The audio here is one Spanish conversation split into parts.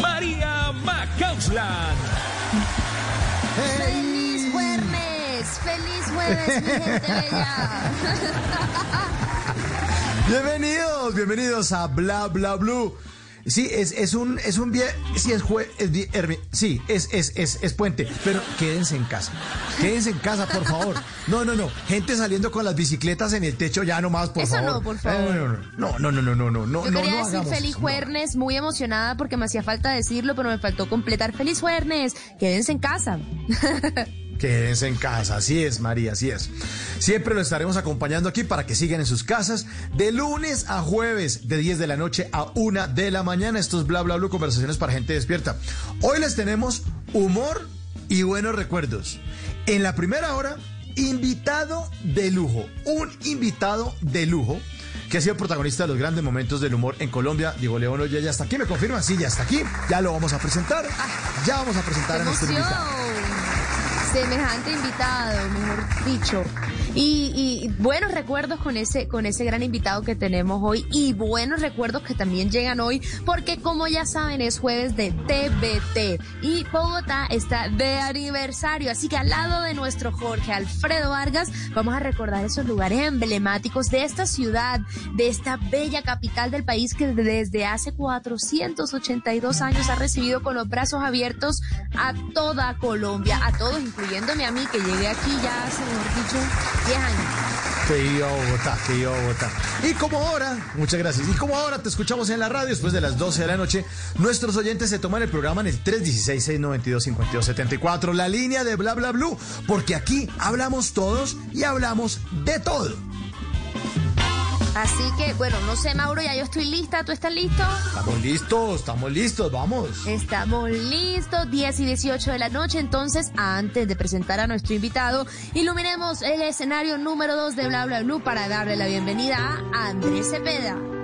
María Macausland. ¡Feliz jueves! ¡Feliz jueves, mi gente bella! Bienvenidos, bienvenidos a Bla Bla Blue. Sí, es, es un es un bien, sí es jue, es hermi- sí, es, es, es, es puente, pero quédense en casa. Quédense en casa, por favor. No, no, no. Gente saliendo con las bicicletas en el techo ya nomás, por Eso favor. no, por favor. Eh, no, no, no, no, no, no, no, Yo no, quería no decir feliz jueves, muy emocionada porque me hacía falta decirlo, pero me faltó completar feliz jueves. Quédense en casa. Quédense en casa, así es, María, así es. Siempre lo estaremos acompañando aquí para que sigan en sus casas de lunes a jueves, de 10 de la noche a 1 de la mañana. Estos bla bla bla conversaciones para gente despierta. Hoy les tenemos humor y buenos recuerdos. En la primera hora, invitado de lujo, un invitado de lujo que ha sido protagonista de los grandes momentos del humor en Colombia. Diego León, oye, ya está aquí, me confirman, sí, ya está aquí, ya lo vamos a presentar, ya vamos a presentar ¡Qué a nuestro invitado. Semejante invitado, mejor dicho. Y, buenos recuerdos con ese, con ese gran invitado que tenemos hoy y buenos recuerdos que también llegan hoy porque como ya saben es jueves de TBT y Bogotá está de aniversario. Así que al lado de nuestro Jorge Alfredo Vargas vamos a recordar esos lugares emblemáticos de esta ciudad, de esta bella capital del país que desde hace 482 años ha recibido con los brazos abiertos a toda Colombia, a todos, incluyéndome a mí que llegué aquí ya hace, mejor dicho, 10 años. Que iba a que iba a. Y como ahora, muchas gracias. Y como ahora te escuchamos en la radio después de las 12 de la noche, nuestros oyentes se toman el programa en el 316-692-5274, la línea de Bla Bla Blue, porque aquí hablamos todos y hablamos de todo. Así que, bueno, no sé, Mauro, ya yo estoy lista, ¿tú estás listo? Estamos listos, estamos listos, vamos. Estamos listos, 10 y 18 de la noche. Entonces, antes de presentar a nuestro invitado, iluminemos el escenario número 2 de Bla Bla Blue para darle la bienvenida a Andrés Cepeda.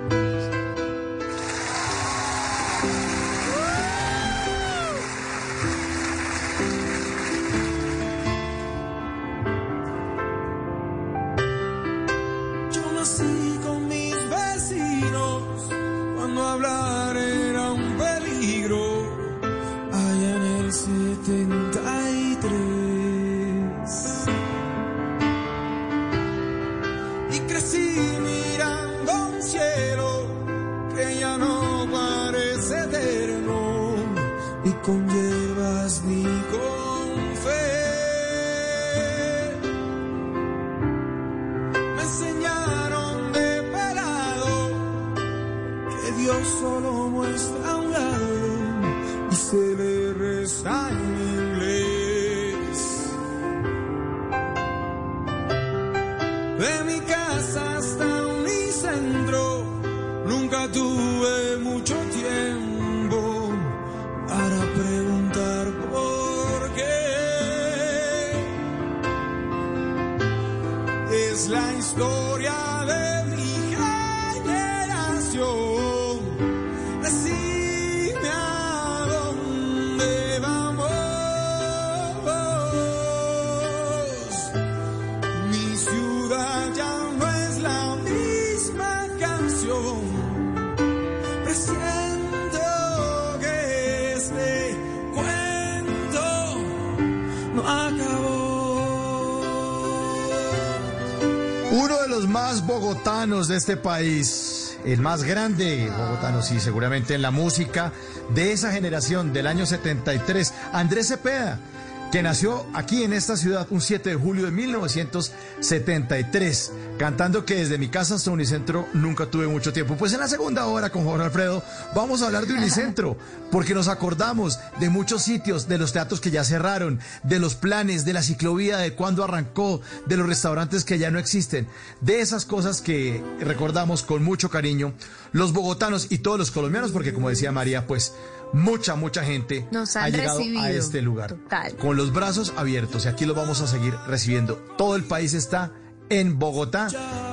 De este país, el más grande bogotano, sí, seguramente en la música de esa generación del año 73, Andrés Cepeda, que nació aquí en esta ciudad un 7 de julio de 1973, cantando que desde mi casa hasta Unicentro nunca tuve mucho tiempo. Pues en la segunda hora con Jorge Alfredo vamos a hablar de Unicentro, porque nos acordamos de muchos sitios, de los teatros que ya cerraron, de los planes, de la ciclovía, de cuándo arrancó, de los restaurantes que ya no existen, de esas cosas que recordamos con mucho cariño los bogotanos y todos los colombianos, porque como decía María, pues mucha, mucha gente Nos ha llegado a recibido. este lugar Total. con los brazos abiertos y aquí los vamos a seguir recibiendo. Todo el país está en Bogotá,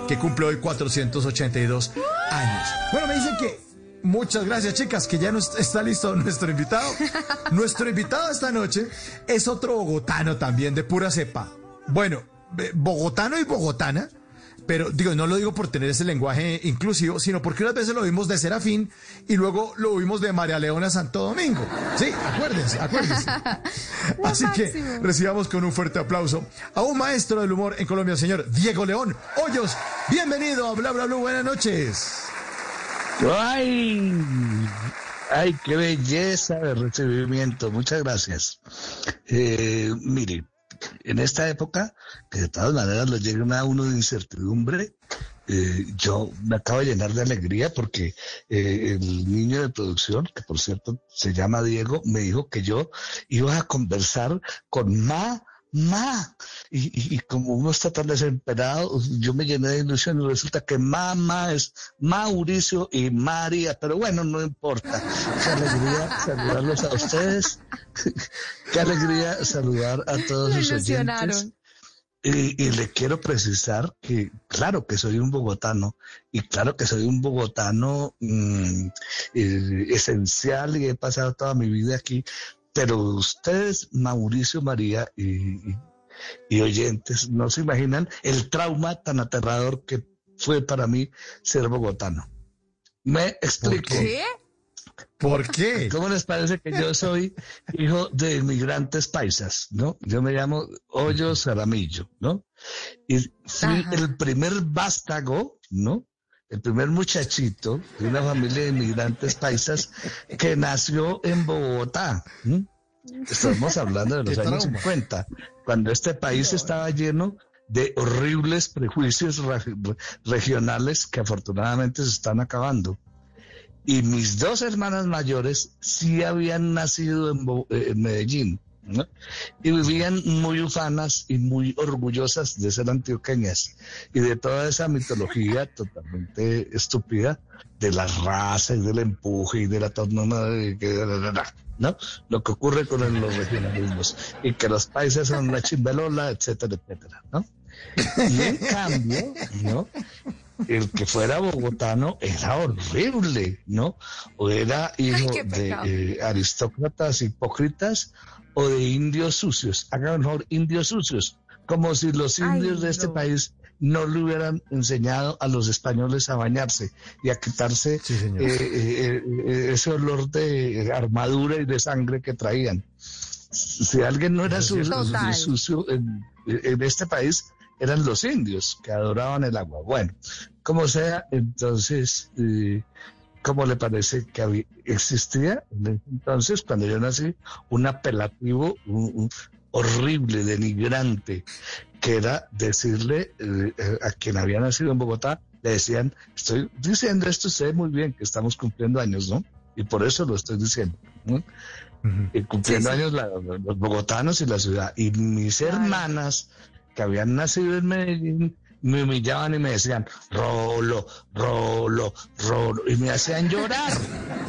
que cumple hoy 482 años. Bueno, me dicen que muchas gracias, chicas, que ya está listo nuestro invitado. nuestro invitado esta noche es otro bogotano también de pura cepa. Bueno, eh, bogotano y bogotana. Pero digo, no lo digo por tener ese lenguaje inclusivo, sino porque unas veces lo vimos de Serafín y luego lo vimos de María Leona Santo Domingo. Sí, acuérdense, acuérdense. Así que recibamos con un fuerte aplauso a un maestro del humor en Colombia, señor Diego León Hoyos. Bienvenido a Bla Bla Bla. Buenas noches. ¡Ay! ¡Ay, qué belleza de recibimiento! Muchas gracias. Eh, mire, en esta época, que de todas maneras le llega a uno de incertidumbre, eh, yo me acabo de llenar de alegría porque eh, el niño de producción, que por cierto se llama Diego, me dijo que yo iba a conversar con Ma, Ma. Y, y- y como uno está tan desesperado, yo me llené de ilusión y resulta que mamá es Mauricio y María, pero bueno, no importa. Qué alegría saludarlos a ustedes. Qué alegría saludar a todos sus oyentes. Y, y le quiero precisar que, claro que soy un bogotano, y claro que soy un bogotano mm, eh, esencial y he pasado toda mi vida aquí, pero ustedes, Mauricio, María y, oyentes, no se imaginan el trauma tan aterrador que fue para mí ser bogotano. Me explico. ¿Qué? ¿Por qué? ¿Cómo les parece que yo soy hijo de inmigrantes paisas, no? Yo me llamo Hoyos Aramillo, ¿no? Y fui Ajá. el primer vástago, ¿no? El primer muchachito de una familia de inmigrantes paisas que nació en Bogotá. Estamos hablando de los años trauma. 50, cuando este país estaba lleno de horribles prejuicios reg- regionales que afortunadamente se están acabando. Y mis dos hermanas mayores sí habían nacido en, Bo- eh, en Medellín. ¿No? Y vivían muy ufanas y muy orgullosas de ser antioqueñas y de toda esa mitología totalmente estúpida de la raza y del empuje y de la ¿no? Lo que ocurre con los regionalismos y que los países son la chimbelola, etcétera, etcétera, ¿no? Y en cambio, ¿no? el que fuera bogotano era horrible, ¿no? O era hijo qué de eh, aristócratas hipócritas o de indios sucios. Hagan mejor indios sucios, como si los Ay, indios de este no. país no le hubieran enseñado a los españoles a bañarse y a quitarse Sí, señor. eh, eh, eh, ese olor de armadura y de sangre que traían. Si alguien no era sucio en, en este país, eran los indios que adoraban el agua. Bueno, como sea, entonces, eh, ¿cómo le parece que había- existía entonces, cuando yo nací, un apelativo un- un horrible, denigrante, que era decirle eh, eh, a quien había nacido en Bogotá, le decían, estoy diciendo esto, sé muy bien que estamos cumpliendo años, ¿no? Y por eso lo estoy diciendo. ¿no? Ujú. y cumpliendo Sí, sí. años la- los bogotanos y la ciudad. Y mis hermanas que habían nacido en Medellín me humillaban y me decían, Rolo, Rolo, Rolo, y me hacían llorar.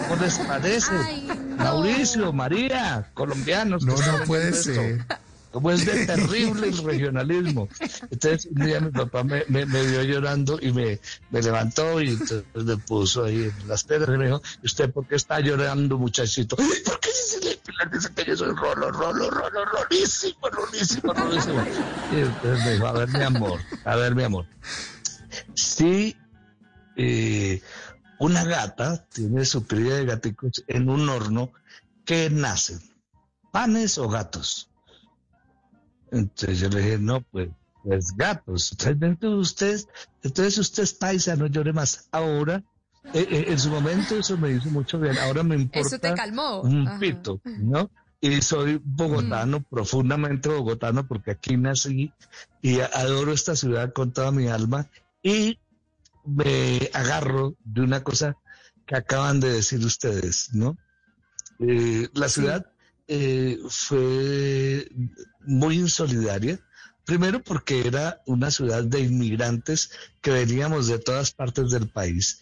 ¿Cómo les parece? Ay, no. Mauricio, María, colombianos. No, no puede esto. Cómo es de terrible el regionalismo. Entonces, un día mi papá me, me, me vio llorando y me, me levantó y entonces me puso ahí en las piedras y me dijo, ¿y usted por qué está llorando, muchachito? "Ay, ¿Por qué dice le dice que yo soy rolo, rolo, rolo, rolísimo, rolísimo, rolísimo? Y entonces me dijo, a ver, mi amor, a ver, mi amor. Si eh, una gata tiene su cría de gaticos en un horno, ¿qué nacen? ¿Panes o gatos? Entonces yo le dije, no, pues pues gatos. Entonces usted, entonces usted es paisa, no llore más. Ahora, eh, eh, en su momento eso me hizo mucho bien. Ahora me importa Eso te calmó. un Ajá. pito, ¿no? Y soy bogotano, profundamente bogotano, porque aquí nací y adoro esta ciudad con toda mi alma. Y me agarro de una cosa que acaban de decir ustedes, ¿no? Eh, la ciudad eh, fue muy insolidaria. Primero porque era una ciudad de inmigrantes que veníamos de todas partes del país.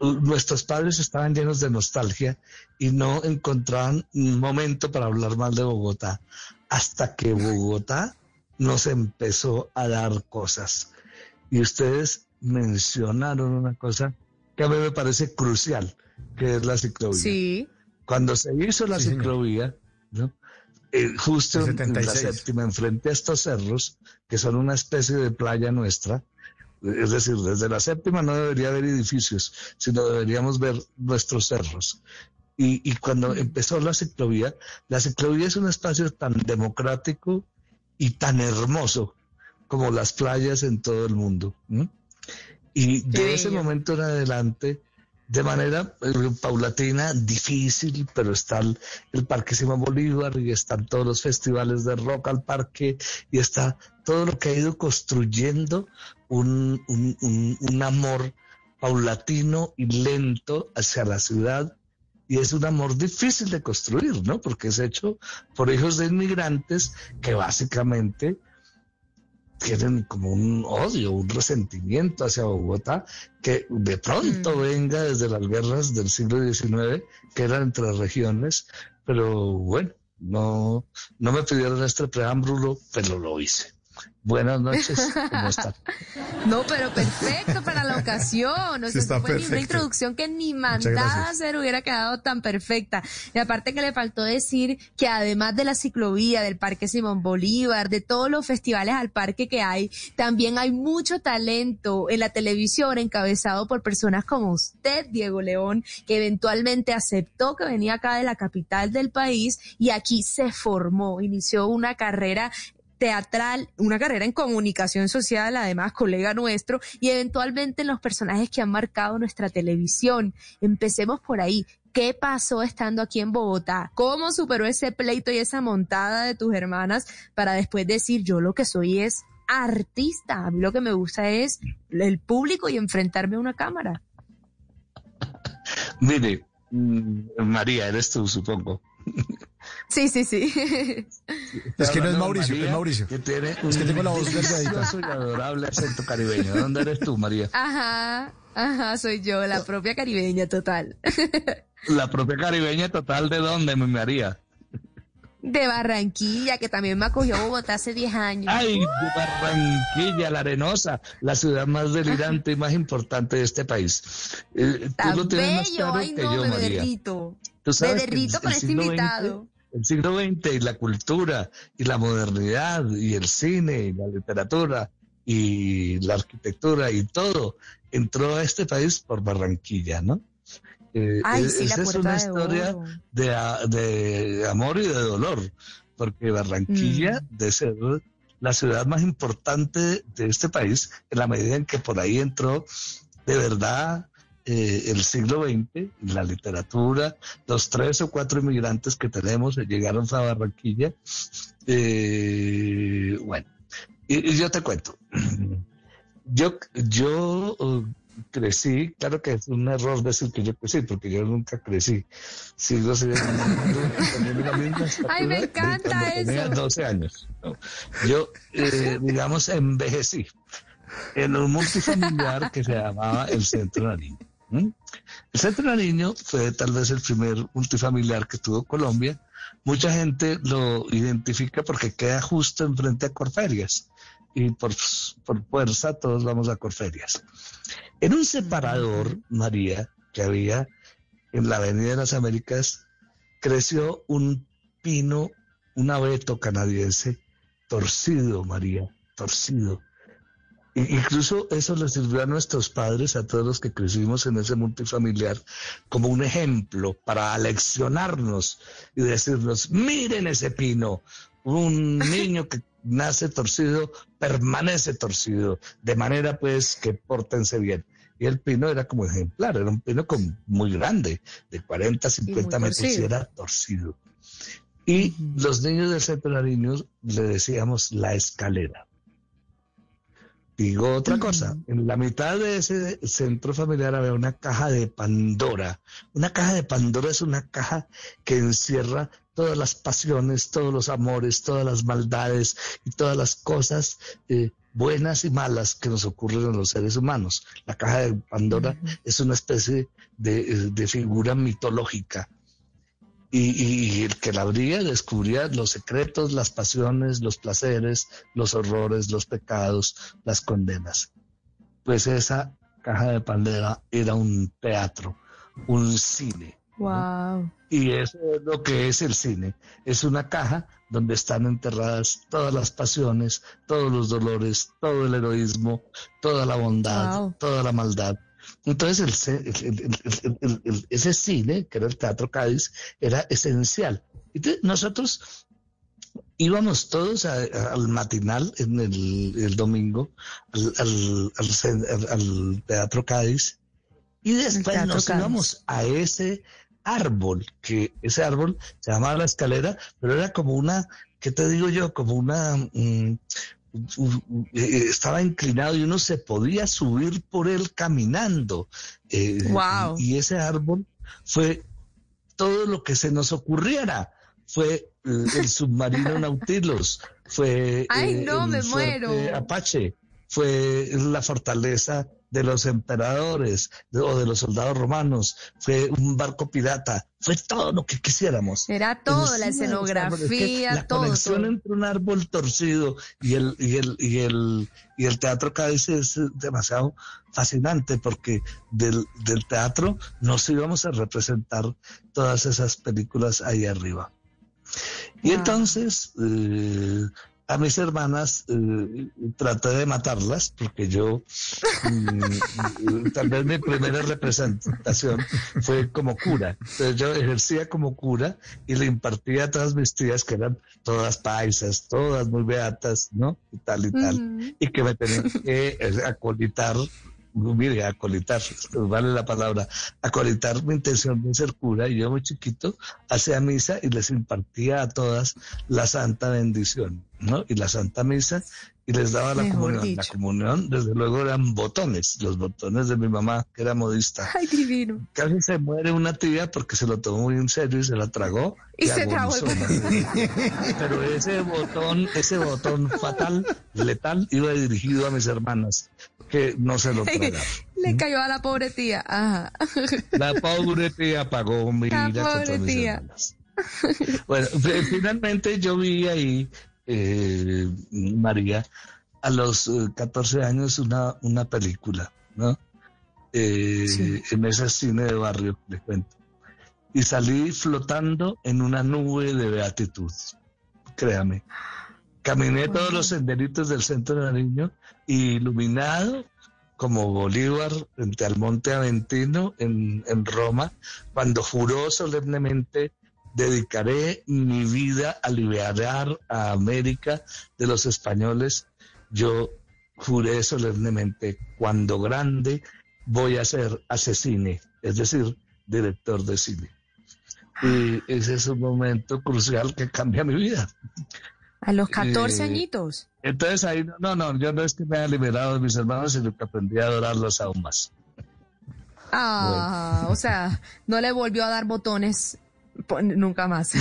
Nuestros padres estaban llenos de nostalgia y no encontraban un momento para hablar mal de Bogotá hasta que Bogotá nos empezó a dar cosas. Y ustedes mencionaron una cosa que a mí me parece crucial, que es la ciclovía Sí. Cuando se hizo la Sí, ciclovía, ¿no? Eh, justo en, la 76. séptima, enfrente a estos cerros, que son una especie de playa nuestra, eh, es decir, desde la séptima no debería haber edificios, sino deberíamos ver nuestros cerros. Y, y cuando empezó la ciclovía, la ciclovía es un espacio tan democrático y tan hermoso como las playas en todo el mundo. ¿no? Y de ese momento en adelante, de manera eh, paulatina, difícil, pero está el, Parque Simón Bolívar y están todos los festivales de rock al parque y está todo lo que ha ido construyendo un, un- un- un amor paulatino y lento hacia la ciudad. Y es un amor difícil de construir, ¿no? Porque es hecho por hijos de inmigrantes que básicamente tienen como un odio, un resentimiento hacia Bogotá, que de pronto Mm. venga desde las guerras del siglo XIX, que eran entre regiones, pero bueno, no, no me pidieron este preámbulo, pero lo hice. Buenas noches, ¿cómo están? No, pero perfecto para la ocasión. O Sí, sea, está fue ni una introducción que ni mandada a ser hubiera quedado tan perfecta. Y aparte que le faltó decir que además de la ciclovía, del Parque Simón Bolívar, de todos los festivales al parque que hay, también hay mucho talento en la televisión encabezado por personas como usted, Diego León, que eventualmente aceptó que venía acá de la capital del país y aquí se formó, inició una carrera teatral, una carrera en comunicación social, además colega nuestro, y eventualmente en los personajes que han marcado nuestra televisión. Empecemos por ahí. ¿Qué pasó estando aquí en Bogotá? ¿Cómo superó ese pleito y esa montada de tus hermanas para después decir yo lo que soy es artista? A mí lo que me gusta es el público y enfrentarme a una cámara. Mire, mm, María, eres tú, supongo. Sí, sí, sí. Es que no es Mauricio, María, es Mauricio. Que tiene Es que tengo la voz delgadita. y adorable acento caribeño. ¿Dónde eres tú, María? Ajá, ajá, soy yo, la propia caribeña total. La propia caribeña total de dónde, mi María. De Barranquilla, que también me acogió Bogotá hace 10 años. Ay, de Barranquilla, la arenosa, la ciudad más delirante y más importante de este país. Eh, tú Tan lo tienes más bello, claro ay que no, yo, me María. derrito. Tú Me sabes que derrito este siglo XX invitado. El siglo XX y la cultura y la modernidad y el cine y la literatura y la arquitectura y todo entró a este país por Barranquilla, ¿no? Eh, Ay, eh, sí, esa es una de historia de, de amor y de dolor, porque Barranquilla, Mm. de ser la ciudad más importante de este país, en la medida en que por ahí entró de verdad eh, el siglo XX, la literatura, los tres o cuatro inmigrantes que tenemos eh, llegaron a Barranquilla. Eh, bueno, y, y yo te cuento. Yo, yo uh, crecí, claro que es un error decir que yo crecí, porque yo nunca crecí. Sigo siendo la misma Ay, me encanta cuando tenía eso. 12 años. ¿no? Yo, eh, digamos, envejecí en un multifamiliar que se llamaba el Centro Nariño. El Centro Nariño fue tal vez el primer multifamiliar que tuvo Colombia. Mucha gente lo identifica porque queda justo enfrente a Corferias y por, por fuerza todos vamos a Corferias. En un separador, María, que había en la Avenida de las Américas, creció un pino, un abeto canadiense torcido, María, torcido. Incluso eso le sirvió a nuestros padres, a todos los que crecimos en ese multifamiliar, como un ejemplo para aleccionarnos y decirnos, miren ese pino, un niño que nace torcido, permanece torcido, de manera pues que pórtense bien. Y el pino era como ejemplar, era un pino con, muy grande, de 40, 50 metros, y era torcido. Y los niños del centro Nariño le decíamos la escalera. Digo otra cosa, en la mitad de ese centro familiar había una caja de Pandora. Una caja de Pandora es una caja que encierra todas las pasiones, todos los amores, todas las maldades y todas las cosas eh, buenas y malas que nos ocurren a los seres humanos. La caja de Pandora es una especie de, de figura mitológica y, el que la abría descubría los secretos, las pasiones, los placeres, los horrores, los pecados, las condenas. Pues esa caja de pandera era un teatro, un cine. Wow. Y eso es lo que es el cine. Es una caja donde están enterradas todas las pasiones, todos los dolores, todo el heroísmo, toda la bondad, toda la maldad, entonces, el, ese cine, que era el Teatro Cádiz, era esencial. Entonces, nosotros íbamos todos al matinal en el, domingo, al, Teatro Cádiz, y después nos íbamos a ese árbol, que ese árbol se llamaba la escalera, pero era como una, ¿qué te digo yo? Como una, mm, estaba inclinado y uno se podía subir por él caminando. Eh, y ese árbol fue todo lo que se nos ocurriera. Fue eh, el submarino Nautilus, fue Ay, no, me muero. Apache, fue la fortaleza de los emperadores o de los soldados romanos, fue un barco pirata, fue todo lo que quisiéramos. Era todo, la escenografía, la todo. La conexión entre un árbol torcido y el, y el, y el, y el teatro Cádiz es demasiado fascinante porque del, del teatro nos íbamos a representar todas esas películas ahí arriba. Y entonces, eh, a mis hermanas eh, traté de matarlas porque yo mm, tal vez mi primera representación fue como cura. Entonces yo ejercía como cura y le impartía a todas mis tías que eran todas paisas, todas muy beatas, ¿no? Y tal y tal. Y que me tenían que eh, acolitar mire, acolitar, vale la palabra, acolitar mi intención de ser cura y yo muy chiquito hacía misa y les impartía a todas la santa bendición, ¿no? Y la santa misa y les daba la comunión. La comunión, desde luego, eran botones, los botones de mi mamá, que era modista. Ay, divino. Casi se muere una tía porque se lo tomó muy en serio y se la tragó. Y, se tragó Pero ese botón, ese botón fatal, letal, iba dirigido a mis hermanas que no se lo tragaron. Le cayó a la pobre tía. Ajá. La pobre tía pagó mi vida contra mis hermanas. Bueno, finalmente yo vi ahí, eh, María, a los 14 eh, años una, una película, ¿no? Eh, en ese cine de barrio, les cuento. Y salí flotando en una nube de beatitud, créame. Caminé todos los senderitos del centro de Nariño iluminado como Bolívar frente al Monte Aventino en, en Roma, cuando juró solemnemente dedicaré mi vida a liberar a América de los españoles, yo juré solemnemente, cuando grande voy a ser asesine, es decir, director de cine. Y ese es un momento crucial que cambia mi vida. A los 14 eh, añitos. Entonces ahí, no, no, yo no es que me haya liberado de mis hermanos, sino que aprendí a adorarlos aún más. Ah, o sea, no le volvió a dar botones nunca más.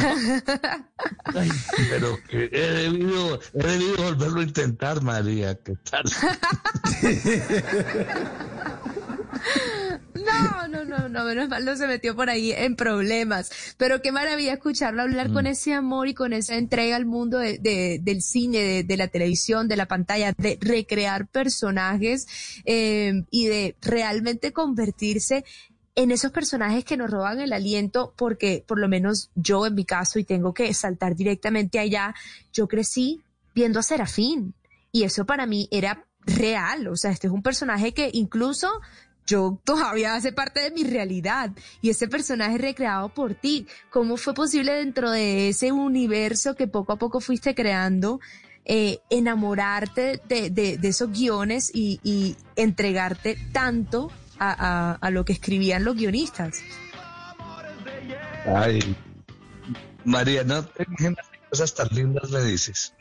pero que he debido, he debido volverlo a intentar, María, ¿qué tal? No, no, no, no, menos mal no se metió por ahí en problemas. Pero qué maravilla escucharlo hablar con mm. ese amor y con esa entrega al mundo de, del cine, de, la televisión, de la pantalla, de recrear personajes eh, y de realmente convertirse en esos personajes que nos roban el aliento, porque por lo menos yo en mi caso, y tengo que saltar directamente allá, yo crecí viendo a Serafín. Y eso para mí era real. O sea, este es un personaje que incluso yo todavía hace parte de mi realidad y ese personaje recreado por ti. ¿Cómo fue posible dentro de ese universo que poco a poco fuiste creando eh, enamorarte de, de- de esos guiones y, entregarte tanto a, a- lo que escribían los guionistas. Ay, María, no cosas tan lindas me dices.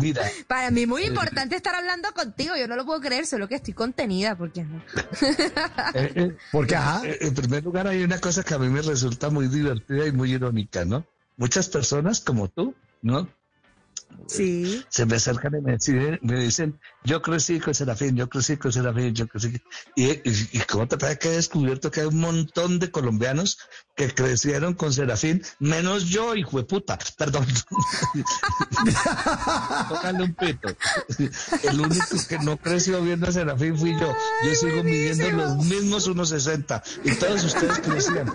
Mira, Para mí muy importante estar hablando contigo, yo no lo puedo creer, solo que estoy contenida porque eh, eh, Porque, ajá, eh, en primer lugar hay una cosa que a mí me resulta muy divertida y muy irónica, ¿no? Muchas personas como tú, ¿no? sí. se me acercan y me dicen, me dicen, yo crecí con Serafín, yo crecí con Serafín, yo crecí. Y, y, y cómo te parece que he descubierto que hay un montón de colombianos que crecieron con Serafín, menos yo, hijo de puta, perdón. Tócale un pito. El único que no creció viendo a Serafín fui yo. Yo sigo midiendo los mismos 1.60 y todos ustedes crecían.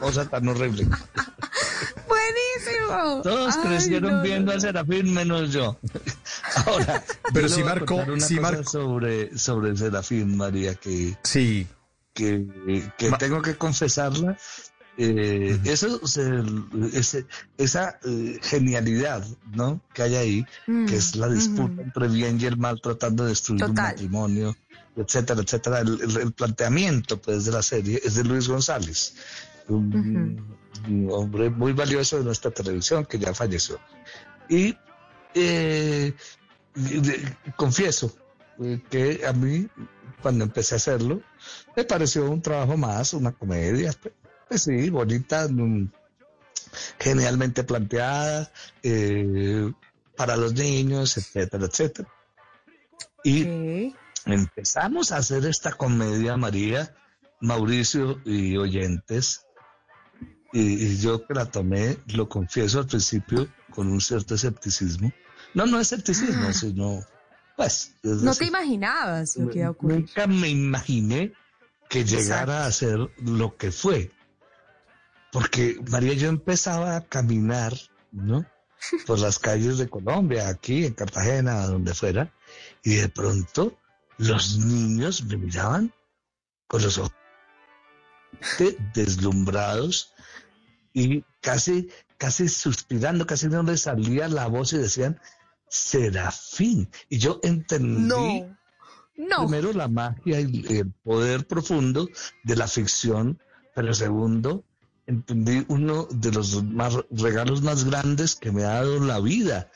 Cosa tan horrible. Buenísimo. Todos Ay, crecieron no, viendo a Serafín menos yo. Ahora, Pero yo a marcó- una sí cosa marcó. sobre, sobre Serafín, María, que, sí. que, que tengo que confesarla. Eh, Eso, se- ese- esa eh, genialidad, ¿no? Que hay ahí, Mm, que es la disputa ujú. entre el bien y el mal tratando de destruir un matrimonio, etcétera, etcétera. El, el- el planteamiento, pues, de la serie es de Luis González, un, hombre muy valioso de nuestra televisión que ya falleció. Y eh, confieso que a mí, cuando empecé a hacerlo, me pareció un trabajo más, una comedia, pues, pues sí, bonita, mm, genialmente planteada, eh, para los niños, etcétera, etcétera. Y empezamos a hacer esta comedia, María, Mauricio y oyentes, y, y yo que la tomé, lo confieso al principio, con un cierto escepticismo. No, no escepticismo, Ah. sino, pues... es No te imaginabas lo que iba a ocurrir. Nunca me imaginé que llegara a ser lo que fue. Porque María, yo empezaba a caminar, ¿no? Por las calles de Colombia, aquí en Cartagena, donde fuera, y de pronto los niños me miraban con los ojos de- deslumbrados y casi, casi suspirando, casi no les salía la voz y decían, Serafín. Y yo entendí No. No. primero la magia y el poder profundo de la ficción, pero segundo, entendí uno de los más, regalos más grandes que me ha dado la vida.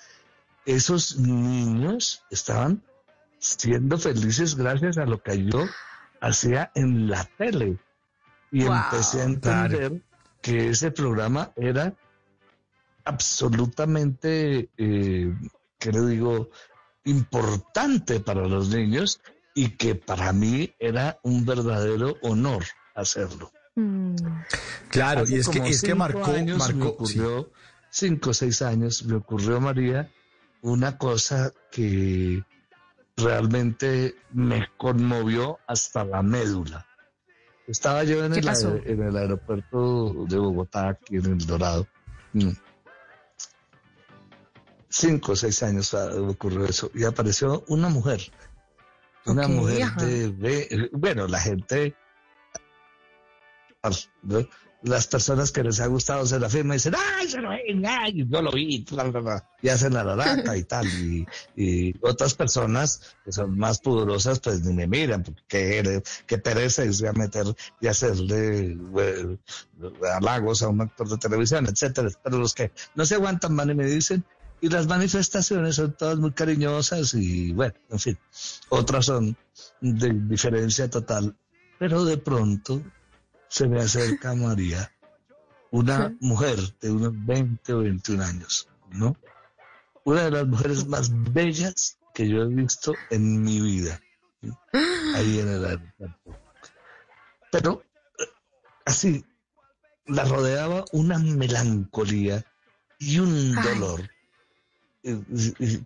Esos niños estaban siendo felices gracias a lo que yo hacía en la tele. Y Wow. empecé a entender que ese programa era absolutamente, eh, ¿qué le digo?, importante para los niños y que para mí era un verdadero honor hacerlo. Mm. Claro, Hace y es que, es que cinco marcó, años me marcó, sí. ocurrió, cinco o seis años, me ocurrió, María, una cosa que realmente me conmovió hasta la médula. Estaba yo en ¿Qué el, pasó? aer- en el aeropuerto de Bogotá, aquí en El Dorado. Mm. Cinco o seis años ah, ocurrió eso y apareció una mujer. Una mujer ajá. de, de- Bueno, la gente ¿no? las personas que les ha gustado Serafín me dicen, ay, Serafín, ay, yo lo vi, bla, bla, bla", y hacen la laraca y tal. Y, y otras personas que son más pudorosas, pues ni me miran, porque qué, pereza irse a meter y hacerle eh, halagos a un actor de televisión, etcétera. Pero los que no se aguantan van y me dicen, y las manifestaciones son todas muy cariñosas y bueno, en fin, otras son de diferencia total. Pero de pronto se me acerca María, una mujer de unos 20 o 21 años, ¿no? Una de las mujeres más bellas que yo he visto en mi vida, ¿sí? ahí en el aeropuerto. Pero eh, así, la rodeaba una melancolía y un dolor. eh,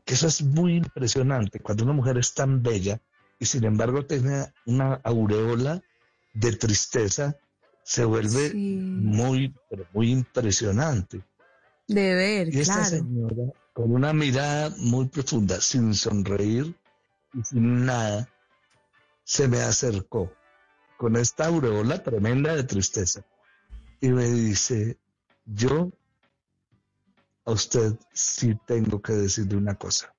Que eso es muy impresionante cuando una mujer es tan bella y sin embargo tiene una aureola de tristeza, se vuelve Sí. muy, pero muy impresionante. De ver, Y esta claro. señora, con una mirada muy profunda, sin sonreír y sin nada, se me acercó con esta aureola tremenda de tristeza y me dice, yo a usted sí tengo que decirle una cosa.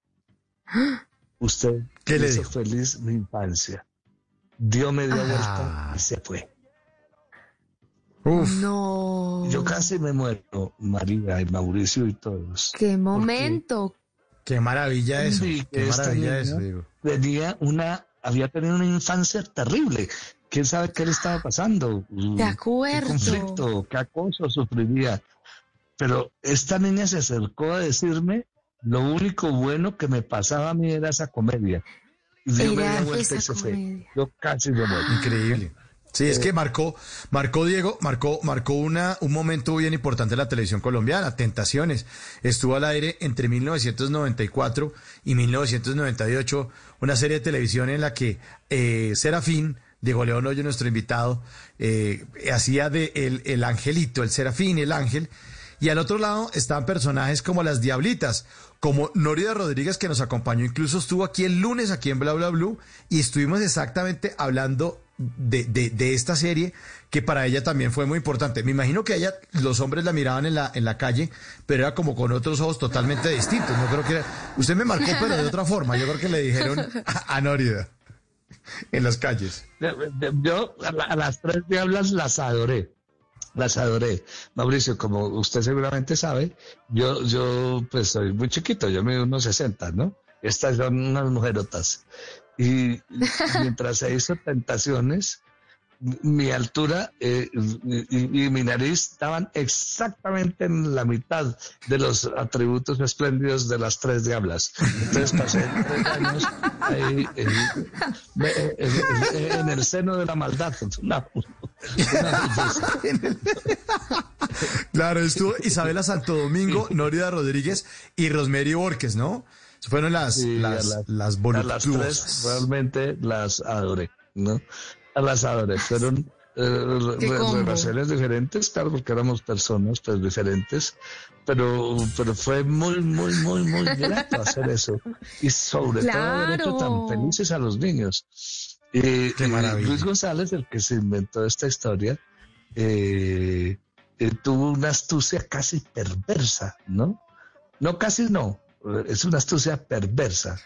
Usted ¿Qué le hizo dijo? feliz mi infancia. Dio media vuelta y se fue. Uf, No. Yo casi me muero, María y Mauricio y todos. Qué momento. qué maravilla eso. Sí, Qué maravilla niña eso, digo. Tenía una, había tenido una infancia terrible. ¿Quién sabe qué le estaba pasando? De acuerdo. ¿Qué conflicto, qué acoso sufriría? Pero esta niña se acercó a decirme lo único bueno que me pasaba a mí era esa comedia. Y dio Era media vuelta y esa se fue. comedia. Yo casi me muero. Increíble. Sí, es que marcó, marcó Diego, marcó, marcó una, un momento bien importante en la televisión colombiana, Tentaciones. Estuvo al aire entre 1994 y 1998, una serie de televisión en la que eh, Serafín, Diego León Hoyo, nuestro invitado, eh, hacía de el, el angelito, el Serafín, el ángel, y al otro lado estaban personajes como las Diablitas, como Norida Rodríguez, que nos acompañó, incluso estuvo aquí el lunes, aquí en Bla Bla Blue, y estuvimos exactamente hablando de, de, de esta serie, que para ella también fue muy importante. Me imagino que ella, los hombres la miraban en la, en la calle, pero era como con otros ojos totalmente distintos. No creo que era- Usted me marcó, pero de otra forma. Yo creo que le dijeron a, a Nórida en las calles. Yo a las tres diablas las adoré. Las adoré. Mauricio, como usted seguramente sabe, yo, yo pues soy muy chiquito, yo mido unos 60, ¿no? Estas son unas mujerotas. Y mientras se hizo Tentaciones, mi altura eh, y, y mi nariz estaban exactamente en la mitad de los atributos espléndidos de las tres diablas. Entonces pasé tres años ahí eh, eh, en el seno de la maldad. Una- una belleza. Claro, estuvo Isabela Santo Domingo, Nórida Rodríguez y Rosemary Borges, ¿no? Fueron las, Sí, las, a las, a las tres realmente las adoré, ¿no? A las adoré. Fueron eh, relaciones diferentes, claro, porque éramos personas pues diferentes, pero, pero fue muy, muy, muy, muy grato hacer eso. Y sobre todo haber hecho tan felices a los niños. Y, Qué y maravilla. Luis González, el que se inventó esta historia, eh, eh, tuvo una astucia casi perversa, ¿no? No, casi no, eh, es una astucia perversa.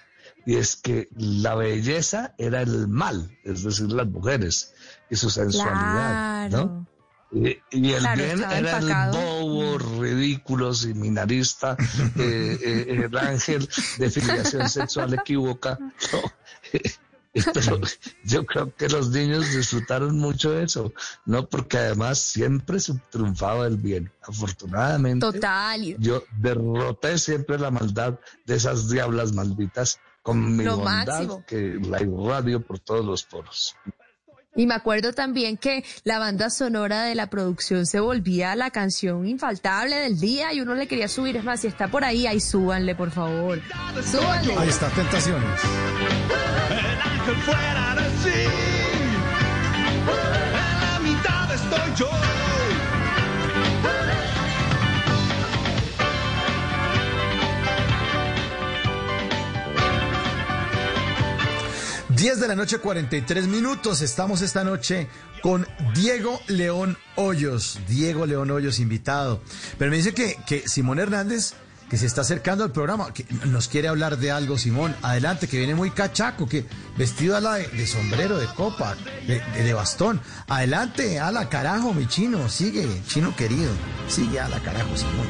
Y es que la belleza era el mal, es decir, las mujeres y su sensualidad, ¿no? Y, y el Claro, bien era empacado. el bobo, ridículo, seminarista, eh, eh, el ángel de filiación sexual equívoca. No. Pero yo creo que los niños disfrutaron mucho de eso, ¿no? Porque además siempre se triunfaba el bien. Afortunadamente, Total. yo derroté siempre la maldad de esas diablas malditas con mi Lo bondad máximo. que la irradio por todos los poros. Y me acuerdo también que la banda sonora de la producción se volvía la canción infaltable del día y uno le quería subir. Es más, si está por ahí, ahí súbanle, por favor. Súbanle. Ahí está, Tentaciones. El ángel fuera de. En la mitad estoy yo. 10 de la noche, 43 minutos. Estamos esta noche con Diego León Hoyos. Diego León Hoyos, invitado. Pero me dice que, que Simón Hernández, que se está acercando al programa, que nos quiere hablar de algo, Simón. Adelante, que viene muy cachaco, que vestido a la de, de sombrero, de copa, de, de- bastón. Adelante, a la carajo, mi chino. Sigue, chino querido. Sigue a la carajo, Simón.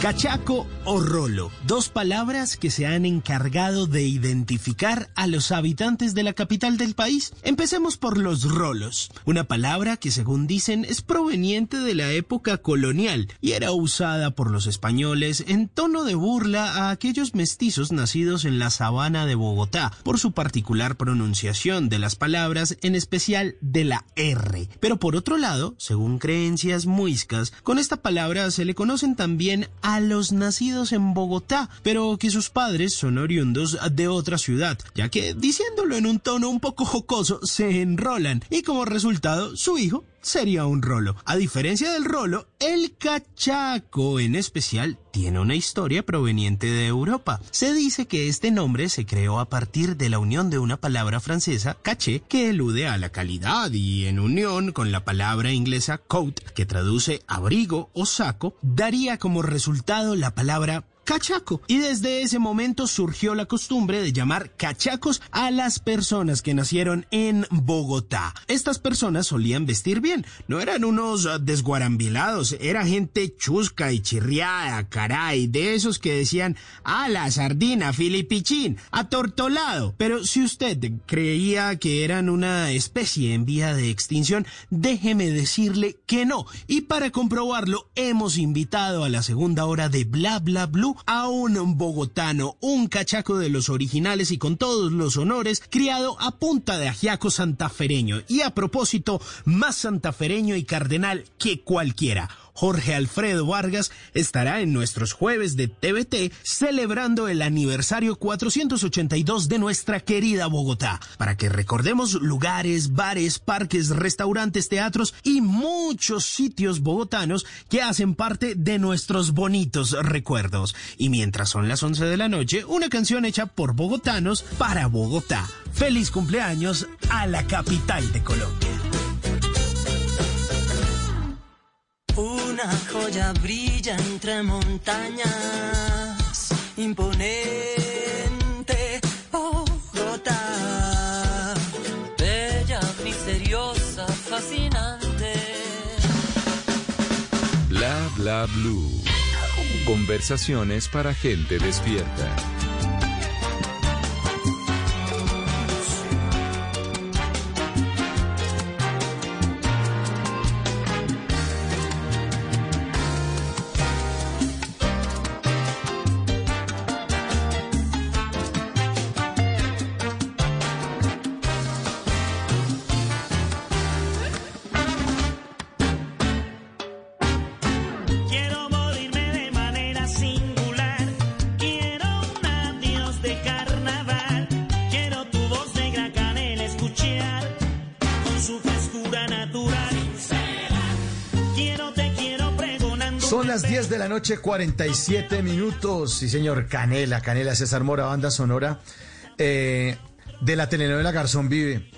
Cachaco o rolo, dos palabras que se han encargado de identificar a los habitantes de la capital del país. Empecemos por los rolos, una palabra que según dicen es proveniente de la época colonial y era usada por los españoles en tono de burla a aquellos mestizos nacidos en la sabana de Bogotá por su particular pronunciación de las palabras, en especial de la R. Pero por otro lado, según creencias muiscas, con esta palabra se le conocen también a los nacidos en Bogotá, pero que sus padres son oriundos de otra ciudad, ya que, diciéndolo en un tono un poco jocoso, se enrolan y como resultado su hijo sería un rolo. A diferencia del rolo, el cachaco en especial tiene una historia proveniente de Europa. Se dice que este nombre se creó a partir de la unión de una palabra francesa, caché, que elude a la calidad y en unión con la palabra inglesa coat, que traduce abrigo o saco, daría como resultado la palabra cachaco. Y desde ese momento surgió la costumbre de llamar cachacos a las personas que nacieron en Bogotá. Estas personas solían vestir bien, no eran unos desguarambilados, era gente chusca y chirriada, caray, de esos que decían, a la sardina, filipichín, atortolado. Pero si usted creía que eran una especie en vía de extinción, déjeme decirle que no. Y para comprobarlo, hemos invitado a la segunda hora de Bla Bla Blue a un bogotano, un cachaco de los originales y con todos los honores, criado a punta de ajiaco santafereño y a propósito, más santafereño y cardenal que cualquiera. Jorge Alfredo Vargas estará en nuestros jueves de TVT celebrando el aniversario 482 de nuestra querida Bogotá, para que recordemos lugares, bares, parques, restaurantes, teatros y muchos sitios bogotanos que hacen parte de nuestros bonitos recuerdos. Y mientras son las 11 de la noche, una canción hecha por bogotanos para Bogotá. Feliz cumpleaños a la capital de Colombia. Una joya brilla entre montañas, imponente Bogotá, bella, misteriosa, fascinante. Bla bla blue. Conversaciones para gente despierta. Las 10 de la noche, 47 minutos. Sí, señor, Canela, Canela, César Mora, banda sonora eh, de la telenovela Garzón Vive.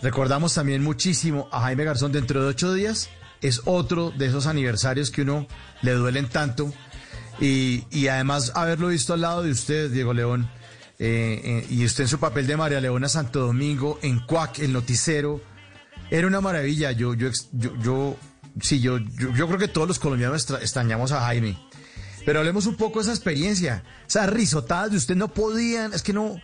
Recordamos también muchísimo a Jaime Garzón dentro de ocho días. Es otro de esos aniversarios que uno le duelen tanto. Y, y además haberlo visto al lado de usted, Diego León, eh, eh, y usted en su papel de María Leona Santo Domingo, en Cuac, el noticero, era una maravilla. Yo, yo, yo sí, yo, yo, yo creo que todos los colombianos extra- extrañamos a Jaime. Pero hablemos un poco de esa experiencia. Esas risotadas de usted no podían, es que no,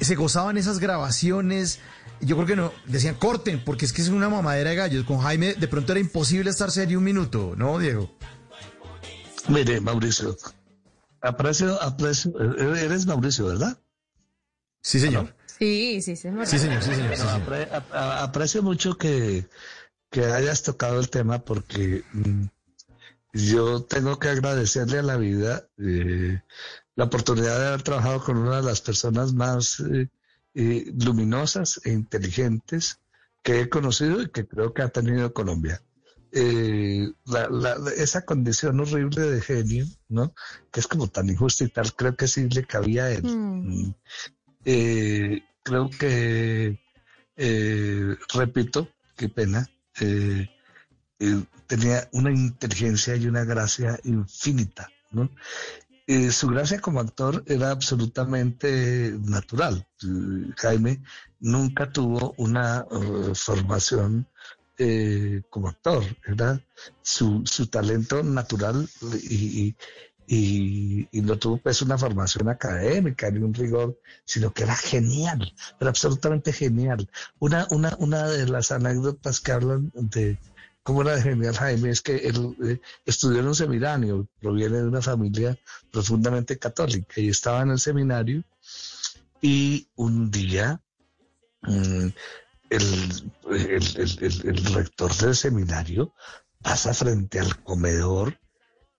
se gozaban esas grabaciones. Yo creo que no, decían corten, porque es que es una mamadera de gallos. Con Jaime de pronto era imposible estar serio un minuto, ¿no, Diego? Mire, Mauricio, aprecio, aprecio, eh, eres Mauricio, ¿verdad? Sí, señor. Sí, sí, sí. Sí, señor, sí, señor. sí, señor. Apre- aprecio mucho que, que hayas tocado el tema porque mm, yo tengo que agradecerle a la vida eh, la oportunidad de haber trabajado con una de las personas más eh, eh, luminosas e inteligentes que he conocido y que creo que ha tenido Colombia. Eh, la- la- esa condición horrible de genio, ¿no? Que es como tan injusta y tal, creo que sí le cabía a él. Mm. Eh, creo que, eh, repito, qué pena, eh, eh, tenía una inteligencia y una gracia infinita. Eh, su gracia como actor era absolutamente natural. Jaime nunca tuvo una formación como actor, era su, su talento natural y, y- y no tuvo pues una formación académica ni un rigor, sino que era genial, era absolutamente genial. Una, una, una de las anécdotas que hablan de cómo era genial Jaime es que él eh, estudió en un seminario, proviene de una familia profundamente católica y estaba en el seminario y un día mm, el- el- el rector del seminario pasa frente al comedor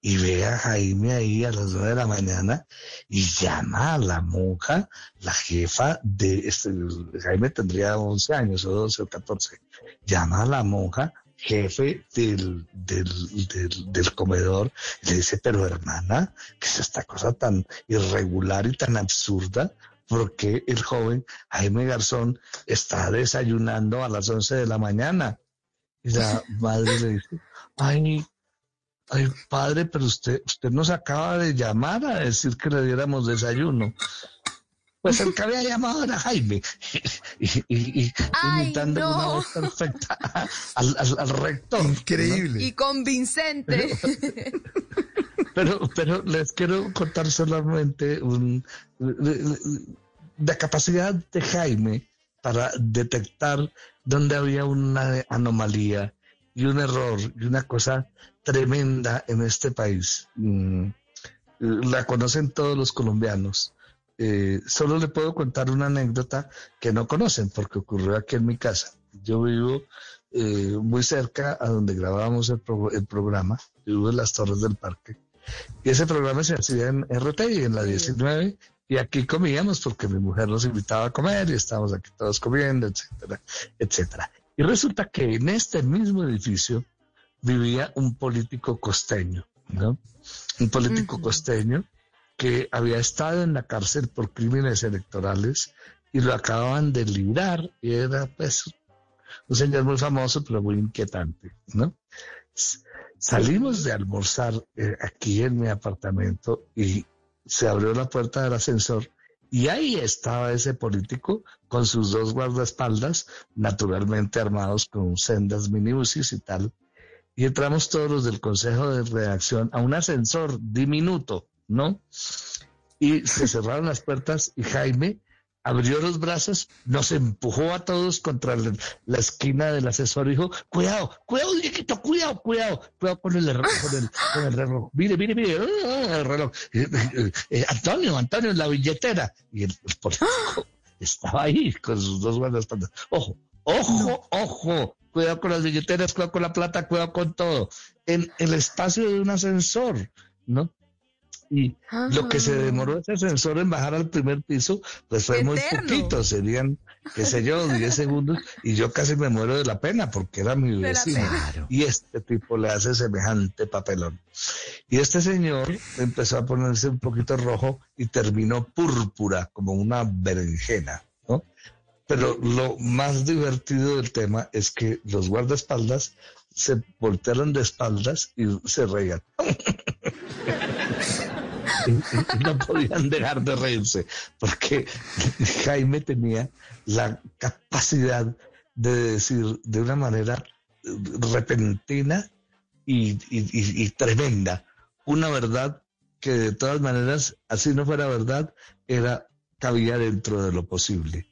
y ve a Jaime ahí a las nueve de la mañana y llama a la monja, la jefa de este, Jaime tendría 11 años o 12 o 14, llama a la monja jefe del, del, del, del comedor y le dice, pero hermana, ¿qué es esta cosa tan irregular y tan absurda? Porque el joven Jaime Garzón está desayunando a las 11 de la mañana. Y la madre le dice, ay, ay, padre, pero usted, usted nos acaba de llamar a decir que le diéramos desayuno. Pues el que había llamado era Jaime, y, y- y- Ay, imitando no. una voz perfecta al, al- al rector. ¿no? Increíble. Y convincente. Pero, pero les quiero contar solamente un, la capacidad de Jaime para detectar dónde había una anomalía y un error y una cosa tremenda en este país. Mm, La conocen todos los colombianos. Eh, solo le puedo contar una anécdota que no conocen porque ocurrió aquí en mi casa. Yo vivo eh, muy cerca a donde grabábamos el, pro- el programa, yo vivo en las Torres del Parque. Y ese programa se hacía en RTI, en la 19, y aquí comíamos porque mi mujer nos invitaba a comer y estábamos aquí todos comiendo, etcétera, etcétera. Y resulta que en este mismo edificio vivía un político costeño, ¿no? Un político costeño que había estado en la cárcel por crímenes electorales y lo acababan de librar y era pues un señor muy famoso pero muy inquietante, ¿no? Salimos de almorzar eh, aquí en mi apartamento y se abrió la puerta del ascensor y ahí estaba ese político con sus dos guardaespaldas, naturalmente armados con sendas minibuses y tal. Y entramos todos los del consejo de redacción a un ascensor diminuto, ¿no? Y se cerraron las puertas y Jaime abrió los brazos, nos empujó a todos contra la, la esquina del asesor y dijo, cuidado, cuidado, Dieguito, cuidado, cuidado, cuidado con el, reloj, con el, con el reloj. Mire, mire, mire, ah, el reloj. Eh, eh, eh, Antonio, Antonio, la billetera. Y el, el político estaba ahí con sus dos guardaespaldas. Ojo, ojo, ojo. Cuidado con las billeteras, cuidado con la plata, cuidado con todo. En el espacio de un ascensor, ¿no? Y lo que se demoró ese ascensor en bajar al primer piso, pues fue muy poquito, serían, qué sé yo, 10 segundos, y yo casi me muero de la pena porque era mi vecino. Claro. Y este tipo le hace semejante papelón. Y este señor empezó a ponerse un poquito rojo y terminó púrpura, como una berenjena, ¿no? Pero lo más divertido del tema es que los guardaespaldas se voltearon de espaldas y se reían. no podían dejar de reírse, porque Jaime tenía la capacidad de decir de una manera eh, repentina y- y- y tremenda una verdad que de todas maneras, así no fuera verdad, era cabía dentro de lo posible.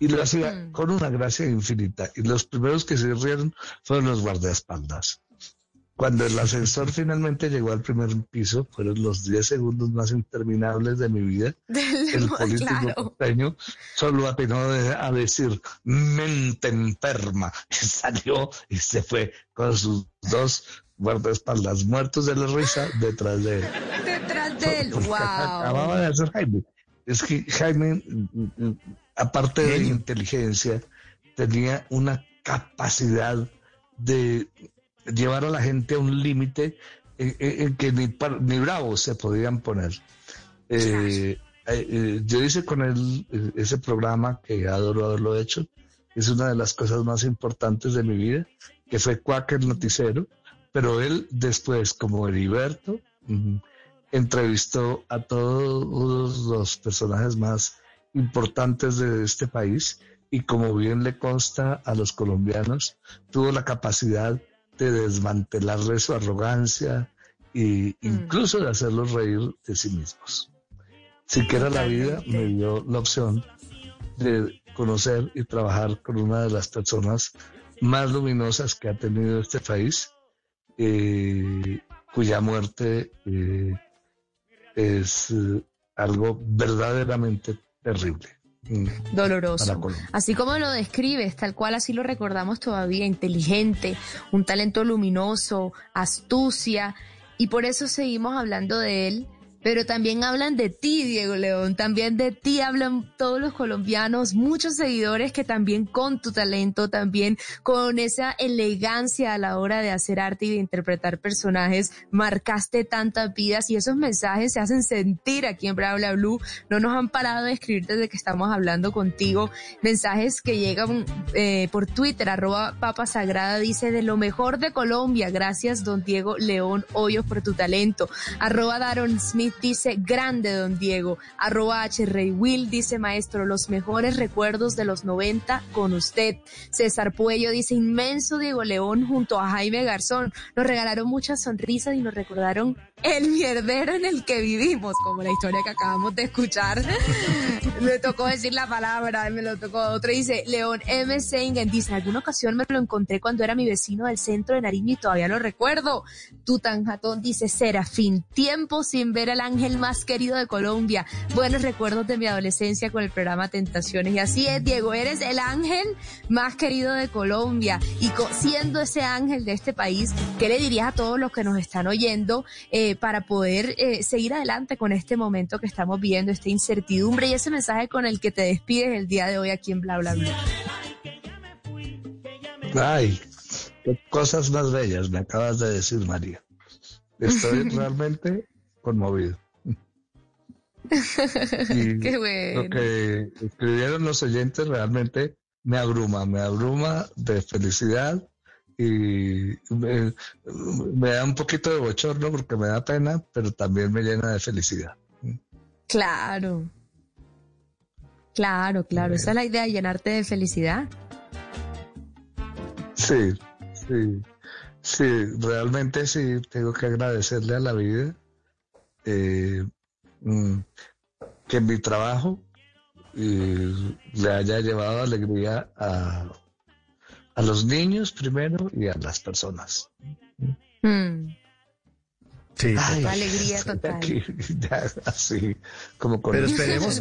Y lo hacía Mm. con una gracia infinita. Y los primeros que se rieron fueron los guardaespaldas. Cuando el ascensor finalmente llegó al primer piso, fueron los 10 segundos más interminables de mi vida. El político claro. solo de- a decir mente enferma. Y salió y se fue con sus dos guardaespaldas muertos de la risa detrás de él. Detrás de él. Wow. Acababa de hacer Jaime. Es que Jaime, mm, mm, aparte de inteligencia, tenía una capacidad de llevar a la gente a un límite en, en- en que ni, ni bravos se podían poner. Eh, eh, eh, yo hice con él eh, ese programa que adoro haberlo hecho. Es una de las cosas más importantes de mi vida, que fue Cuac el Noticiero. Pero él después, como Heriberto, entrevistó a todos los personajes más importantes de este país y como bien le consta a los colombianos, tuvo la capacidad de desmantelarle su arrogancia e incluso de hacerlos reír de sí mismos. Siquiera la vida me dio la opción de conocer y trabajar con una de las personas más luminosas que ha tenido este país, eh, cuya muerte eh, es eh, algo verdaderamente terrible. mm, Doloroso. Así como lo describes, tal cual así lo recordamos todavía, inteligente, un talento luminoso, astucia, y por eso seguimos hablando de él Pero también hablan de ti, Diego León, también de ti hablan todos los colombianos, muchos seguidores que también con tu talento, también con esa elegancia a la hora de hacer arte y de interpretar personajes, marcaste tantas vidas y esos mensajes se hacen sentir aquí en Bla Blue. No nos han parado de escribir desde que estamos hablando contigo. Mensajes que llegan eh, por Twitter, arroba Papa Sagrada dice de lo mejor de Colombia. Gracias, don Diego León Hoyos, por tu talento. Arroba Daron Smith dice grande, don Diego. Arroba H. Rey Will dice maestro, los mejores recuerdos de los 90 con usted. César Puello dice inmenso Diego León junto a Jaime Garzón. Nos regalaron muchas sonrisas y nos recordaron el mierdero en el que vivimos, como la historia que acabamos de escuchar. me tocó decir la palabra, me lo tocó otro. Dice León M. Seingen, dice, alguna ocasión me lo encontré cuando era mi vecino del centro de Nariño y todavía lo recuerdo. Tutanjatón dice, Serafín, tiempo sin ver al ángel más querido de Colombia. Buenos recuerdos de mi adolescencia con el programa Tentaciones. Y así es, Diego, eres el ángel más querido de Colombia. Y siendo ese ángel de este país, ¿qué le dirías a todos los que nos están oyendo? Eh, eh, para poder eh, seguir adelante con este momento que estamos viviendo, esta incertidumbre y ese mensaje con el que te despides el día de hoy aquí en Bla Bla Bla. Ay, qué cosas más bellas me acabas de decir, María. Estoy realmente conmovido. Qué bueno. Lo que escribieron los oyentes realmente me abruma, me abruma de felicidad y me, da un poquito de bochorno porque me da pena, pero también me llena de felicidad. Claro. Claro, claro. Esa es la idea, llenarte de felicidad. Sí, sí. Sí, realmente sí tengo que agradecerle a la vida eh, mm, que mi trabajo eh, le haya llevado alegría a, a los niños primero y a las personas. Hmm. Sí, alegría total. así, como con Pero esperemos,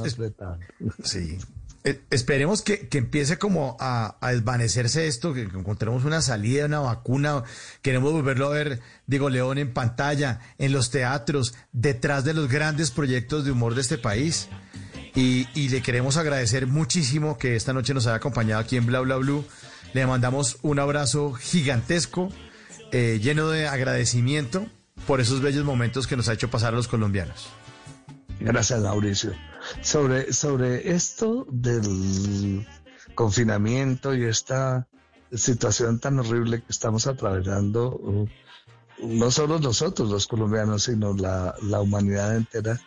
sí. Eh, esperemos que, empiece como a, desvanecerse esto, que encontremos una salida, una vacuna. Queremos volverlo a ver, Diego León, en pantalla, en los teatros, detrás de los grandes proyectos de humor de este país. Y, y le queremos agradecer muchísimo que esta noche nos haya acompañado aquí en Bla Bla Blue. Le mandamos un abrazo gigantesco, eh, lleno de agradecimiento por esos bellos momentos que nos ha hecho pasar a los colombianos. Gracias, Mauricio. Sobre, sobre esto del confinamiento y esta situación tan horrible que estamos atravesando, uh, no solo nosotros los colombianos, sino la, humanidad entera.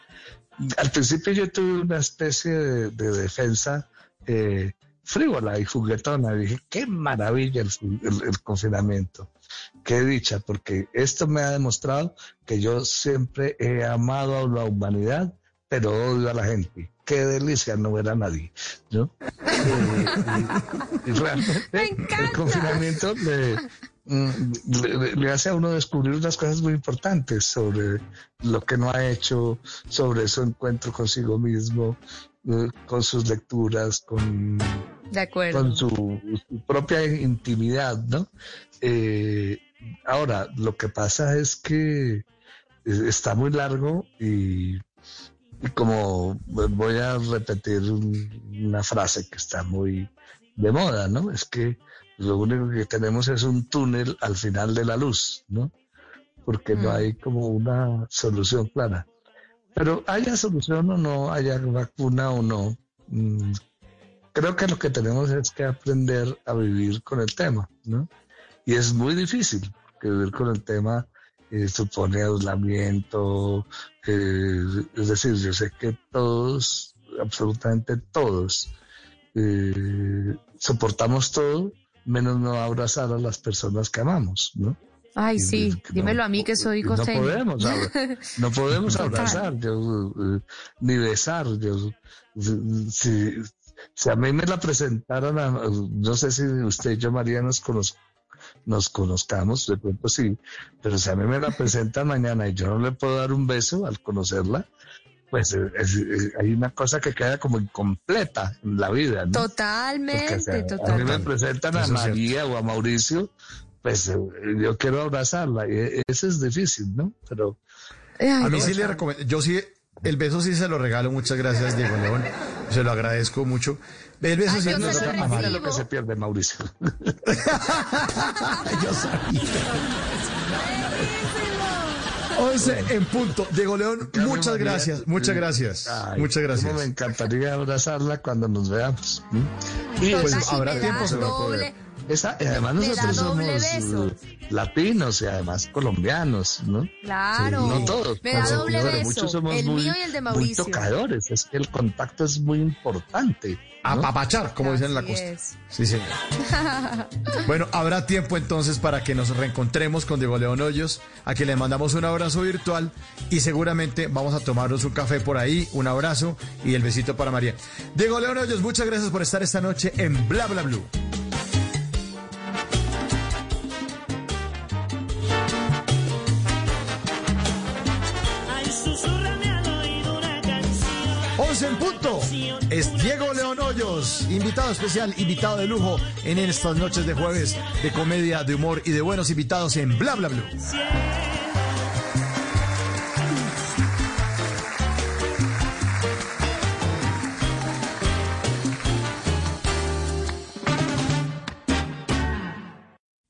Al principio yo tuve una especie de, defensa eh, frívola y juguetona. dije, qué maravilla el, confinamiento. Qué dicha, porque esto me ha demostrado que yo siempre he amado a la humanidad, pero odio a la gente. Qué delicia no ver a nadie, ¿no? y, realmente el confinamiento mm, le, le, hace a uno descubrir unas cosas muy importantes sobre lo que no ha hecho, sobre su encuentro consigo mismo, eh, con sus lecturas, con con su, propia intimidad, ¿no? Eh, ahora, lo que pasa es que está muy largo y, como voy a repetir una frase que está muy de moda, ¿no? Es que lo único que tenemos es un túnel al final de la luz, ¿no? Porque no mm. hay como una solución clara. Pero haya solución o no, haya vacuna o no, mm, creo que lo que tenemos es que aprender a vivir con el tema, ¿no? Y es muy difícil, que vivir con el tema eh, supone aislamiento, eh, es decir, yo sé que todos, absolutamente todos, eh, soportamos todo, menos no abrazar a las personas que amamos, ¿no? Ay, sí, dímelo a mí que soy costeño. No podemos, no podemos abrazar, ni besar. Yo, si, si a mí me la presentaron, no sé si usted y yo, María, nos, nos conozcamos, de pronto sí, pero si a mí me la presentan mañana y yo no le puedo dar un beso al conocerla, pues eh, eh, hay una cosa que queda como incompleta en la vida. ¿no? Totalmente, totalmente. A mí me presentan a María o a Mauricio, pues eh, yo quiero abrazarla, y eso es difícil, ¿no? Pero A mí sí le recomiendo, yo sí, el beso sí se lo regalo, muchas gracias Diego León, se lo agradezco mucho. El beso Ay, sí no se es lo que se pierde, Mauricio. Yo sabía. 11 en punto. Diego León, muchas María. gracias, muchas gracias, Ay, muchas cómo Me gracias. encantaría abrazarla cuando nos veamos. Y pues, habrá tiempo, se va a poder. Esa- y además nosotros doble somos beso. eh, latinos y además colombianos, ¿no? Claro. No todos. Me da pero- doble beso. Muchos somos el muy, mío y el de muy tocadores. Es que el contacto es muy importante. ¿no? Apapachar, como dicen en la costa. es. Sí, señor. Bueno, habrá tiempo entonces para que nos reencontremos con Diego León Hoyos, a quien le mandamos un abrazo virtual y seguramente vamos a tomarnos un café por ahí, un abrazo y el besito para María. Diego León Hoyos, muchas gracias por estar esta noche en Bla Bla Blue. 11 en punto. Es Diego León Hoyos, invitado especial, invitado de lujo en estas noches de jueves de comedia, de humor y de buenos invitados en Bla Bla Blue.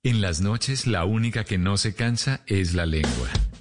En las noches la única que no se cansa es la lengua.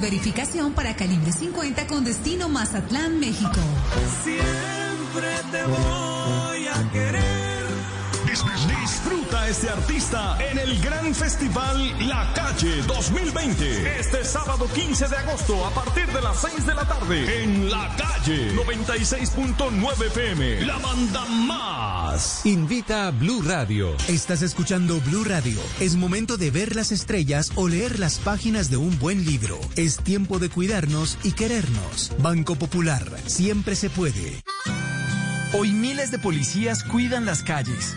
Verificación para calibre 50 con destino Mazatlán, México. Siempre te voy a querer. Disfruta a este artista en el gran festival La Calle 2020. Este sábado 15 de agosto a partir de las 6 de la tarde en La Calle 96.9 FM. La banda más. Invita a Blue Radio. Estás escuchando Blue Radio. Es momento de ver las estrellas o leer las páginas de un buen libro. Es tiempo de cuidarnos y querernos. Banco Popular. Siempre se puede. Hoy miles de policías cuidan las calles,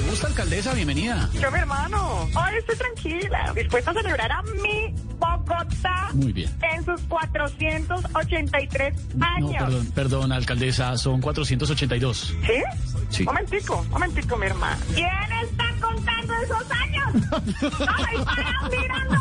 le gusta alcaldesa? Bienvenida. Yo, mi hermano, hoy estoy tranquila, dispuesta a celebrar a mi Bogotá Muy bien. en sus 483 No, años. perdón, perdón, alcaldesa, son 482. ¿Sí? Sí. Momentico, momentico, mi hermano. ¿Quién está contando esos años? ¡Ay, para mirando!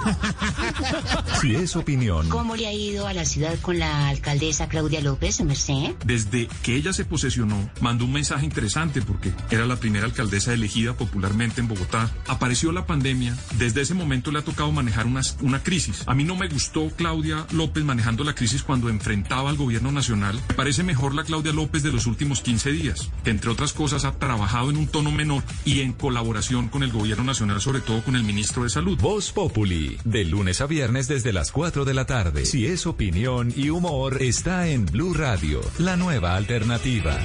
Si es opinión, ¿Cómo le ha ido a la ciudad con la alcaldesa Claudia López, Merced? Desde que ella se posesionó, mandó un mensaje interesante porque era la primera alcaldesa elegida popularmente en Bogotá. Apareció la pandemia, desde ese momento le ha tocado manejar una, una crisis. A mí no me gustó Claudia López manejando la crisis cuando enfrentaba al gobierno nacional. Me parece mejor la Claudia López de los últimos 15 días, que entre otras cosas ha trabajado en un tono menor y en colaboración con el gobierno nacional, sobre todo con el ministro de Salud. Voz Populi, de lunes a viernes desde las 4 de la tarde. Si es opinión y humor, está en Blue Radio, la nueva alternativa.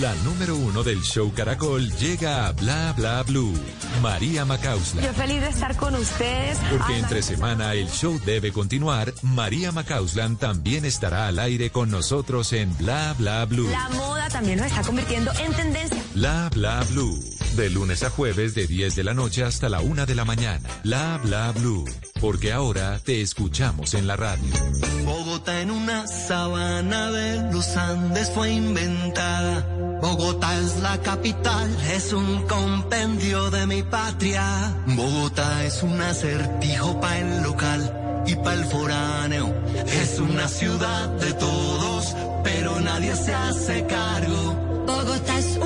La número uno del show Caracol llega a Bla Bla Blue. María Macausla. Yo feliz de estar con ustedes. Porque entre semana el show debe continuar, María Macauslan también estará al aire con nosotros en Bla Bla Blue. La moda también nos está convirtiendo en tendencia. Bla Bla Blue. De lunes a jueves de 10 de la noche hasta la 1 de la mañana. Bla Bla Blue. Porque ahora te escuchamos en la radio. Bogotá en una sabana de los Andes fue inventada. Bogotá es la capital, es un compendio de mi patria. Bogotá es un acertijo pa' el local y pa' el foráneo. Es una ciudad de todos, pero nadie se hace cargo. Bogotá es un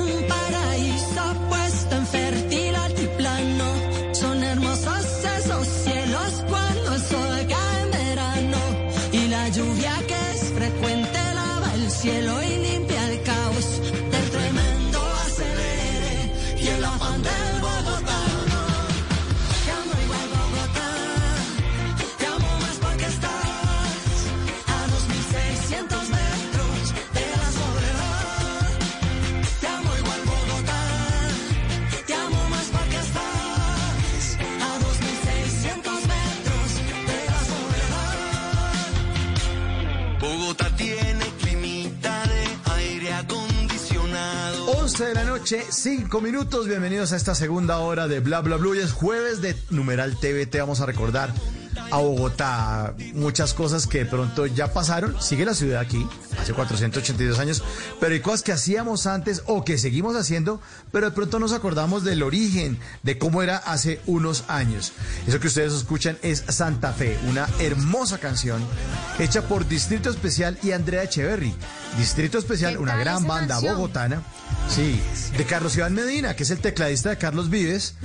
noche, 5 minutos. Bienvenidos a esta segunda hora de Bla Bla Blue. Hoy es jueves de Numeral TV. Te vamos a recordar a Bogotá muchas cosas que de pronto ya pasaron. Sigue la ciudad aquí, hace 482 años, pero hay cosas que hacíamos antes o que seguimos haciendo, pero de pronto nos acordamos del origen, de cómo era hace unos años. Eso que ustedes escuchan es Santa Fe, una hermosa canción hecha por Distrito Especial y Andrea Echeverry. Distrito Especial, una gran banda canción? bogotana. Sí, de Carlos Iván Medina, que es el tecladista de Carlos Vives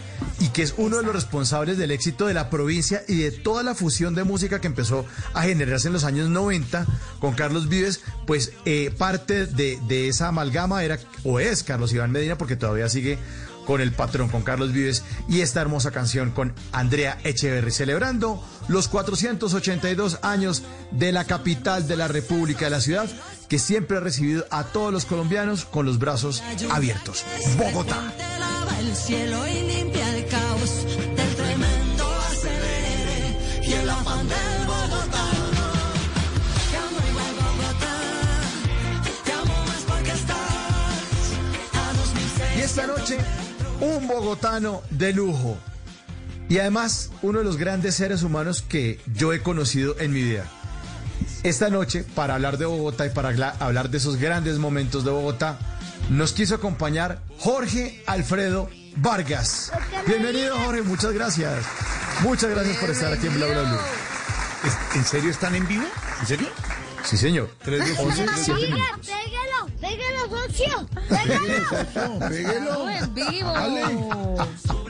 y que es uno de los responsables del éxito de la provincia y de toda la fusión de música que empezó a generarse en los años 90 con Carlos Vives, pues eh, parte de, de esa amalgama era o es Carlos Iván Medina porque todavía sigue con el patrón, con Carlos Vives, y esta hermosa canción con Andrea Echeverry, celebrando los 482 años de la capital de la República, de la ciudad, que siempre ha recibido a todos los colombianos con los brazos abiertos. Bogotá. Te lava el cielo y limpia el caos del tremendo acelere y el afán del bogotano. Te amo igual Bogotá, te amo más porque estás a 2006. Y esta noche, un bogotano de lujo. Y además, uno de los grandes seres humanos que yo he conocido en mi vida. Esta noche, para hablar de Bogotá y para habla- hablar de esos grandes momentos de Bogotá, nos quiso acompañar Jorge Alfredo Vargas. Bienvenido, Jorge, muchas gracias. Muchas gracias por estar aquí en Bla Bla Blue. ¿En serio están en vivo? ¿En serio? Sí, señor. Tres, dos, uno, 11, tres, siete dos, uno. minutos. Pégalo, pégalo, socio. Pégalo, pégalo. en vivo.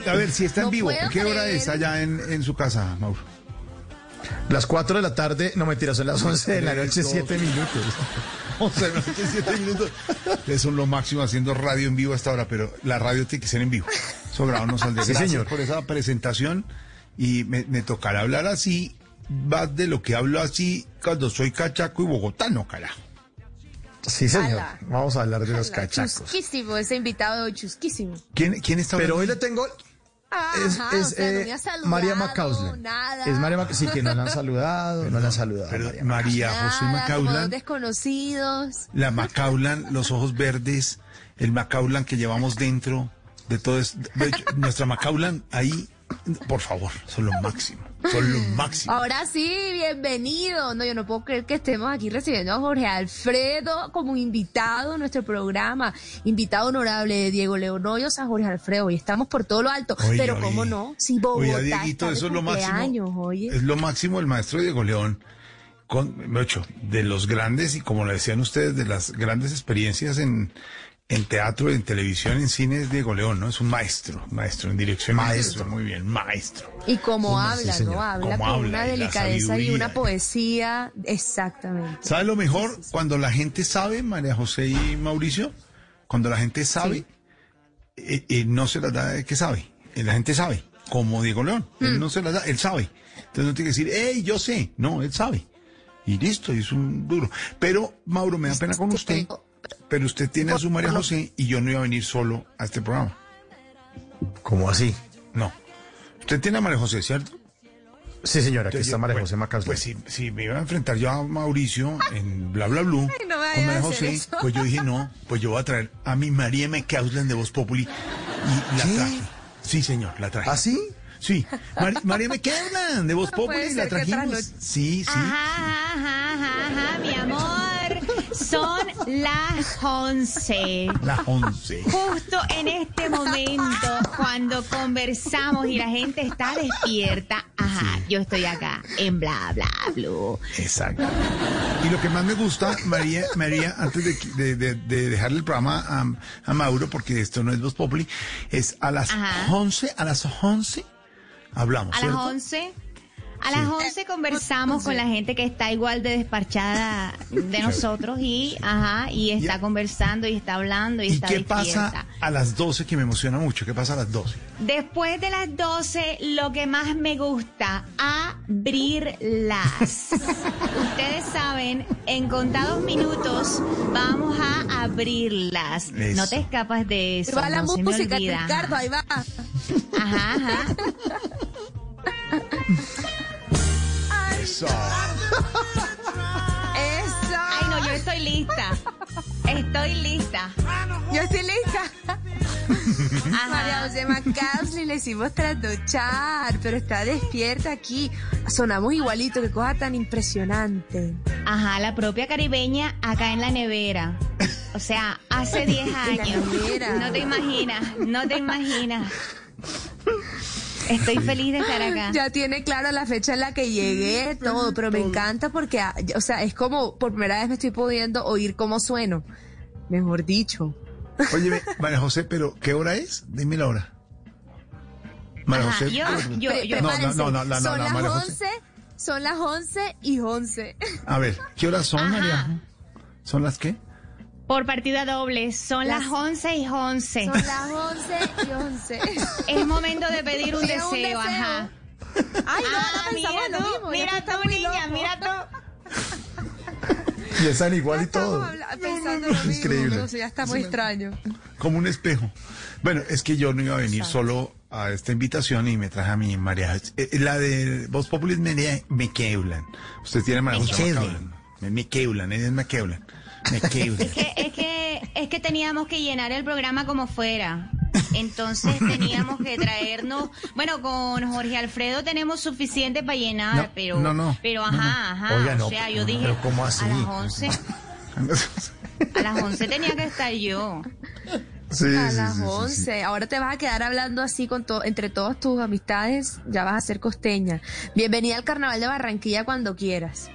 A ver, si está en No vivo, ¿qué hora creer. es allá en, en su casa, Mauro? Las 4 de la tarde, no mentira, son las 11 de la noche, 7 minutos. 11 de la noche, 7 minutos. Ustedes son lo máximo haciendo radio en vivo hasta ahora, pero la radio tiene que ser en vivo. Eso grabado no saldría. Sí, señor. por esa presentación y me, me tocará hablar así, más de lo que hablo así cuando soy cachaco y bogotano, carajo. Sí, señor. Ala. Vamos a hablar de los cachacos. Chusquísimo, ese invitado chusquísimo. ¿Quién, quién está Pero hoy le tengo es, Ajá, es, o sea, no eh, me ha saludado, María Macauslan. nada. Es María Mac- sí que no la han saludado, no la han saludado. Pero María María Nada, José como Macaulan, desconocidos. la Macaulan, los ojos verdes, el Macaulan que llevamos dentro de todo esto. De hecho, nuestra Macaulan ahí, por favor, son lo máximo, son lo máximo. Ahora sí, bienvenido. No, yo no puedo creer que estemos aquí recibiendo a Jorge Alfredo como invitado a nuestro programa. Invitado honorable de Diego Leonoyos a Jorge Alfredo. Y estamos por todo lo alto. Oye, Pero oye. cómo no, si Bogotá Oiga, Dieguito, está eso es lo máximo. oye. Es lo máximo el maestro Diego León. Con, ocho, de los grandes, y como lo decían ustedes, de las grandes experiencias en, en teatro, en televisión, en cine, es Diego León, ¿no? Es un maestro, maestro en dirección. Maestro. Muy bien, maestro. Y como Cómo, habla. ¿no? Habla Cómo con habla una la delicadeza y una poesía. Exactamente. ¿Sabe lo mejor? Cuando la gente sabe, María José y Mauricio, cuando la gente sabe, eh, eh, no se las da de que sabe. Eh, La gente sabe, como Diego León. Él no se las da, él sabe. Entonces no tiene que decir, hey, yo sé. No, él sabe. Y listo, y es un duro. Pero, Mauro, me da pena con usted. Pero usted tiene a su María José y yo no iba a venir solo a este programa. ¿Cómo así? No. Usted tiene a María José, ¿cierto? Sí, señora, aquí Entonces, está María bueno, José Macausland. Pues si, si me iba a enfrentar yo a Mauricio en Bla Bla Blue Ay, no con María José, eso. pues yo dije no, pues yo voy a traer a mi María M. Causland de Voz Populi y la traje. Sí, señor, la traje. ¿Ah, sí? Sí, Mari- María M. Causland de Voz No Populi, la trajimos. Sí, sí. Ajá, ajá, ajá, ajá, mi amor. Son las 11. La 11. Justo en este momento, cuando conversamos y la gente está despierta, ajá, yo estoy acá en bla bla blue. Exacto. Y lo que más me gusta, María, María antes de, de- de- de dejarle el programa a, a Mauro, porque esto no es Voz Populi, es a las Ajá. 11, a las 11 hablamos, A las ¿cierto? 11. A las 11 conversamos con la gente que está igual de desparchada de nosotros y, ajá, y está conversando y está hablando y, ¿Y está qué despierta. pasa a las 12 que me emociona mucho? ¿Qué pasa a las 12? Después de las 12, lo que más me gusta, abrirlas. Ustedes saben, en contados minutos vamos a abrirlas. Eso. No te escapas de eso. va la no se me música, olvida. Ricardo, ahí va. Ajá, ajá. Eso. Eso. Ay, no, yo estoy lista. Estoy lista. Yo estoy lista. Ajá. María José Macausli le hicimos trasnochar, pero está despierta aquí. Sonamos igualito, qué cosa tan impresionante. Ajá, la propia caribeña acá en la nevera. O sea, hace 10 En la años. nevera. No te imaginas, no te imaginas. Estoy feliz de estar acá. Ya tiene claro la fecha en la que llegué, todo, pero me encanta porque, ah, o sea, es como por primera vez me estoy pudiendo oír cómo sueno. Mejor dicho. Oye, María José, pero ¿qué hora es? Dime la hora. María Ajá, José. yo- yo- yo- no, no, no, no, no, son no, las María José. 11, son las 11 y 11. A ver, ¿qué horas son, Ajá. María? ¿Son las qué? Por partida doble, son las, Las- 11 y 11. Son las 11 y 11. Es momento de pedir un deseo, un deseo. ajá. Ay, no, Ah, no pensamos mira lo mismo. mira tú, niña, mira tú. Y están igual y todo. pensando lo mismo, Increíble. ya está muy extraño. Como un espejo. Bueno, es que yo no iba a venir solo a esta invitación y me traje a mi María. eh, La de Voz Populi es María McKeulan. Usted tiene María José McKeulan. McKeulan. McKeulan, ella es que, es que, es que teníamos que llenar el programa como fuera. Entonces teníamos que traernos, bueno, con Jorge Alfredo tenemos suficiente para llenar, No, pero, no, no, pero no, no. ajá, ajá. Oiga, no, o sea, yo no, dije, pero ¿cómo así? a las 11, a las 11 tenía que estar yo. Sí, a sí, las sí, sí, 11. sí. Ahora te vas a quedar hablando así con to- entre todas tus amistades. Ya vas a ser costeña. Bienvenida al Carnaval de Barranquilla cuando quieras.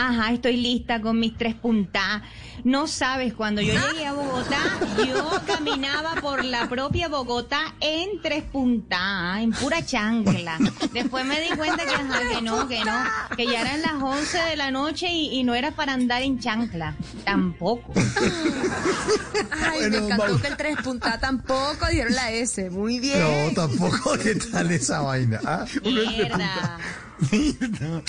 Ajá, estoy lista con mis tres puntas. No sabes, cuando yo llegué a Bogotá, yo caminaba por la propia Bogotá en tres puntas, en pura chancla. Después me di cuenta que, ajá, que no, que no, que ya eran las 11 de la noche y, y no era para andar en chancla. Tampoco. Ay, Bueno, me encantó que el tres punta tampoco dieron la S. Muy bien. No, tampoco. ¿Qué tal esa vaina? Ah, Mierda.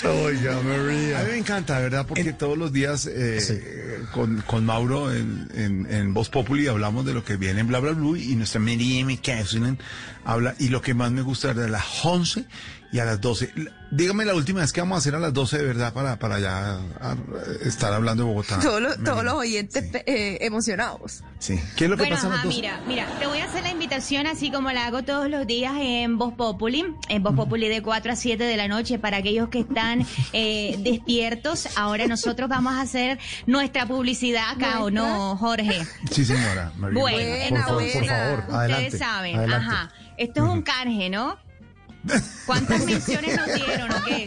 Oiga, A mí me encanta, ¿verdad? Porque todos los días eh, con, con Mauro en, en, en Voz Populi hablamos de lo que viene en Bla Bla Blue y nuestra Mary M. Caslin habla y lo que más me gusta de las 11 y a las 12. L- Dígame la última vez que vamos a hacer a las 12 de verdad para, para ya a- estar hablando de Bogotá. Todos los, Mary. todos los oyentes eh, emocionados. Sí. ¿Qué es lo que Bueno, pasa a las ajá, 12? mira, mira, te voy a hacer la invitación así como la hago todos los días en Voz Populi, en Voz Populi de 4 a 7 de la noche para aquellos que están eh, despiertos. Ahora nosotros vamos a hacer nuestra publicidad acá, ¿o no, Jorge? Sí, señora. Bueno, Buena, por favor, entonces, por favor, ustedes adelante, saben, adelante. ajá, esto es un canje, ¿no? ¿Cuántas menciones nos dieron o qué?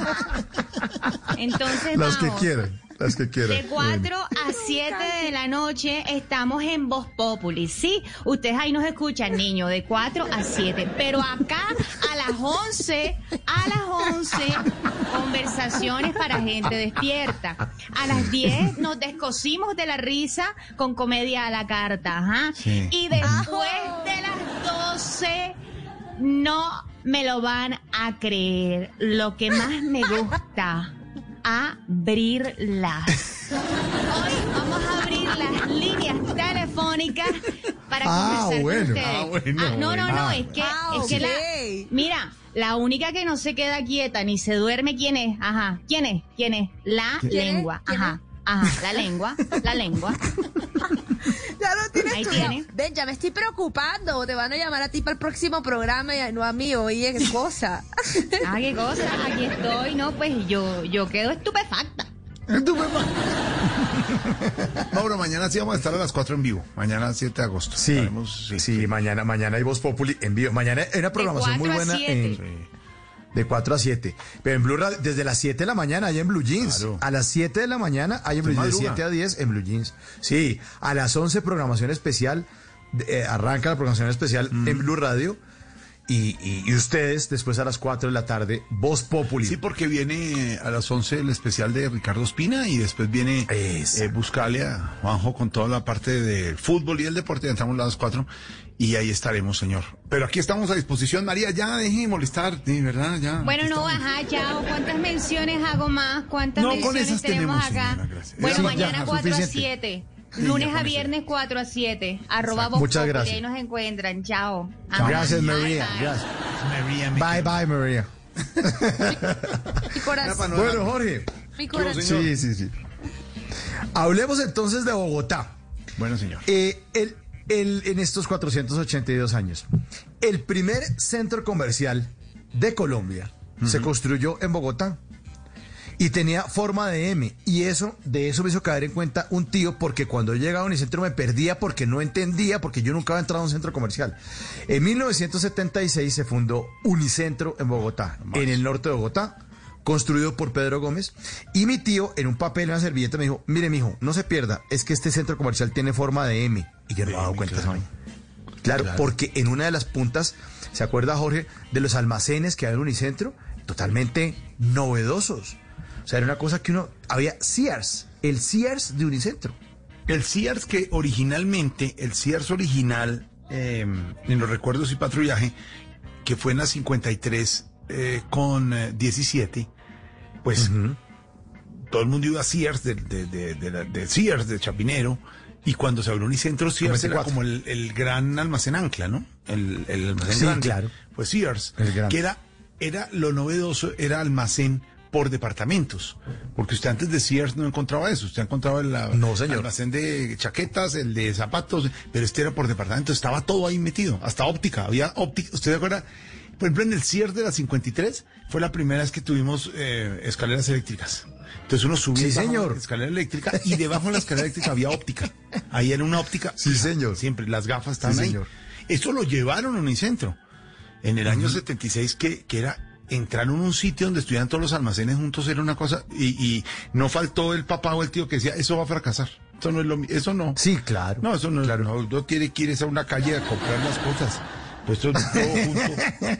Entonces Las que vamos. quieran, las que quieran. De 4 a 7 de la noche estamos en Voz Populi. Sí, ustedes ahí nos escuchan, niños, de 4 a 7. Pero acá a las 11, a las 11, conversaciones para gente despierta. A las 10 nos descosimos de la risa con comedia a la carta. Ajá. Sí. Y después de las 12, no me lo van a creer. Lo que más me gusta abrirlas. Hoy vamos a abrir las líneas única para Ah, conversar bueno. con ustedes. Ah, bueno, Ah, no, no, bueno. no, es que, Ah, es que la, mira, la única que no se queda quieta ni se duerme, ¿quién es? Ajá, ¿quién es? ¿Quién es? La lengua, ¿Quién ajá, ajá, la lengua, la lengua. Ya lo tienes Ahí tiene. Ven, ya me estoy preocupando. Te van a llamar a ti para el próximo programa y no a mí. Oye, qué cosa. Ah, qué cosa, aquí estoy, no, pues yo, yo quedo estupefacta. Mauro, mañana sí vamos a estar a las 4 en vivo. Mañana 7 de agosto. Sí, Estaremos- sí, mañana, mañana hay Voz Populi en vivo. Mañana hay una programación muy 4 a buena 7. en, de 4 a 7. Pero en Blue Radio, desde las 7 de la mañana hay en Blue Jeans. Claro. A las 7 de la mañana hay en Blue Jeans. De madruga. 7 a 10 en Blue Jeans. Sí, a las 11 programación especial. eh, arranca la programación especial Mm. en Blue Radio. Y, y- y ustedes, después a las 4 de la tarde, Voz Populi. Sí, porque viene a las 11 el especial de Ricardo Espina y después viene eh, buscarle a Juanjo con toda la parte del fútbol y el deporte. Entramos a las 4 y ahí estaremos, señor. Pero aquí estamos a disposición, María. Ya deje de molestar, de verdad, ya. Bueno, no, ajá, chao. ¿Cuántas menciones hago más? ¿Cuántas No, con menciones esas tenemos, tenemos, acá? señora. Bueno, Sí, mañana ya, 4 a suficiente. 7. Lunes a viernes 4 a 7. Arroba Muchas gracias. Ahí nos encuentran. Chao. Ajá. Gracias, María. bye. Gracias. María, Bye, bye, María. Mi corazón. Bueno, Jorge. Mi corazón. Sí, sí, sí. Hablemos entonces de Bogotá. Bueno, señor. Eh, el, el- en estos 482 años, el primer centro comercial de Colombia se construyó en Bogotá y tenía forma de M. Y eso, de eso me hizo caer en cuenta un tío, porque cuando llegaba a Unicentro me perdía porque no entendía, porque yo nunca había entrado a un centro comercial. En 1976 se fundó Unicentro en Bogotá, en el norte de Bogotá, construido por Pedro Gómez. Y mi tío, en un papel, en una servilleta, me dijo: Mire, mijo, no se pierda, es que este centro comercial tiene forma de M. Y yo no me he dado cuenta vaina. Claro, porque en una de las puntas, ¿se acuerda Jorge de los almacenes que había en Unicentro? Totalmente novedosos. O sea, era una cosa que uno... Había Sears, el Sears de Unicentro. El Sears que originalmente, el Sears original, eh, en los recuerdos y patrullaje, que fue en la 53 eh, con eh, 17, pues todo el mundo iba a Sears, de, de, de, Sears, de Chapinero, y cuando se abrió Unicentro, Sears era 94. como el, el gran almacén ancla, ¿no? El, el almacén Sí, grande. claro. Pues Sears, que era, era lo novedoso, era almacén por departamentos, porque usted antes de Sears no encontraba eso, usted encontraba el No, señor. almacén de chaquetas, el de zapatos, pero este era por departamentos, estaba todo ahí metido, hasta óptica, había óptica, ¿usted se acuerda? Por ejemplo, en el Sears de la 53 fue la primera vez que tuvimos eh, escaleras eléctricas. Entonces uno subía Sí, señor. la escalera eléctrica y debajo de la escalera eléctrica había óptica. Ahí era una óptica. Sí, señor. Siempre, las gafas estaban Sí, ahí. señor. Eso lo llevaron a Unicentro. En el año 76, que, que era entraron a un sitio donde estuvieran todos los almacenes juntos, era una cosa, y, y no faltó el papá o el tío que decía, eso va a fracasar. Eso no es lo eso no. Sí, claro. No, eso no es, Claro. no, no tiene que ir a una calle a comprar las cosas. Pues esto todo junto,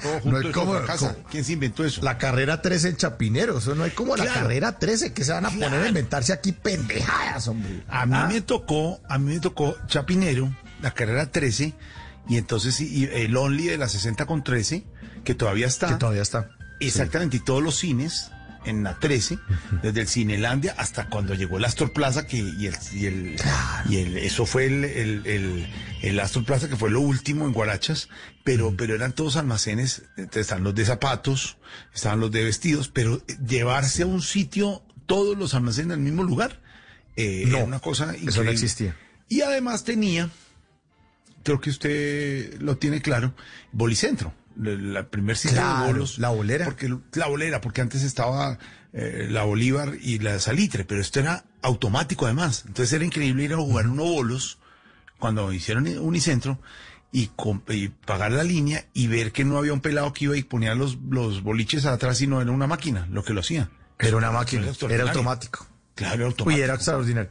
todo junto No es como- como- ¿Quién se inventó eso? La carrera 13 en Chapinero, eso no hay como la carrera 13 que se van a poner a inventarse aquí pendejadas, hombre. A mí Ah. me tocó, a mí me tocó Chapinero, la carrera 13, y entonces y el Only de la 60 con 13, que todavía está. Que todavía está. Exactamente, y todos los cines en la 13, desde el Cinelandia hasta cuando llegó el Astor Plaza, que, y el, y el, y el- eso fue el, el, el, Astor Plaza, que fue lo último en Guarachas, pero, pero eran todos almacenes, entonces están los de zapatos, estaban los de vestidos, pero llevarse a un sitio todos los almacenes al mismo lugar, eh, No, era una cosa increíble. eso no existía. Y además tenía, creo que usted lo tiene claro, Bolicentro. La, primer sitio Claro, de bolos. la bolera. Porque, la bolera, porque antes estaba eh, la Bolívar y la Salitre, pero esto era automático además. Entonces era increíble ir a jugar unos bolos cuando hicieron Unicentro y, com- y pagar la línea y ver que no había un pelado que iba y ponía los, los boliches atrás, sino era una máquina lo que lo hacía. Era una máquina, era automático. Claro, era automático. Uy, era extraordinario.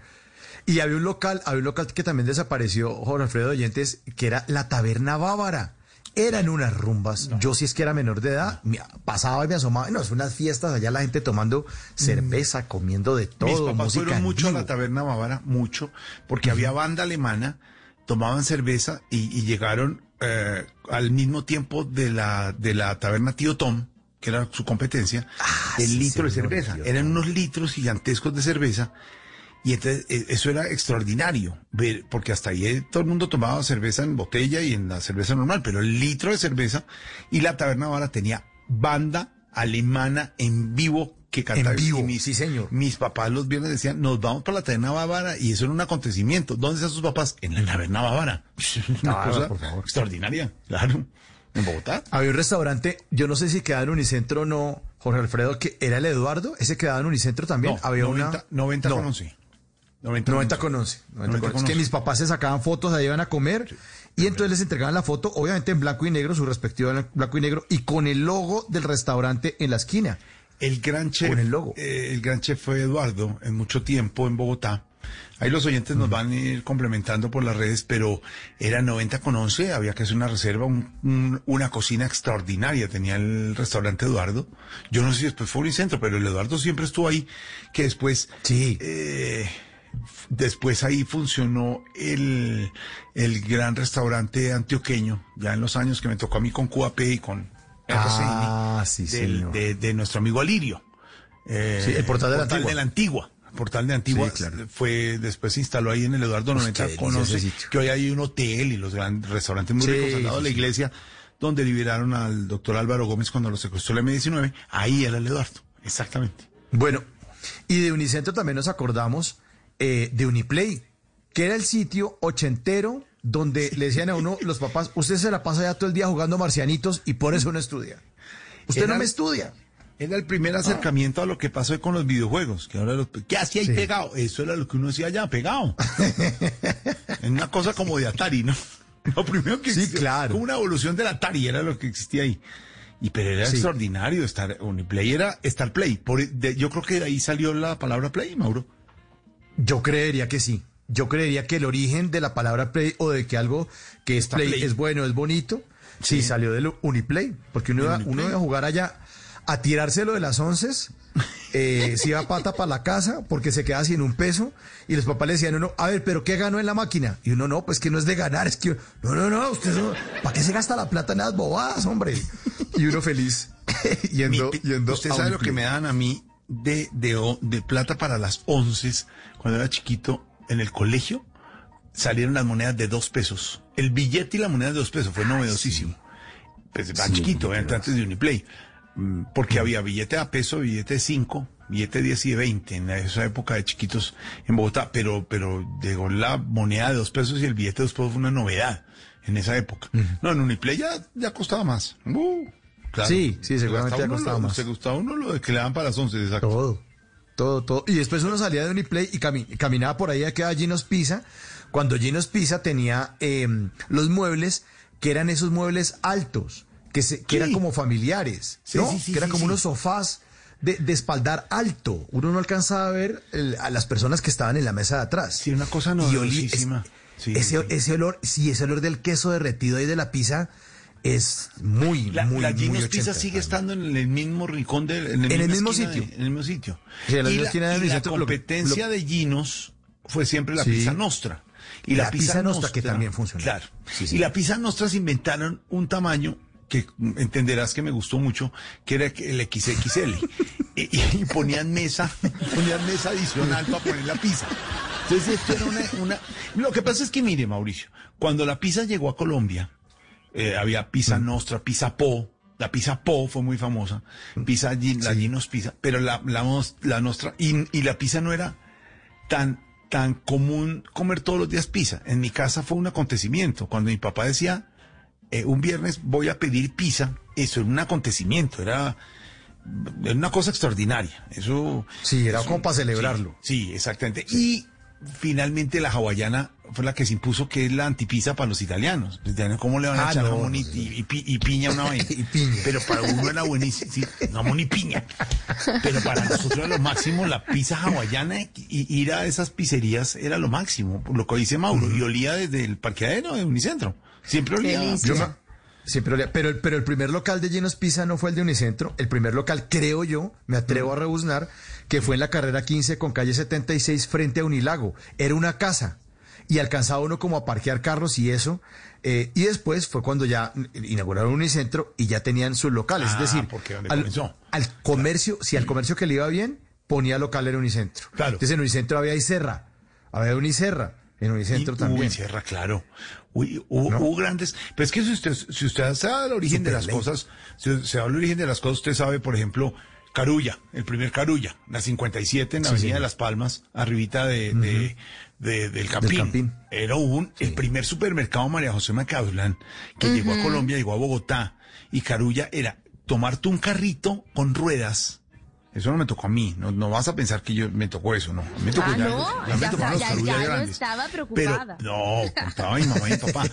Y había un local, había un local que también desapareció, Jorge Alfredo Oyentes, que era la Taberna Bávara. Eran unas rumbas. Yo si es que era menor de edad, me- pasaba y me asomaba. No, es unas fiestas allá la gente tomando cerveza, comiendo de todo, Mis papás música fueron en mucho a la taberna bávara, mucho, porque había banda alemana, tomaban cerveza y, y llegaron eh, al mismo tiempo de la, de la taberna Tío Tom, que era su competencia, el Ah, sí, litro de cerveza. Eran unos litros gigantescos de cerveza Y entonces eh, eso era extraordinario, ver, porque hasta ahí eh, todo el mundo tomaba cerveza en botella y en la cerveza normal, pero el litro de cerveza y la taberna Bávara tenía banda alemana en vivo que cantaba. En vivo, Y mis, sí, señor. Mis papás los viernes decían, nos vamos para la taberna bávara y eso era un acontecimiento. ¿Dónde están sus papás? En la taberna bávara. Una cosa por favor. extraordinaria, claro. En Bogotá. Había un restaurante, yo no sé si quedaba en Unicentro o no, Jorge Alfredo, que era el Eduardo, ese quedaba en Unicentro también. No, Había 90, una 90 No, con 11. 90, 90 con 11. 90 90 con con 11. Es que 11. mis papás se sacaban fotos, ahí iban a comer y entonces les entregaban la foto, obviamente en blanco y negro, su respectivo blanco y negro, y con el logo del restaurante en la esquina. El gran chef, Con el logo. eh, el gran chef fue Eduardo, en mucho tiempo en Bogotá. Ahí los oyentes nos van a ir complementando por las redes, pero era 90 con 11, había que hacer una reserva, un- un- una cocina extraordinaria tenía el restaurante Eduardo. Yo no sé si después fue Unicentro, pero el Eduardo siempre estuvo ahí, que después... Sí. eh, después ahí funcionó el, el gran restaurante antioqueño, ya en los años que me tocó a mí con QAP y con Ah, sí, del- de, de nuestro amigo Alirio. Eh, Sí, el portal de la Antigua. de la Antigua. Portal de Antigua Sí, claro. fue, después se instaló ahí en el Eduardo Uf, 90 qué con delicia ese 11, sitio. que hoy hay un hotel y los grandes restaurantes muy Sí, ricos al lado de la iglesia, donde liberaron al doctor Álvaro Gómez cuando lo secuestró el M19. Ahí era el Eduardo, exactamente. Bueno, y de Unicentro también nos acordamos eh, de Uniplay, que era el sitio ochentero donde le decían a uno los papás, usted se la pasa ya todo el día jugando marcianitos y por eso no estudia. Usted Era- no me estudia. Era el primer acercamiento a lo que pasó con los videojuegos. Que ahora los, ¿Qué hacía ahí Sí. pegado? Eso era lo que uno decía allá, pegado. es una cosa como de Atari, ¿no? Lo primero que Sí, existía, claro. Como una evolución del Atari, era lo que existía ahí. Y pero era Sí. extraordinario estar, Uniplay era Star Play. Por, de- yo creo que de ahí salió la palabra Play, Mauro. Yo creería que sí. Yo creería que el origen de la palabra play o de que algo que es play, play. es bueno, es bonito, sí, salió del Uniplay, porque uno iba, uno iba a jugar allá a tirárselo de las once, eh, se iba a pata para la casa porque se quedaba sin un peso y los papás le decían a uno, a ver, pero ¿qué ganó en la máquina? Y uno, no, pues que no es de ganar, es que, no, no, no, usted no, ¿para qué se gasta la plata en las bobadas, hombre? Y uno feliz yendo, Mi- yendo Usted sabe lo que me dan a mí de, de, de plata para las once cuando era chiquito en el colegio. Salieron las monedas de dos pesos. El billete y la moneda de dos pesos fue novedosísimo. Pues más Sí, chiquito, antes de Uniplay. Mm, Porque había billete a peso, billete de cinco, billete de 10 y de 20 en esa época de chiquitos en Bogotá. Pero, pero llegó la moneda de dos pesos y el billete de dos pesos fue una novedad en esa época. No, en Uniplay ya, ya costaba más. Uh, claro. Sí, sí, seguramente Se uno lo- más. Se gustaba uno lo de que le daban para las 11, exacto. Todo, todo, todo. Y después uno salía de Uniplay y cami- caminaba por ahí a quedaba Ginos Pizza, cuando Ginos Pizza tenía eh, los muebles que eran esos muebles altos, que, se, que eran como familiares, Sí, ¿no? sí, sí, que eran como unos sofás de, de espaldar alto. Uno no alcanzaba a ver el- a las personas que estaban en la mesa de atrás. Sí, una cosa Y novedosísima. es- ese, ese olor, sí, ese olor del queso derretido ahí de la pizza es muy, La, muy, la muy Ginos Pizza sigue estando en el mismo rincón del en, En el mismo sitio. de- en el mismo sitio. Sí, la y la, del y la sitio, lo- competencia lo- de Ginos fue siempre la Sí. pizza nostra. Y la, La pizza Nostra, que también funciona. Claro. Sí. Y la pizza nostra se inventaron un tamaño que entenderás que me gustó mucho, que era el XXL. y, y ponían mesa, ponían mesa adicional para poner la pizza. Entonces esto era una, una- Lo que pasa es que, mire, Mauricio, cuando la pizza llegó a Colombia, eh, había pizza Mm. nostra, pizza po, la pizza po fue muy famosa, pizza, Gin- la Ginos pizza, pero la, la, la nostra, y, y la pizza no era tan, tan común comer todos los días pizza. En mi casa fue un acontecimiento. Cuando mi papá decía, eh, un viernes voy a pedir pizza, eso era un acontecimiento, era, era una cosa extraordinaria. Eso. Sí, era eso- como para celebrarlo. Sí, sí, exactamente. Y finalmente la hawaiana fue la que se impuso que es la antipizza para los italianos. Los italianos, ¿Cómo le van a Ah, echar no, jamón y, no, no. y- y pi- y piña una vaina? Y piña. Pero para uno era buenísimo. Sí, jamón y piña. Pero para nosotros era lo máximo la pizza hawaiana y ir a esas pizzerías era lo máximo, por lo que dice Mauro. Y olía desde el parqueadero de Unicentro. Siempre olía. Yo me- Sí, pero, pero el primer local de Llenos Pizza no fue el de Unicentro. El primer local, creo yo, me atrevo a rebuznar, que fue en la carrera 15 con calle 76 frente a Unilago. Era una casa. Y alcanzaba uno como a parquear carros y eso. eh, y después fue cuando ya inauguraron Unicentro y ya tenían sus locales. Ah, es decir, porque donde al, comenzó. al comercio, si al comercio que le iba bien, ponía local en Unicentro. Claro. Entonces en Unicentro había Iserra, había Unicerra, en Unicentro Y también. Uy, Sierra, claro. Uy, hubo, hubo grandes. Pero es que si usted, si usted sabe el origen de las cosas, si se habla del origen de las cosas, usted sabe, por ejemplo, Carulla, el primer Carulla, la 57 en la Sí, Avenida de Las Palmas, arribita de, de- de- del Campín. Campín. Era un, el primer supermercado María José Macaulán que llegó a. Colombia, llegó a Bogotá. Y Carulla era tomarte un carrito con ruedas. Eso no me tocó a mí. No, no vas a pensar que yo me tocó eso, no. Me tocó Ah, ya, no, ya me ya, tocaron los ya, Carulla ya yo grandes. estaba Pero preocupada. no, contaba mi mamá y mi papá.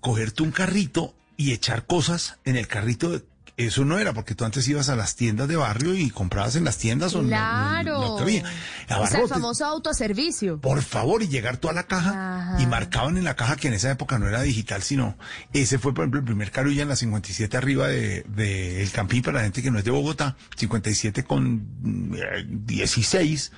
Cogerte un carrito y echar cosas en el carrito, eso no era, porque tú antes ibas a las tiendas de barrio y comprabas en las tiendas o Claro. había. o sea, el famoso autoservicio. Por favor, y llegar tú a la caja Ajá. y marcaban en la caja que en esa época no era digital, sino ese fue, por ejemplo, el primer carulla en la 57 arriba de, de El Campín para la gente que no es de Bogotá, 57 con mm, eh, 16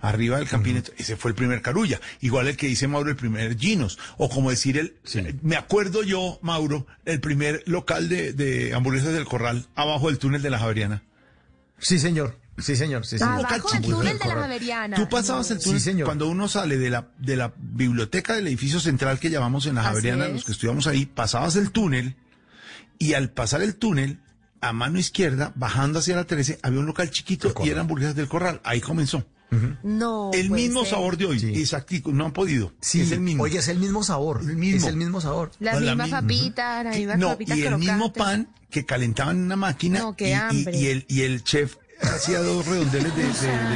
arriba del Campín, ese fue el primer carulla. Igual el que dice Mauro, el primer Ginos, o como decir el, me acuerdo yo, Mauro, el primer local de, de hamburguesas del Corral abajo del túnel de la Javeriana. Sí, señor. Sí, señor. Sí, señor. Abajo del túnel de la Javeriana. Tú pasabas el túnel Sí, señor. cuando uno sale de la, de la biblioteca del edificio central que llamamos en la Javeriana, los que estudiamos ahí, pasabas el túnel y al pasar el túnel, a mano izquierda, bajando hacia la 13, había un local chiquito y eran hamburguesas del corral. Ahí comenzó. No. el mismo ser. sabor de hoy. Exactico, no han podido. Sí, es el mismo. Oye, es el mismo sabor. El mismo. Es el mismo sabor. Las No, la mismas misma. papitas, las mismas no, papitas y el mismo pan que calentaban en una máquina No, qué y, y- hambre. y el, y el chef hacía dos redondeles de, de-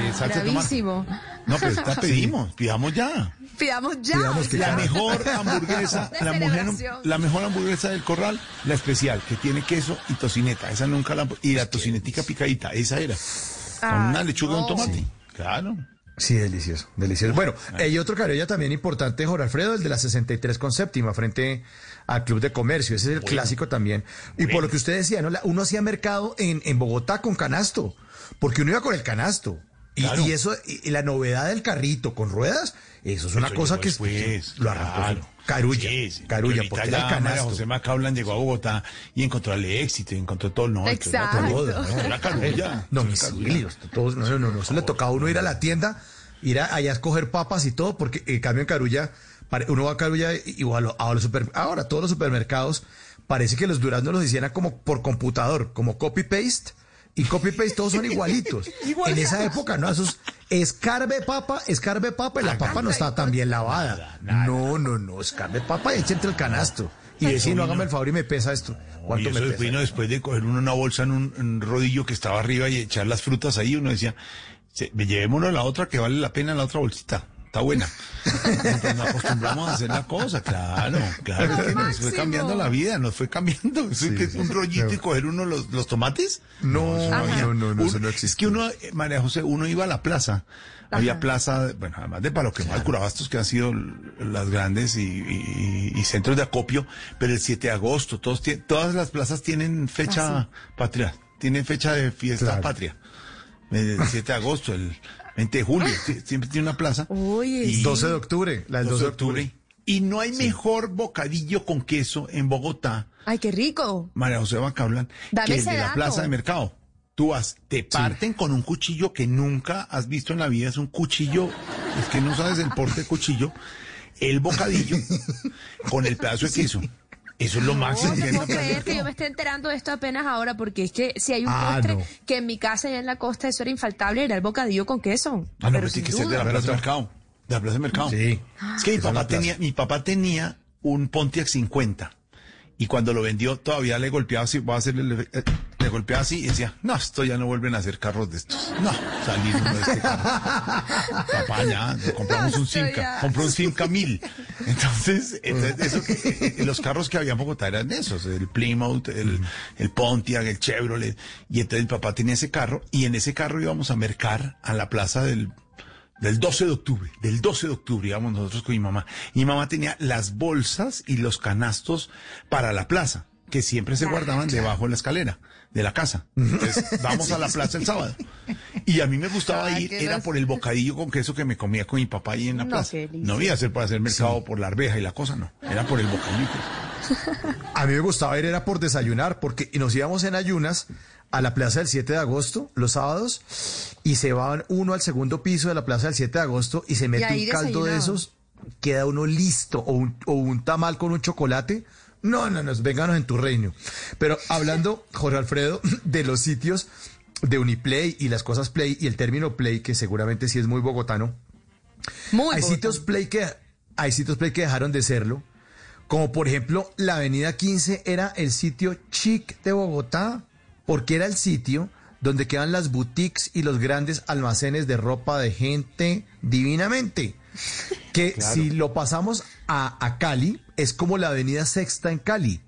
de salsa de tomate. Bravísimo. No, pero esta pedimos, pidamos ya. Pidamos ya. Pidamos que La mejor hamburguesa, la, mujer, la mejor hamburguesa del corral, la especial, que tiene queso y tocineta. Esa nunca la... Y la tocinetica picadita, esa era. Con Ah, una lechuga y un tomate. Claro. Sí, delicioso, delicioso. Bueno, hay otro carulla también importante, Jorge Alfredo, el de la 63 con séptima, frente al Club de Comercio. Ese es el clásico también. Y por lo que usted decía, ¿no? Uno hacía mercado en, en Bogotá con canasto, porque uno iba con el canasto. Y, Claro. y eso, y, la novedad del carrito con ruedas, eso es una Eso cosa que lo arrancó. claro. Carulla, Sí, sí. carulla, porque ya María canasto. José Macaulan llegó a Bogotá y encontró el éxito, y encontró todo el norte. Exacto. Todo, ¿no? Era carulla. Domicilios, todos, no, no, no, no, se le tocaba a uno ir a la tienda, ir a, allá a escoger papas y todo, porque en cambio en Carulla, uno va a Carulla y o a a los super, ahora todos los supermercados, parece que los duraznos los hicieran como por computador, como copy-paste, y copy-paste todos son igualitos. en esa época, no, esos escarbe papa, escarbe papa, y la papa no está tan bien lavada. No, no, no, escarbe papa y echa entre el canasto. Y vecino, hágame el favor y me pesa esto. Y ¿Cuánto eso me después, pesa? uno después de coger uno una bolsa en un, rodillo que estaba arriba y echar las frutas ahí, uno decía, "Se- llevémonos la otra que vale la pena la otra bolsita. Está buena. Entonces nos acostumbramos a hacer la cosa, claro, claro, es que nos fue cambiando la vida, nos fue cambiando. Eso es que es un rollito y coger uno los, los tomates. No, eso había. no, no, no, eso Uno- no Es que uno, eh, María José, uno iba a la plaza. Había plaza, bueno, además de Palo que mal Curabastos, que han sido las grandes y, y- y centros de acopio, pero el 7 de agosto, todos todas las plazas tienen fecha patria, tienen fecha de fiesta Claro. patria. El 7 de agosto, el 20 de julio, sie- siempre tiene una plaza. Oye, Y- sí. 12 de octubre, la del 12 de octubre. Y no hay mejor bocadillo con queso en Bogotá, Ay, qué rico. María José Bacablan, Dame que el de la dato. plaza de mercado. Tú vas, te parten con un cuchillo que nunca has visto en la vida, es un cuchillo, es que no sabes el porte de cuchillo, el bocadillo con el pedazo de queso. Eso es lo máximo No la puedo creer que yo me esté enterando de esto apenas ahora, porque es que si hay un Ah, postre no. que en mi casa allá en la costa eso era infaltable, era el bocadillo con queso. Ah, no, Pero sin tiene que ser de la plaza de mercado. De la plaza de mercado. Sí. Es que mi papá tenía, mi papá tenía un Pontiac 50 y cuando lo vendió todavía le golpeaba así, voy a hacerle, eh, le golpeaba así y decía, no, esto ya no vuelven a hacer carros de estos. No, salir uno de este carro. papá, ya, compramos un Simca, compró un Simca 1000. Entonces, entonces eso que, eh, eh, los carros que había en Bogotá eran esos, el Plymouth, el, el Pontiac, el Chevrolet. Y entonces mi papá tenía ese carro y en ese carro íbamos a mercar a la plaza del del 12 de octubre, del 12 de octubre íbamos nosotros con mi mamá. Y mi mamá tenía las bolsas y los canastos para la plaza, que siempre se guardaban debajo de la escalera de la casa. Entonces, vamos a la plaza el sábado. Y a mí me gustaba Ay, ir, era por el bocadillo con queso que me comía con mi papá ahí en la No, plaza. No iba a ser para hacer mercado por la arveja y la cosa, no. Era por el bocadillo. A mí me gustaba ir era por desayunar, porque nos íbamos en ayunas a la Plaza del 7 de agosto los sábados y se van uno al segundo piso de la Plaza del 7 de agosto y se mete un caldo de esos, queda uno listo o un, o un tamal con un chocolate. No, no, no, vénganos en tu reino. Pero hablando, Jorge Alfredo, de los sitios de Uniplay y las cosas Play y el término Play, que seguramente sí es muy bogotano, Muy hay bogotano. sitios Play que hay sitios Play que dejaron de serlo, como por ejemplo la Avenida 15 era el sitio chic de Bogotá, porque era el sitio donde quedan las boutiques y los grandes almacenes de ropa de gente divinamente. Que si lo pasamos a, a Cali, es como la Avenida Sexta en Cali.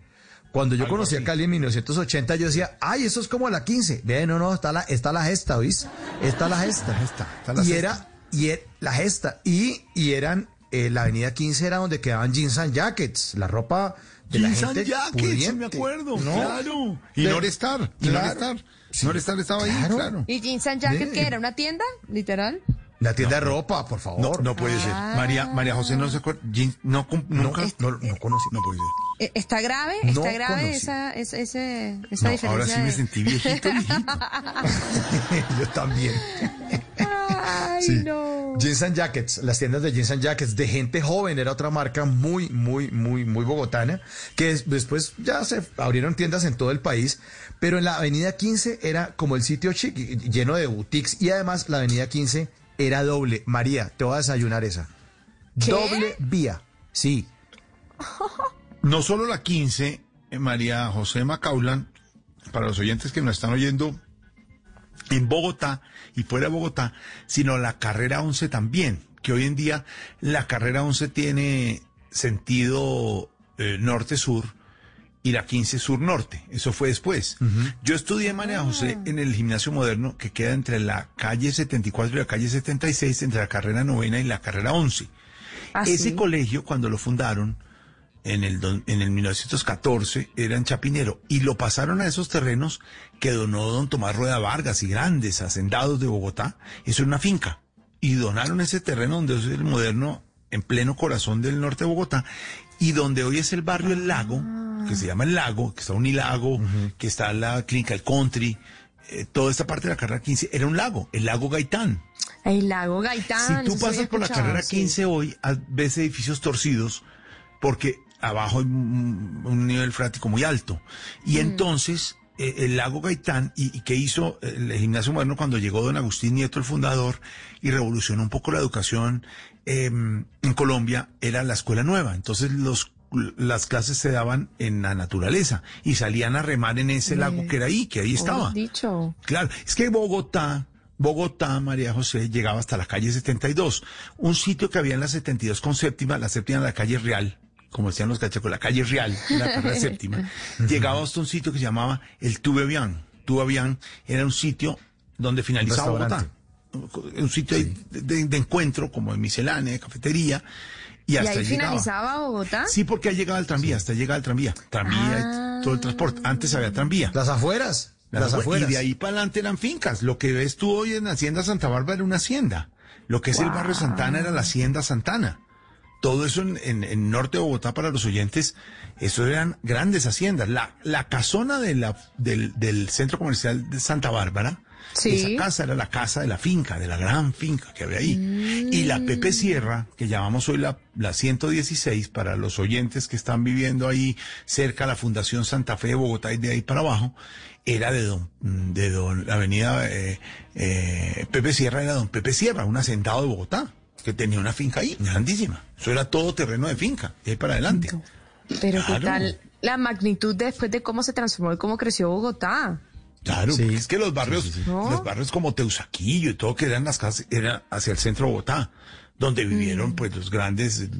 Cuando yo Algo conocí a. Cali en 1980, yo decía, ay, eso es como la 15. Ve, no, no, está la, está la gesta, ¿oís? Está la gesta. está la y sexta. era, y e- la gesta. Y, y eran, eh, la avenida 15 era donde quedaban jeans and jackets, la ropa de la Jeans and gente Jackets, pudiente. me acuerdo, ¿no? claro. Y Norestar, y Claro. Norestar. Norestar estaba ahí, Claro. ¿Y Jeans and Jacket Sí. qué era? ¿Una tienda? ¿Literal? La tienda de ropa, por No, favor. no puede ser. Ah. María, María José no se acuerda. Jean- No, nunca. no, no conocí. No puede ser. Eh, ¿Está grave? No ¿Está grave conocí. esa, esa, esa No, diferencia? ahora sí me sentí viejito, viejito. yo también. Ay, Sí. no. Jeans and Jackets, las tiendas de Jeans and Jackets de gente joven era otra marca muy, muy, muy, muy bogotana, que es- después ya se abrieron tiendas en todo el país, pero en la avenida 15 era como el sitio chic, lleno de boutiques, y además la avenida 15 era doble. María, te voy a desayunar esa. ¿Qué? Doble vía, sí. No solo la 15, eh, María José Macaulan, para los oyentes que nos están oyendo en Bogotá y fuera de Bogotá, sino la carrera 11 también, que hoy en día la carrera 11 tiene sentido eh, norte-sur y la 15 sur-norte. Eso fue después. Yo estudié María José en el gimnasio moderno que queda entre la calle 74 y la calle 76, entre la carrera novena y la carrera 11. Ah, Ese sí. colegio, cuando lo fundaron, en el, don- en el 1914 era en Chapinero y lo pasaron a esos terrenos que donó don Tomás Rueda Vargas y grandes hacendados de Bogotá. Eso era una finca. Y donaron ese terreno donde es el moderno, en pleno corazón del norte de Bogotá, y donde hoy es el barrio El Lago, que se llama El Lago, que está un lago, que está la clínica El Country, eh, toda esta parte de la carrera 15 era un lago, el lago Gaitán. El lago Gaitán. Si tú pasas por la carrera sí. 15 hoy, ah, ves edificios torcidos porque abajo hay un, nivel frático muy alto. Y entonces eh, el lago Gaitán, y, y que hizo el gimnasio moderno cuando llegó don Agustín Nieto, el fundador, y revolucionó un poco la educación eh, en Colombia, era la escuela nueva. Entonces los las clases se daban en la naturaleza y salían a remar en ese lago que era ahí, que ahí estaba. Dicho. Claro, es que Bogotá, Bogotá, María José, llegaba hasta la calle 72, un sitio que había en la 72 con séptima, la séptima de la calle Real, como decían los cachacos, la calle Real, la carrera séptima, llegaba hasta un sitio que se llamaba el Tubevian. Tubevian era un sitio donde finalizaba Bogotá. Un sitio de, de encuentro, como de miscelánea, de cafetería. Y, ¿Y hasta ahí llegaba. finalizaba Bogotá? Sí, porque ahí llegaba el tranvía, hasta llega el tranvía. Tranvía y todo el transporte. Antes había tranvía. Las afueras. Las, Las afueras. afueras. Y de ahí para adelante eran fincas. Lo que ves tú hoy en Hacienda Santa Bárbara era una hacienda. Lo que es el barrio Santana era la Hacienda Santana. Todo eso en, en, en norte de Bogotá para los oyentes, eso eran grandes haciendas. La, la casona de la, del, del centro comercial de Santa Bárbara, Sí. esa casa era la casa de la finca, de la gran finca que había ahí. Y la Pepe Sierra, que llamamos hoy la, la 116, para los oyentes que están viviendo ahí cerca de la Fundación Santa Fe de Bogotá y de ahí para abajo, era de don, de don, la avenida eh, eh, Pepe Sierra era don Pepe Sierra, un hacendado de Bogotá, que tenía una finca ahí, grandísima. Eso era todo terreno de finca, de ahí para adelante. Pero qué tal la magnitud después de cómo se transformó y cómo creció Bogotá. Claro, Sí. es que los barrios, ¿No? los barrios como Teusaquillo y todo que eran las casas, era hacia el centro de Bogotá, donde vivieron pues los grandes eh,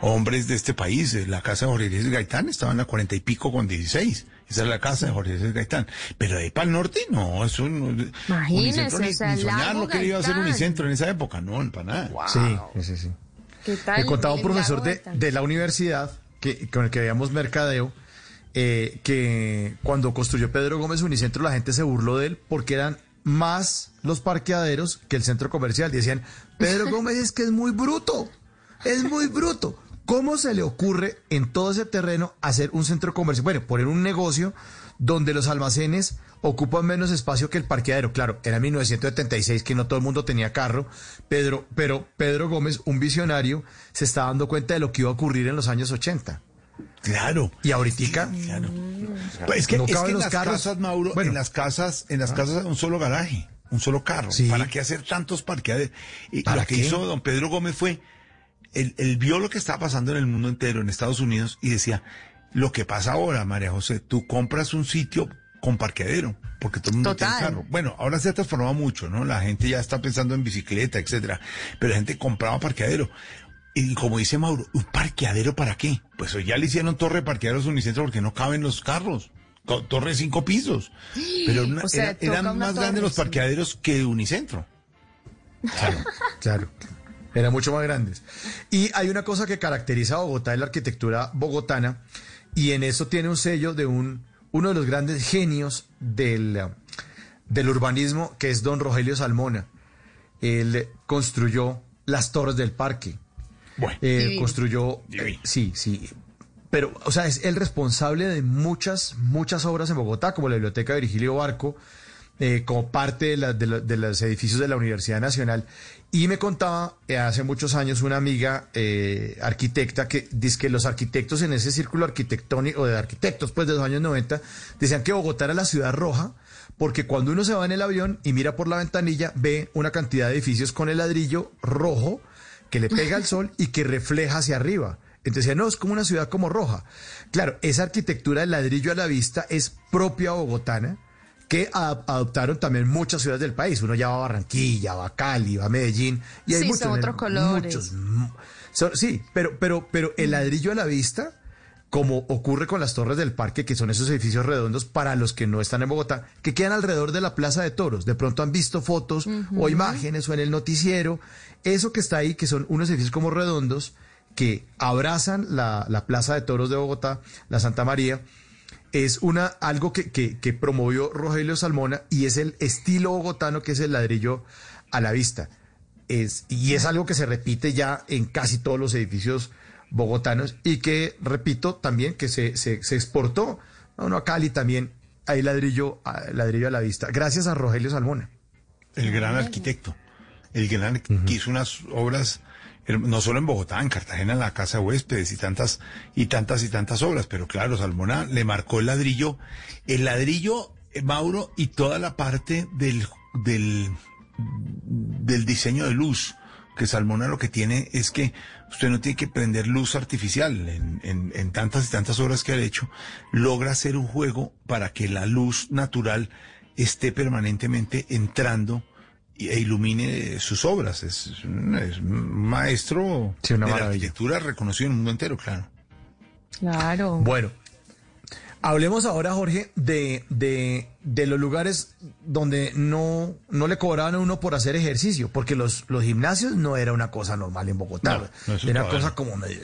hombres de este país. Eh, La casa de Jorge Eliezer Gaitán estaba en la cuarenta y pico con 16. Esa es la casa de Jorge Eliezer Gaitán. Pero de ahí para el norte, no, eso no. Imagínese, Unicentro ni, o sea, ni soñar lago lo que iba a ser Gaitán. Unicentro en esa época, no, para nada. Sí, sí, sí. ¿Qué tal? Me contaba un profesor de, de la universidad que, con el que veíamos mercadeo, eh, que cuando construyó Pedro Gómez Unicentro la gente se burló de él porque eran más los parqueaderos que el centro comercial. Decían, Pedro Gómez es que es muy bruto, es muy bruto. ¿Cómo se le ocurre en todo ese terreno hacer un centro comercial? Bueno, poner un negocio donde los almacenes ocupan menos espacio que el parqueadero. Claro, era 1976 que no todo el mundo tenía carro, Pedro, pero Pedro Gómez, un visionario, se está dando cuenta de lo que iba a ocurrir en los años 80. Claro. Y ahorita, Claro. Pues es que, No es que en los las carros. casas, Mauro, Bueno. en las casas, en las casas un solo garaje, un solo carro. Sí. ¿Para qué hacer tantos parqueaderos? Y ¿Para lo que qué? hizo don Pedro Gómez fue, él, él vio lo que estaba pasando en el mundo entero, en Estados Unidos, y decía, lo que pasa ahora, María José, tú compras un sitio con parqueadero, porque todo el mundo Total. tiene carro. Bueno, ahora se ha transformado mucho, ¿no? La gente ya está pensando en bicicleta, etcétera, pero la gente compraba parqueadero. Y como dice Mauro, ¿un parqueadero para qué? Pues hoy ya le hicieron torre de parqueaderos unicentro porque no caben los carros. Torre de cinco pisos. Pero una- O sea, era- eran una más torre, grandes los sí. parqueaderos que Unicentro. Claro. Eran mucho más grandes. Y hay una cosa que caracteriza a Bogotá, es la arquitectura bogotana, y en eso tiene un sello de un, uno de los grandes genios del, del urbanismo, que es don Rogelio Salmona. Él construyó las torres del parque. Bueno. Eh, construyó, eh, sí, sí. Pero, o sea, es el responsable de muchas, muchas obras en Bogotá, como la Biblioteca de Virgilio Barco, eh, como parte de, la- de la- de los edificios de la Universidad Nacional. Y me contaba eh, hace muchos años una amiga eh, arquitecta que dice que los arquitectos en ese círculo arquitectónico, o de arquitectos pues de los años 90, decían que Bogotá era la ciudad roja, porque cuando uno se va en el avión y mira por la ventanilla, ve una cantidad de edificios con el ladrillo rojo que le pega el sol y que refleja hacia arriba. Entonces no, es como una ciudad como roja. Claro, esa arquitectura del ladrillo a la vista es propia bogotana, que adoptaron también muchas ciudades del país. Uno ya va a Barranquilla, va a Cali, va a Medellín, y hay Sí, muchos, son otros colores. muchos, mm, son- sí, pero, pero, pero el ladrillo a la vista, como ocurre con las torres del parque, que son esos edificios redondos para los que no están en Bogotá, que quedan alrededor de la Plaza de Toros. De pronto han visto fotos o imágenes o en el noticiero. Eso que está ahí, que son unos edificios como redondos, que abrazan la, la Plaza de Toros de Bogotá, la Santa María, es una, algo que, promovió Rogelio Salmona y es el estilo bogotano que es el ladrillo a la vista. Y es algo que se repite ya en casi todos los edificios bogotanos y que, repito, también que se, se, exportó a uno a Cali también, hay ladrillo, ladrillo a la vista, gracias a Rogelio Salmona. El gran arquitecto. El gran que hizo unas obras, eh, no solo en Bogotá, en Cartagena, en la Casa de Huéspedes y tantas, y tantas y tantas obras. Pero claro, Salmona le marcó el ladrillo, el ladrillo, eh, Mauro, y toda la parte del, del, del diseño de luz. Que Salmona lo que tiene es que usted no tiene que prender luz artificial. En, en- en tantas y tantas obras que ha hecho, logra hacer un juego para que la luz natural esté permanentemente entrando e ilumine sus obras. Es, un- es un maestro Sí, una de la arquitectura reconocido en el mundo entero, claro. Claro. Bueno, hablemos ahora, Jorge, de, de, de los lugares donde no, no le cobraban a uno por hacer ejercicio, porque los, los gimnasios no era una cosa normal en Bogotá. No, no, era todavía cosa no. como medio.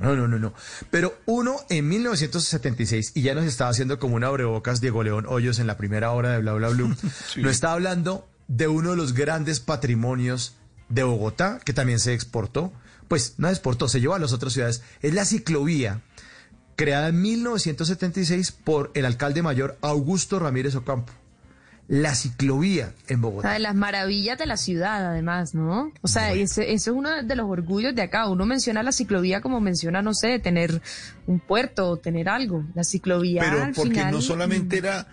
No, no, no, no. Pero uno en 1976, y ya nos estaba haciendo como un abrebocas Diego León Hoyos en la primera hora de Bla Bla Blue, Sí. nos está hablando de uno de los grandes patrimonios de Bogotá, que también se exportó. Pues no exportó, se llevó a las otras ciudades. Es la ciclovía creada en 1976 por el alcalde mayor Augusto Ramírez Ocampo. La ciclovía en O Bogotá. sea, de las maravillas de la ciudad, además, ¿no? O sea, ese, ese es uno de los orgullos de acá. Uno menciona la ciclovía como menciona, no sé, tener un puerto, tener algo. La ciclovía Pero al porque final, no solamente era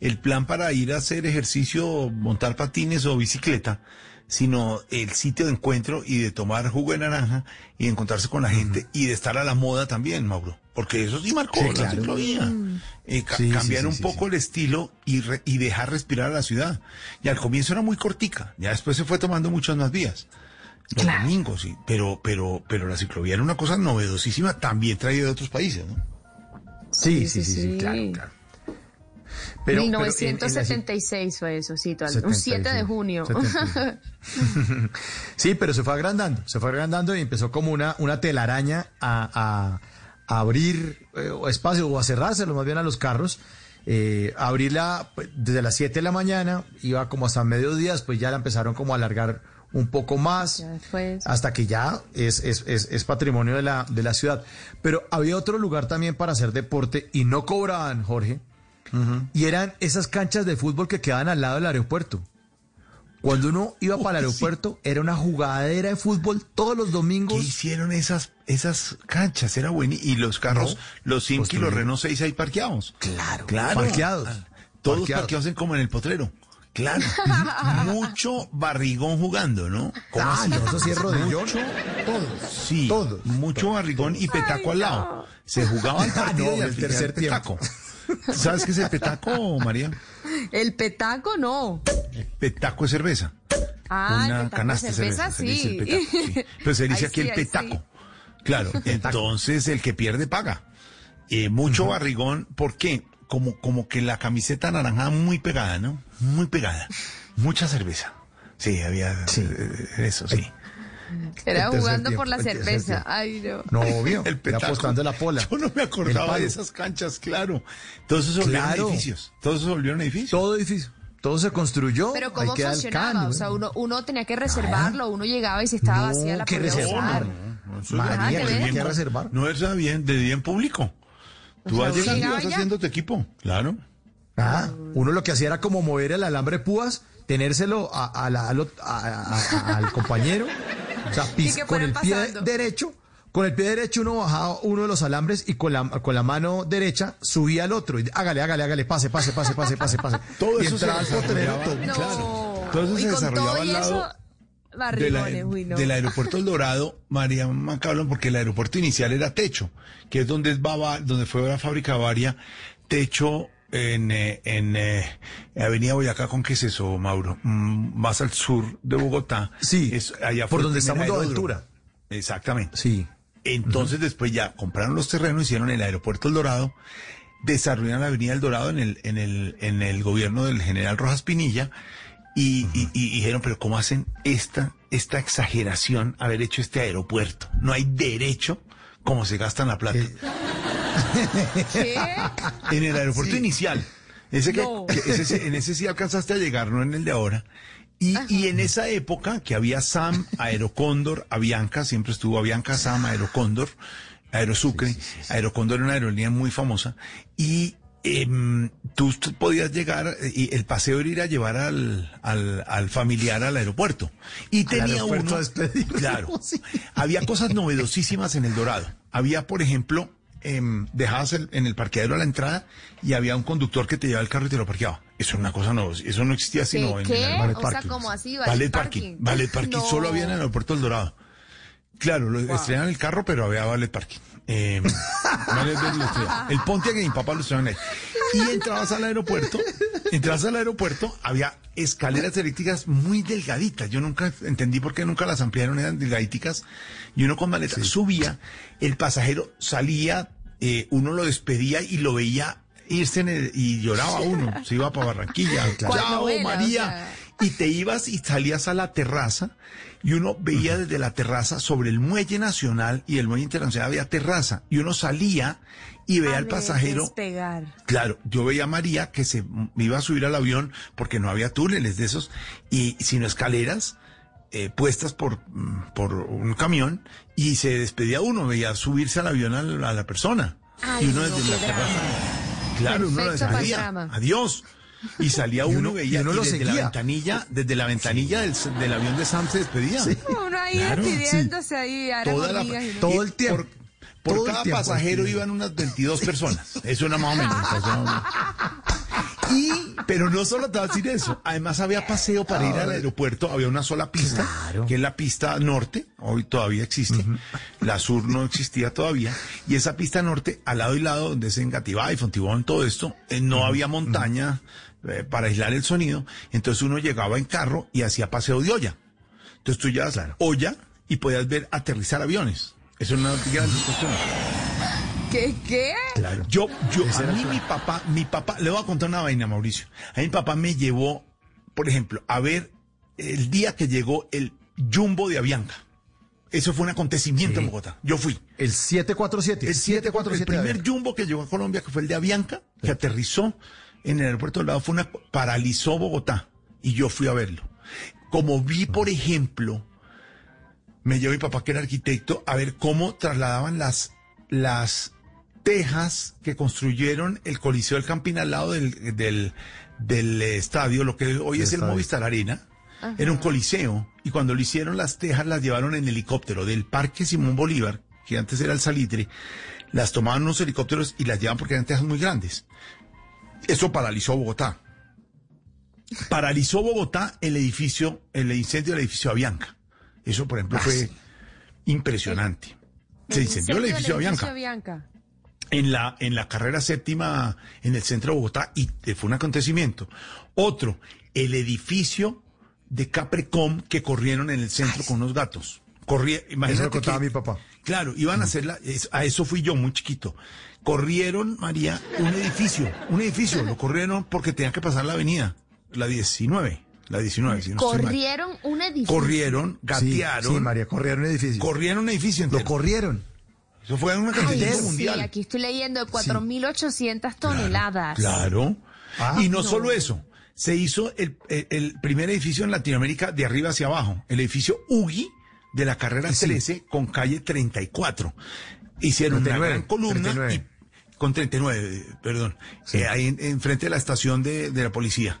el plan para ir a hacer ejercicio, montar patines o bicicleta, sino el sitio de encuentro y de tomar jugo de naranja y de encontrarse con la gente y de estar a la moda también, Mauro. Porque eso sí marcó Sí, la claro. ciclovía. Eh, ca- Sí, sí, cambiar sí, un sí, poco el estilo y, re- y dejar respirar a la ciudad. Y al comienzo era muy cortica, ya después se fue tomando muchas más vías. Los domingos, sí. Pero, pero, pero la ciclovía era una cosa novedosísima, también traída de otros países, ¿no? Sí, sí, sí, sí, claro, claro. Pero- pero en- en la cic- 1976 fue eso, sí, todo- un 7 de 76, junio. 76. Sí, pero se fue agrandando, se fue agrandando y empezó como una, una telaraña a, a- a abrir eh, espacio o a cerrárselo más bien a los carros. Eh, abrirla pues, desde las 7 de la mañana, iba como hasta mediodía, pues ya la empezaron como a alargar un poco más, hasta que ya es, es, es, es patrimonio de la, de la ciudad. Pero había otro lugar también para hacer deporte y no cobraban, Jorge, y eran esas canchas de fútbol que quedaban al lado del aeropuerto. Cuando uno iba para el sí. aeropuerto, era una jugadera de fútbol todos los ¿Qué domingos. hicieron esas, esas canchas? Era bueno. Y los carros, No, los Simki y los. Renault 6 ahí parqueados. Claro, Claro. parqueados. Ah, Todos Parqueados. parqueados en como en el potrero. Claro. Mucho barrigón jugando, ¿no? Ah, no, eso sí es rodillón. Mucho, Todos. sí. Todos. Mucho barrigón y petaco al lado. Se jugaba el partido No, y al el tercer petaco. ¿Sabes qué es el petaco, María? El petaco no. Petaco es cerveza. Ah, el una canasta de cerveza, cerveza. sí. el petaco, sí. Pero se dice Ahí aquí sí, el sí. petaco. Claro, entonces el que pierde paga. Eh, mucho barrigón, ¿por qué? Como, como que la camiseta naranja muy pegada, ¿no? Muy pegada. Mucha cerveza. Sí, había eh, eso, sí. Era jugando tiempo, por la cerveza. Ay, no. No, obvio. El petaco. apostando la pola. Yo no me acordaba de esas canchas, claro. Todos esos se volvieron Claro. edificios. Todos se volvieron edificios. Todo edificio. Todo se construyó. Pero ¿cómo el funcionaba? O sea, uno, uno tenía que reservarlo, uno llegaba y si estaba No, vacía la que podía usar. No, eso María, Ah, era ¿qué bien que reservar. No era bien, de bien público. Tú vas uno llegando y llegaba vas y ya. haciendo tu equipo. Claro. Ah, uno lo que hacía era como mover el alambre púas, tenérselo a, a la- al ot- a- a- a- al compañero, o sea, pis- con el pie pasando. derecho, con el pie derecho uno bajaba uno de los alambres y con la, con la mano derecha subía al otro. Y hágale, hágale, hágale, pase, pase, pase, pase, pase, pase. Todo y eso se entraba al potrero, desarrollaba. todo. No. Claro. Todo eso y se desarrollaba al lado eso, de la- barrigones, uy, no. del aeropuerto El Dorado, María Macablon, porque el aeropuerto inicial era techo, que es donde, es Bava- donde fue la fábrica Bavaria, techo en, eh, en eh, Avenida Boyacá, ¿con qué es eso, Mauro? Mm, más al sur de Bogotá. Sí, es, allá por donde Mundo aeródromo. Aventura. Exactamente. Sí. Entonces después ya compraron los terrenos, hicieron el aeropuerto El Dorado, desarrollaron la avenida El Dorado en el, en el, en el gobierno del general Rojas Pinilla y, y- y dijeron, pero ¿cómo hacen esta, esta exageración haber hecho este aeropuerto? No hay derecho como se gastan la plata. ¿Qué? En el aeropuerto inicial. Ese que, No. que ese, sí- en ese sí alcanzaste a llegar, no en el de ahora. Y, y en esa época que había SAM, Aerocóndor, Avianca, siempre estuvo Avianca, SAM, Aerocóndor, Aerosucre. Aerocóndor era una aerolínea muy famosa. Y em, tú podías llegar, eh, y el paseo era ir a llevar al, al, al familiar al aeropuerto. Y Al tenía aeropuerto uno. Claro. Sí. Había cosas novedosísimas en el Dorado. Había, por ejemplo, em, dejabas el- en el parqueadero a la entrada y había un conductor que te llevaba el carro y te lo parqueaba. Eso era una cosa no, eso no existía sino ¿Qué? en el ballet O sea, parking. como así, ballet, ballet parking. parking. Ballet parking. No. Solo había en el aeropuerto del Dorado. Claro, lo estrenan el carro, pero había ballet parking. Eh, el Pontiac y mi papá lo estrenaban ahí. Y entrabas al aeropuerto, entrabas al aeropuerto, había escaleras eléctricas muy delgaditas. Yo nunca entendí por qué nunca las ampliaron, eran delgaditas. Y uno con maleta subía, el pasajero salía, eh, uno lo despedía y lo veía irse en el- y lloraba uno. Se iba para Barranquilla. Cual Chao, novela, o María. sea. Y te ibas y salías a la terraza y uno veía desde la terraza sobre el muelle nacional y el muelle internacional había terraza y uno salía y veía A al pasajero. Despegar. Claro, yo veía a María que se iba a subir al avión porque no había túneles de esos y sino escaleras eh, puestas por, mm, por un camión y se despedía uno, veía subirse al avión a la, persona. Ay, y uno no, desde la terraza. Claro, uno lo despedía. Adiós. Y salía Y uno, uno- y veía y uno y lo desde la ventanilla, desde la ventanilla del, del avión de Sam se despedía. Uno ahí Claro, despidiéndose ahí, Toda la- y Todo el tiempo. Por, por Todo cada tiempo. pasajero iban unas 22 personas. Eso era más o menos. Y, pero no solo te voy a decir eso. Además había paseo para ir al aeropuerto. Había una sola pista, Claro. que es la pista norte. Hoy todavía existe. La sur no existía todavía. Y esa pista norte, al lado y lado, donde es en Gatibay, Fontibón, todo esto, eh, no había montaña eh, para aislar el sonido. Entonces uno llegaba en carro y hacía paseo de olla. Entonces tú llevas olla y podías ver aterrizar aviones. Eso es una gran cuestión. ¿Qué? ¿Qué? Claro. Yo, yo, a mí mi papá, mi papá, le voy a contar una vaina, Mauricio. A mí mi papá me llevó, por ejemplo, a ver el día que llegó el Jumbo de Avianca. Eso fue un acontecimiento en Bogotá. Yo fui. El 747. El 747, el primer Jumbo que llegó a Colombia, que fue el de Avianca, que aterrizó en el aeropuerto del lado, fue una, paralizó Bogotá. Y yo fui a verlo. como vi, por ejemplo, me llevó mi papá que era arquitecto a ver cómo trasladaban las, las tejas que construyeron el Coliseo del Campín al lado del, del, del estadio, lo que hoy El es el. Movistar Arena. Ajá. Era un coliseo y cuando lo hicieron las tejas las llevaron en helicóptero del Parque Simón Bolívar, que antes era el Salitre, las tomaban unos helicópteros y las llevaban porque eran tejas muy grandes. Eso paralizó Bogotá. Paralizó Bogotá el edificio, el incendio del edificio Avianca. Eso, por ejemplo, Ah, fue impresionante. Se incendió el edificio Avianca Bianca. en la, en la carrera séptima en el centro de Bogotá y eh, fue un acontecimiento. Otro, el edificio de Caprecom que corrieron en el centro con unos gatos. Corría, Eso lo contaba que- mi papá. Claro, iban a hacerla, es- a eso fui yo muy chiquito. Corrieron, María, un edificio, un edificio, lo corrieron porque tenían que pasar la avenida, la 19, la 19, si no estoy mal. Corrieron un edificio. Corrieron, gatearon. Sí, María, corrieron un edificio. Corrieron un edificio Lo entero. corrieron. Eso fue una Ay, cantidad sí, mundial. aquí estoy leyendo de 4.800 toneladas. Claro. Ah, y no, no. solo eso, se hizo el, el- el primer edificio en Latinoamérica de arriba hacia abajo, el edificio UGI de la carrera Sí. 13 con calle 34. Hicieron 39, una gran columna 39. y- con 39, eh, perdón, Sí. eh, ahí en, enfrente de la estación de, de la policía.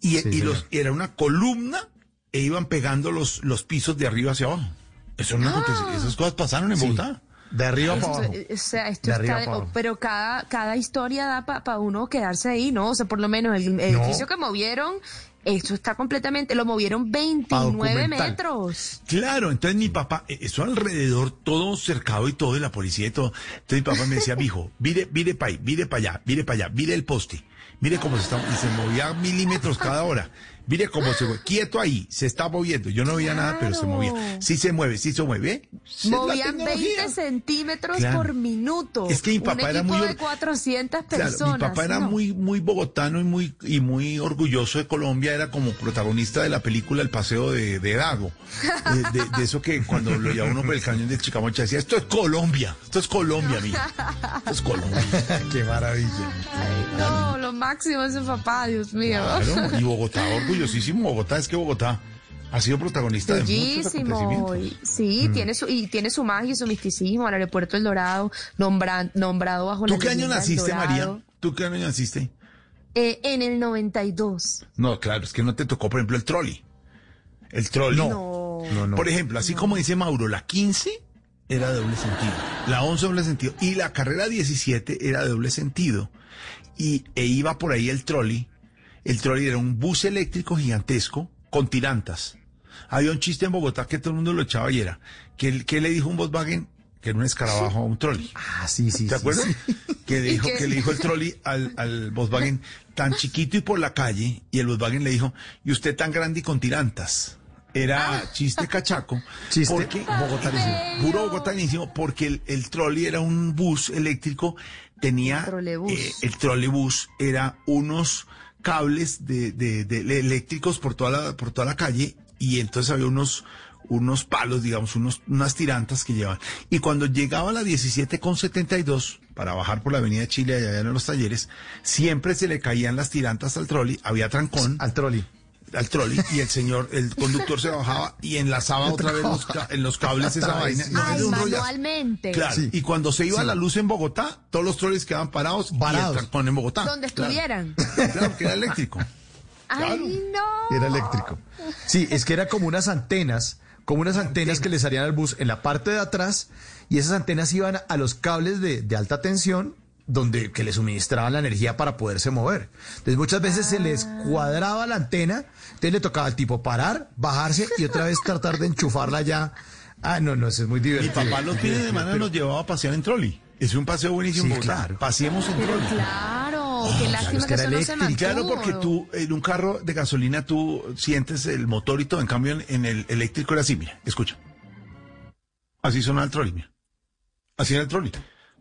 Y, Sí, y los, era una columna e iban pegando los, los pisos de arriba hacia abajo. Eso no acontece- esas cosas pasaron en Sí. Bogotá. De arriba para abajo. o sea, esto está, pero cada, cada historia da para uno quedarse ahí, ¿no? O sea, por lo menos el edificio que movieron, esto está completamente, lo movieron 29 documental. metros. Claro, entonces mi papá, eh, eso alrededor, todo cercado y todo, y la policía y todo. Entonces mi papá me decía, mijo, mire, mire para ahí, mire para allá, mire para allá, mire el poste, mire cómo se está, y se movía milímetros cada hora. Mire cómo se mueve, quieto ahí, se está moviendo. Yo no veía nada, pero se movía. Sí se mueve, sí se mueve. ¿eh? Movían tecnología. 20 centímetros Claro. por minuto. Es que mi papá Un era muy de or- 400 Claro, personas. mi papá era ¿no? muy, muy bogotano y muy, y muy orgulloso de Colombia, era como protagonista de la película El Paseo de, de Dago. De, de- de eso que cuando lo llevaba uno por el cañón de Chicamocha decía, esto es Colombia, esto es Colombia, amigo. Esto es Colombia. Qué maravilla. Ay, no, lo máximo es su papá, Dios mío. Claro, y Bogotá, orgullosísimo Bogotá, es que Bogotá ha sido protagonista de muchos acontecimientos. Y- Sí, Mm. tiene su, y tiene su magia y su misticismo. El aeropuerto El Dorado, nombra- nombrado bajo ¿Tú la qué año naciste. María? ¿Tú qué año naciste? Eh, en el 92. No, claro, es que no te tocó, por ejemplo, el trolley. El trolley. No. No, no. Por ejemplo, así como dice Mauro, la 15 era de doble sentido, la 11 doble sentido y la carrera 17 era de doble sentido. Y e iba por ahí el trolley. El trolley era un bus eléctrico gigantesco con tirantas. Había un chiste en Bogotá que todo el mundo lo echaba y era que, el- que le dijo un Volkswagen que era un escarabajo a un trolley. Ah, sí, sí. ¿Te sí, acuerdas? sí. Que, le ¿Y dijo, que le dijo el trolley al, al Volkswagen tan chiquito y por la calle, y el Volkswagen le dijo, y usted tan grande y con tirantas. Era chiste cachaco. Chiste porque, bogotanísimo. Puro bogotanísimo, porque el, el trolley era un bus eléctrico, tenía... Trolebús. eh, el trolebús era unos cables de, de- de eléctricos por toda la, por toda la calle, y entonces había unos unos palos, digamos, unos, unas tirantas que llevaban. Y cuando llegaba a la 17 con 72, para bajar por la avenida Chile, allá en los talleres, siempre se le caían las tirantas al trolley, había trancón. Al trolley. Al trolley, y el señor, el conductor se bajaba y enlazaba otra vez los en los cables esa vaina. No, Ay, era un rollazo. manualmente. Claro, Sí. y cuando se iba Sí. la luz en Bogotá, todos los trolleys quedaban parados, y Parados. el trancón en Bogotá. Donde Claro. estuvieran. Claro, que era eléctrico. Ay, no. Era eléctrico. Sí, es que era como unas antenas, como unas antenas que le salían al bus en la parte de atrás y esas antenas iban a los cables de, de alta tensión donde que le suministraban la energía para poderse mover. Entonces muchas veces se les cuadraba la antena, entonces le tocaba al tipo parar, bajarse y otra vez tratar de enchufarla ya. Ah, no, no, eso es muy Mi divertido. papá los fines de semana nos llevaba a pasear en trolley. Es un paseo buenísimo Sí, claro. Paseemos en Pero trolley. claro, qué lástima es que, eso no se mantuvo. Claro, porque tú en un carro de gasolina tú sientes el motor y todo, en cambio en, en el eléctrico era así, mira, escucha. Así sonaba el trolley, mira. Así era el trolley.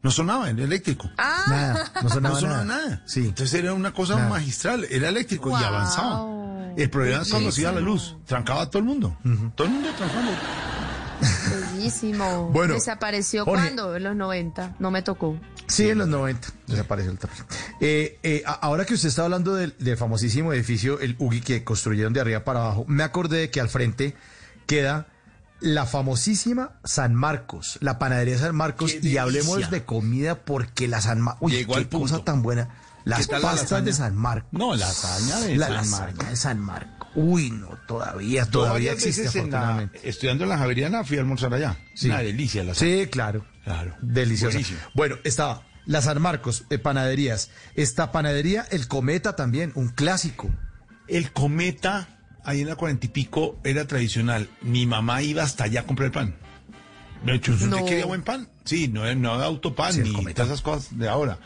No sonaba en el eléctrico. Ah, Nada, no sonaba, no sonaba nada. nada. Sí. Entonces era una cosa Nada. magistral, era eléctrico y avanzaba. El problema es cuando se iba la luz, trancaba a todo el mundo. Todo el mundo trancaba. Bellísimo. Bueno, ¿Desapareció Jorge. cuando? En los 90. No me tocó. Sí, en los 90 desapareció el tapete. Eh, eh, ahora que usted está hablando del, del famosísimo edificio, el UGI, que construyeron de arriba para abajo, me acordé de que al frente queda la famosísima San Marcos, la panadería San Marcos, ¡Qué y delicia! hablemos de comida porque la San Marcos, uy, Llegó qué al punto. cosa tan buena. Las ¿Qué tal la pastas lasaña? de San Marcos. No, lasaña de la San lasaña Marcos. de San Marcos. Uy, no, todavía, todavía existe veces en la- afortunadamente. estudiando en la Javeriana fui a almorzar allá. Sí. Una delicia la Sí, claro. Claro. Deliciosa. Buenísimo. Bueno, estaba la San Marcos, eh, panaderías. Esta panadería, el Cometa también, un clásico. El cometa, ahí en la cuarenta y pico, era tradicional. Mi mamá iba hasta allá a comprar el pan. De hecho, ¿usted No. quería buen pan? Sí, no, no había autopan Sí, ni todas esas cosas de ahora.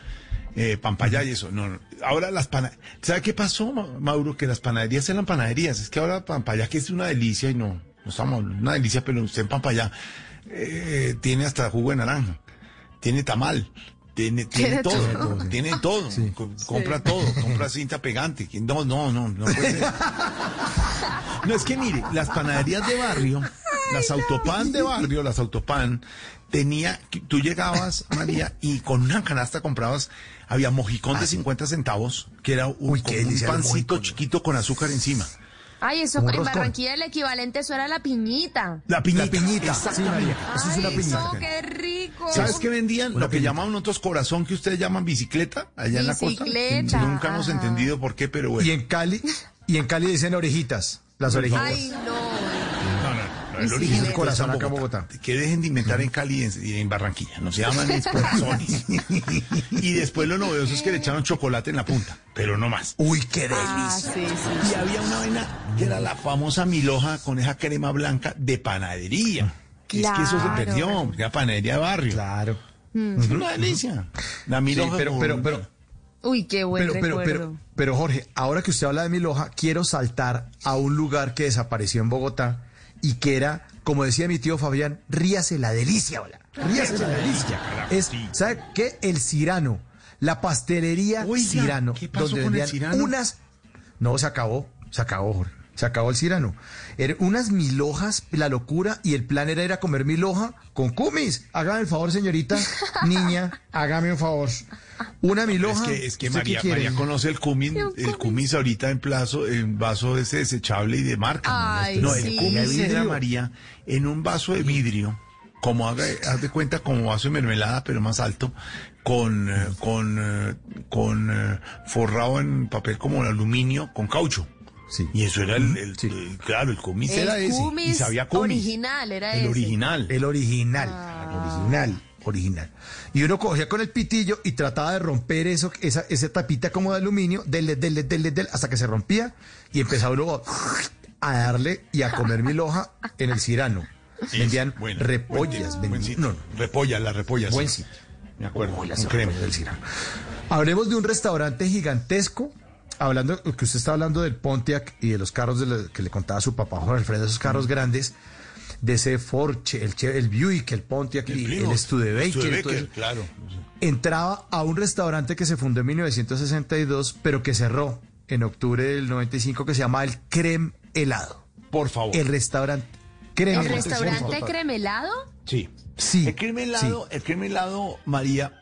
Eh, allá y eso. No, no. Ahora las panaderías. ¿Sabe qué pasó, Ma- Mauro? Que las panaderías eran panaderías. Es que ahora allá, que es una delicia y no, no estamos, una delicia, pero usted en allá eh, tiene hasta jugo de naranja, tiene tamal. Tiene, tiene todo, todo. tiene todo, Co- compra todo, compra cinta pegante, no, no, no, no puede ser. No, es que mire, las panaderías de barrio, las autopan de barrio, las autopan, tenía, tú llegabas, María, y con una canasta comprabas, había mojicón de 50 centavos, que era un, Uy, pancito mojicón. chiquito con azúcar encima. Ay, eso en. Barranquilla el equivalente, eso era la piñita. La piñita. La piñita, sí. María. Eso es una Ay, piñita. eso, qué rico. ¿Sabes qué vendían? Una Lo que piñita. llamaban otros corazón que ustedes llaman bicicleta allá en la costa. Bicicleta, Nunca hemos entendido por qué, pero bueno. Y en Cali, y en Cali dicen orejitas, las orejitas. Ay, no. El Sí, origen sí. del corazón acá en Bogotá. Bogotá. Que dejen de inventar en Cali y en, y en Barranquilla. No se llaman es corazones. y después lo novedoso es que le echaron chocolate en la punta, pero no más. Uy, qué Ah, delicia. sí, sí. Y había una vaina que era la famosa miloja con esa crema blanca de panadería. Que es que eso se Claro. perdió, era panadería de barrio. Claro. Es una delicia. La Sí, miloja pero, con- pero, pero, Uy, qué buen pero, pero, recuerdo. pero, pero, Jorge, ahora que usted habla de mi loja, quiero saltar a un lugar que desapareció en Bogotá y que era, como decía mi tío Fabián, ríase la delicia, hola. Ríase la delicia. Es, ¿sabe qué? El Cirano, la pastelería Oiga, Cirano, ¿qué pasó donde con el vendían Cirano? unas, no, se acabó, se acabó, Jorge. Se acabó el Cirano. Eran unas milojas, la locura, y el plan era ir a comer miloja con cumis. Hágame el favor, señorita, niña, hágame un favor. Una Es miloja. que, es que ¿usted qué María? María conoce el cumis, el cumis ahorita en plazo, en vaso ese desechable y de marca. ¿no? Ay, no, sí. el cumis De era vidrio. María en un vaso de vidrio, como haga, haz de cuenta como vaso de mermelada, pero más alto, con, eh, con, eh, con eh, forrado en papel como el aluminio, con caucho. Sí. Y eso era el, el- el- claro, el cumis El era ese. Y sabía cumis. original era El ese. original. El original, Ah. el original, original. Y uno cogía con el pitillo y trataba de romper eso, esa, esa tapita como de aluminio, dele, dele, dele, dele, hasta que se rompía y empezaba uno a darle y a comer mi loja en el Cirano. Sí, Vendían repollas, buen, vendían- sitio. no, no, Repollas, las repollas. buen sí. sitio. Me acuerdo. Las repollas del Cirano. Hablemos de un restaurante gigantesco. Hablando, que usted está hablando del Pontiac y de los carros de la- que le contaba su papá Jorge Alfredo, esos carros grandes, de ese Ford, el, Che- el Buick, el Pontiac el Studebaker. Studebaker, todo eso. claro. entraba a un restaurante que se fundó en 1962, pero que cerró en octubre del 95, que se llama el Creme Helado. Por favor. El restaurante Creme ¿El Helado. restaurante cremelado? Sí. Sí. El crimen helado, el crimen helado, María,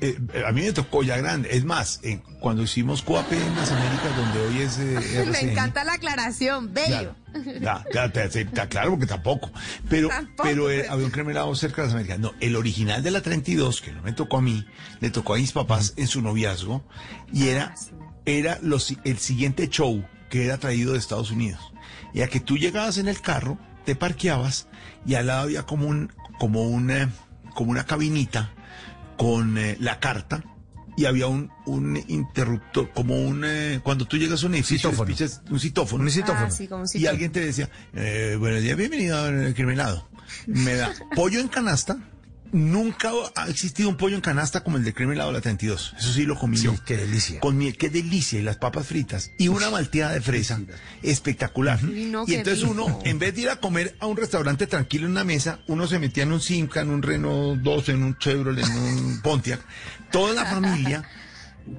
eh, eh, a mí me tocó ya grande. Es más, eh, cuando hicimos Coap en las Américas, donde hoy es eh, Me RCN, encanta la aclaración, bello. Te- está claro, porque tampoco. Pero, Tampoco, pero eh, pero- había un creme helado cerca de las Américas. No, el original de la 32, que no me tocó a mí, le tocó a mis papás en su noviazgo, y era, era los, el siguiente show que era traído de Estados Unidos. Y a que tú llegabas en el carro, te parqueabas, y al lado había como un, como una, como una cabinita con eh, la carta, y había un, un interruptor, como un, eh, cuando tú llegas a un edificio, Citófono. un citófono. Un citófono. Ah, sí, como un Y alguien te decía, eh, buenos días, bienvenido al criminado. Me da pollo en canasta. Nunca ha existido un pollo en canasta como el de criminado de la 32. Eso sí lo comí Sí, qué delicia. Con miel, qué delicia. Y las papas fritas. Y una malteada de fresa. Espectacular. No, y entonces rico. uno, en vez de ir a comer a un restaurante tranquilo en una mesa, uno se metía en un Simca, en un Renault 12, en un Chevrolet, en un Pontiac. Toda la familia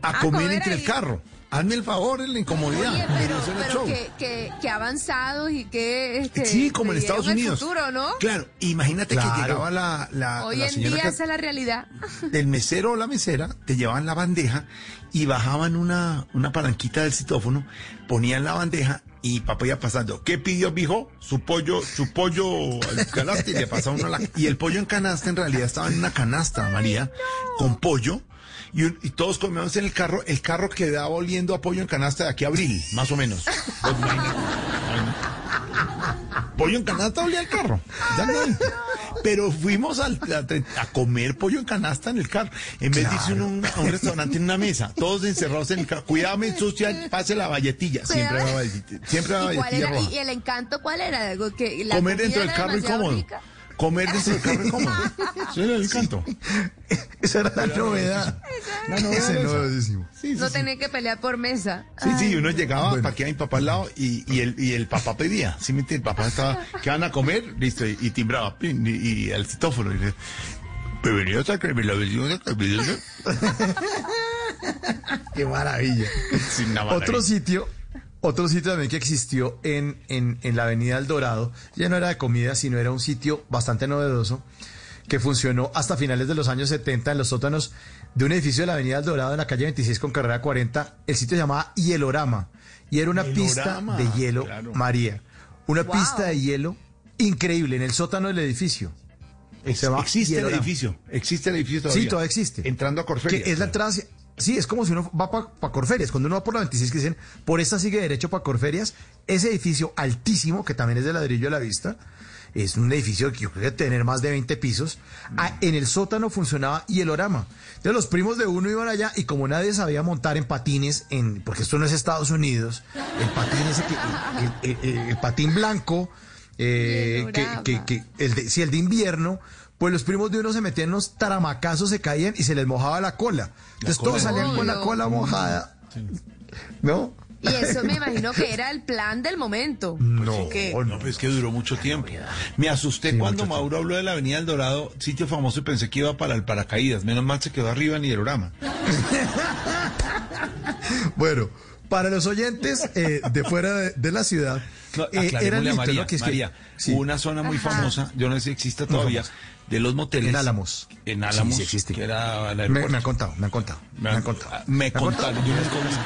a, A comer comer entre el carro. Hazme el favor, en la incomodidad. Oye, pero, que, que, que avanzados y que... Este, Sí, como en Estados el Unidos. futuro, ¿no? Claro, imagínate Claro. que llegaba la, la, Hoy la en señora día que- esa es la realidad. el mesero o la mesera te llevaban la bandeja y bajaban una, una palanquita del citófono, ponían la bandeja y papá iba pasando. ¿Qué pidió, mijo? Su pollo, su pollo al canasta y le pasaba uno la... Y el pollo en canasta en realidad estaba en una canasta, María, con pollo. Y, un- y todos comíamos en el carro, el carro quedaba oliendo a pollo en canasta de aquí a abril, más o menos. Pollo en canasta olía el carro. exactamente. Pero fuimos al- a, a comer pollo en canasta en el carro. En vez de irse a un, a un restaurante en una mesa, todos encerrados en el carro. Cuidado, me ensucia, pase la valletilla. Siempre va valletilla. Siempre va ¿Y, cuál era, roja. y el encanto cuál era? Que la Comer dentro del carro incómodo. rica. Comer dentro del carro incómodo. Eso era el encanto. Esa era la novedad. La novedad Ese era esa. novedísimo. Sí, sí, no sí. tenía que pelear por mesa. Sí, sí, uno llegaba, Bueno. para que mi papá al lado y, y, el, y el papá pedía. ¿Sí me entiendes? El papá estaba, ¿qué van a comer? Listo, y, y timbraba, pin, y, y el citófono. Y le, bienvenidos a Cremila, bienvenidos a. Qué maravilla. Sí, una maravilla. Otro sitio, otro sitio también que existió en, en, en la Avenida El Dorado, ya no era de comida, sino era un sitio bastante novedoso que funcionó hasta finales de los años 70 en los sótanos de un edificio de la Avenida El Dorado en la calle 26 con carrera 40. El sitio se llamaba Hielorama y era una pista de hielo, claro. María. Una Wow. pista de hielo increíble en el sótano del edificio. Ex- existe el edificio. Existe el edificio todavía. Sí, todavía existe. Entrando a Corferias. Que es la entrada Sí, es como si uno va para Corferias. Cuando uno va por la 26 que dicen, por esta sigue derecho para Corferias, ese edificio altísimo, que también es de ladrillo a la vista, es un edificio que yo creo que tener más de 20 pisos. Ah, en el sótano funcionaba hielorama. Entonces los primos de uno iban allá y como nadie sabía montar en patines, en, porque esto no es Estados Unidos, el patín ese que, el, el- el- el patín blanco, eh, que, Hielorama. que- que el de, si el de invierno, pues los primos de uno se metían en unos taramacazos, se caían y se les mojaba la cola. Entonces cola todos salían con la cola mojada. ¿No? Y eso me imagino que era el plan del momento. No, Que- No, pues es que duró mucho tiempo. Me asusté Sí, cuando Mauro habló de la Avenida El Dorado, sitio famoso, y pensé que iba para el paracaídas. Menos mal se quedó arriba en Hielorama. Bueno, para los oyentes eh, de fuera de, de la ciudad, No, eh, era el mito, María, ¿no? Que es que- María, sí, una zona muy Ajá. famosa, yo no sé si existe todavía. De los moteles. En Álamos. En Sí, Álamos, sí existe. que era el me, me han contado, me han contado, me, han contado. ah, Me han contaron, contado. yo conozco.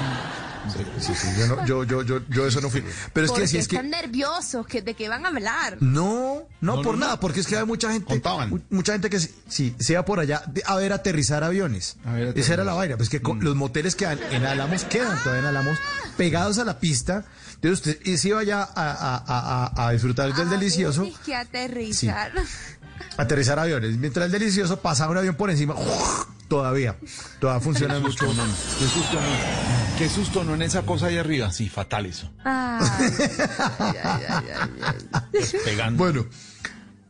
Sí, sí, yo, no- yo, yo, yo, yo eso no fui. Pero es porque que si es que están nerviosos, que ¿de qué van a hablar? No, no, No, por no, nada, no. porque es que hay mucha gente, Contaban. mu- mucha gente que sí, sí, se iba por allá de- a ver aterrizar aviones. A ver, Esa era aterrizar. la vaina, pues que Mm. co- los moteles quedan en Álamos, quedan todavía en Álamos, pegados a la pista. Entonces usted y se iba ya a, a- a- a- disfrutar del Ah, delicioso, tienes que aterrizar. aterrizar aviones. Mientras el delicioso pasaba un avión por encima, todavía, todavía funciona Qué mucho. susto, no, qué susto, no. Qué susto, no en esa cosa ahí arriba. Sí, fatal eso. Ay, ay, ay, ay, ay. Pegando. Bueno,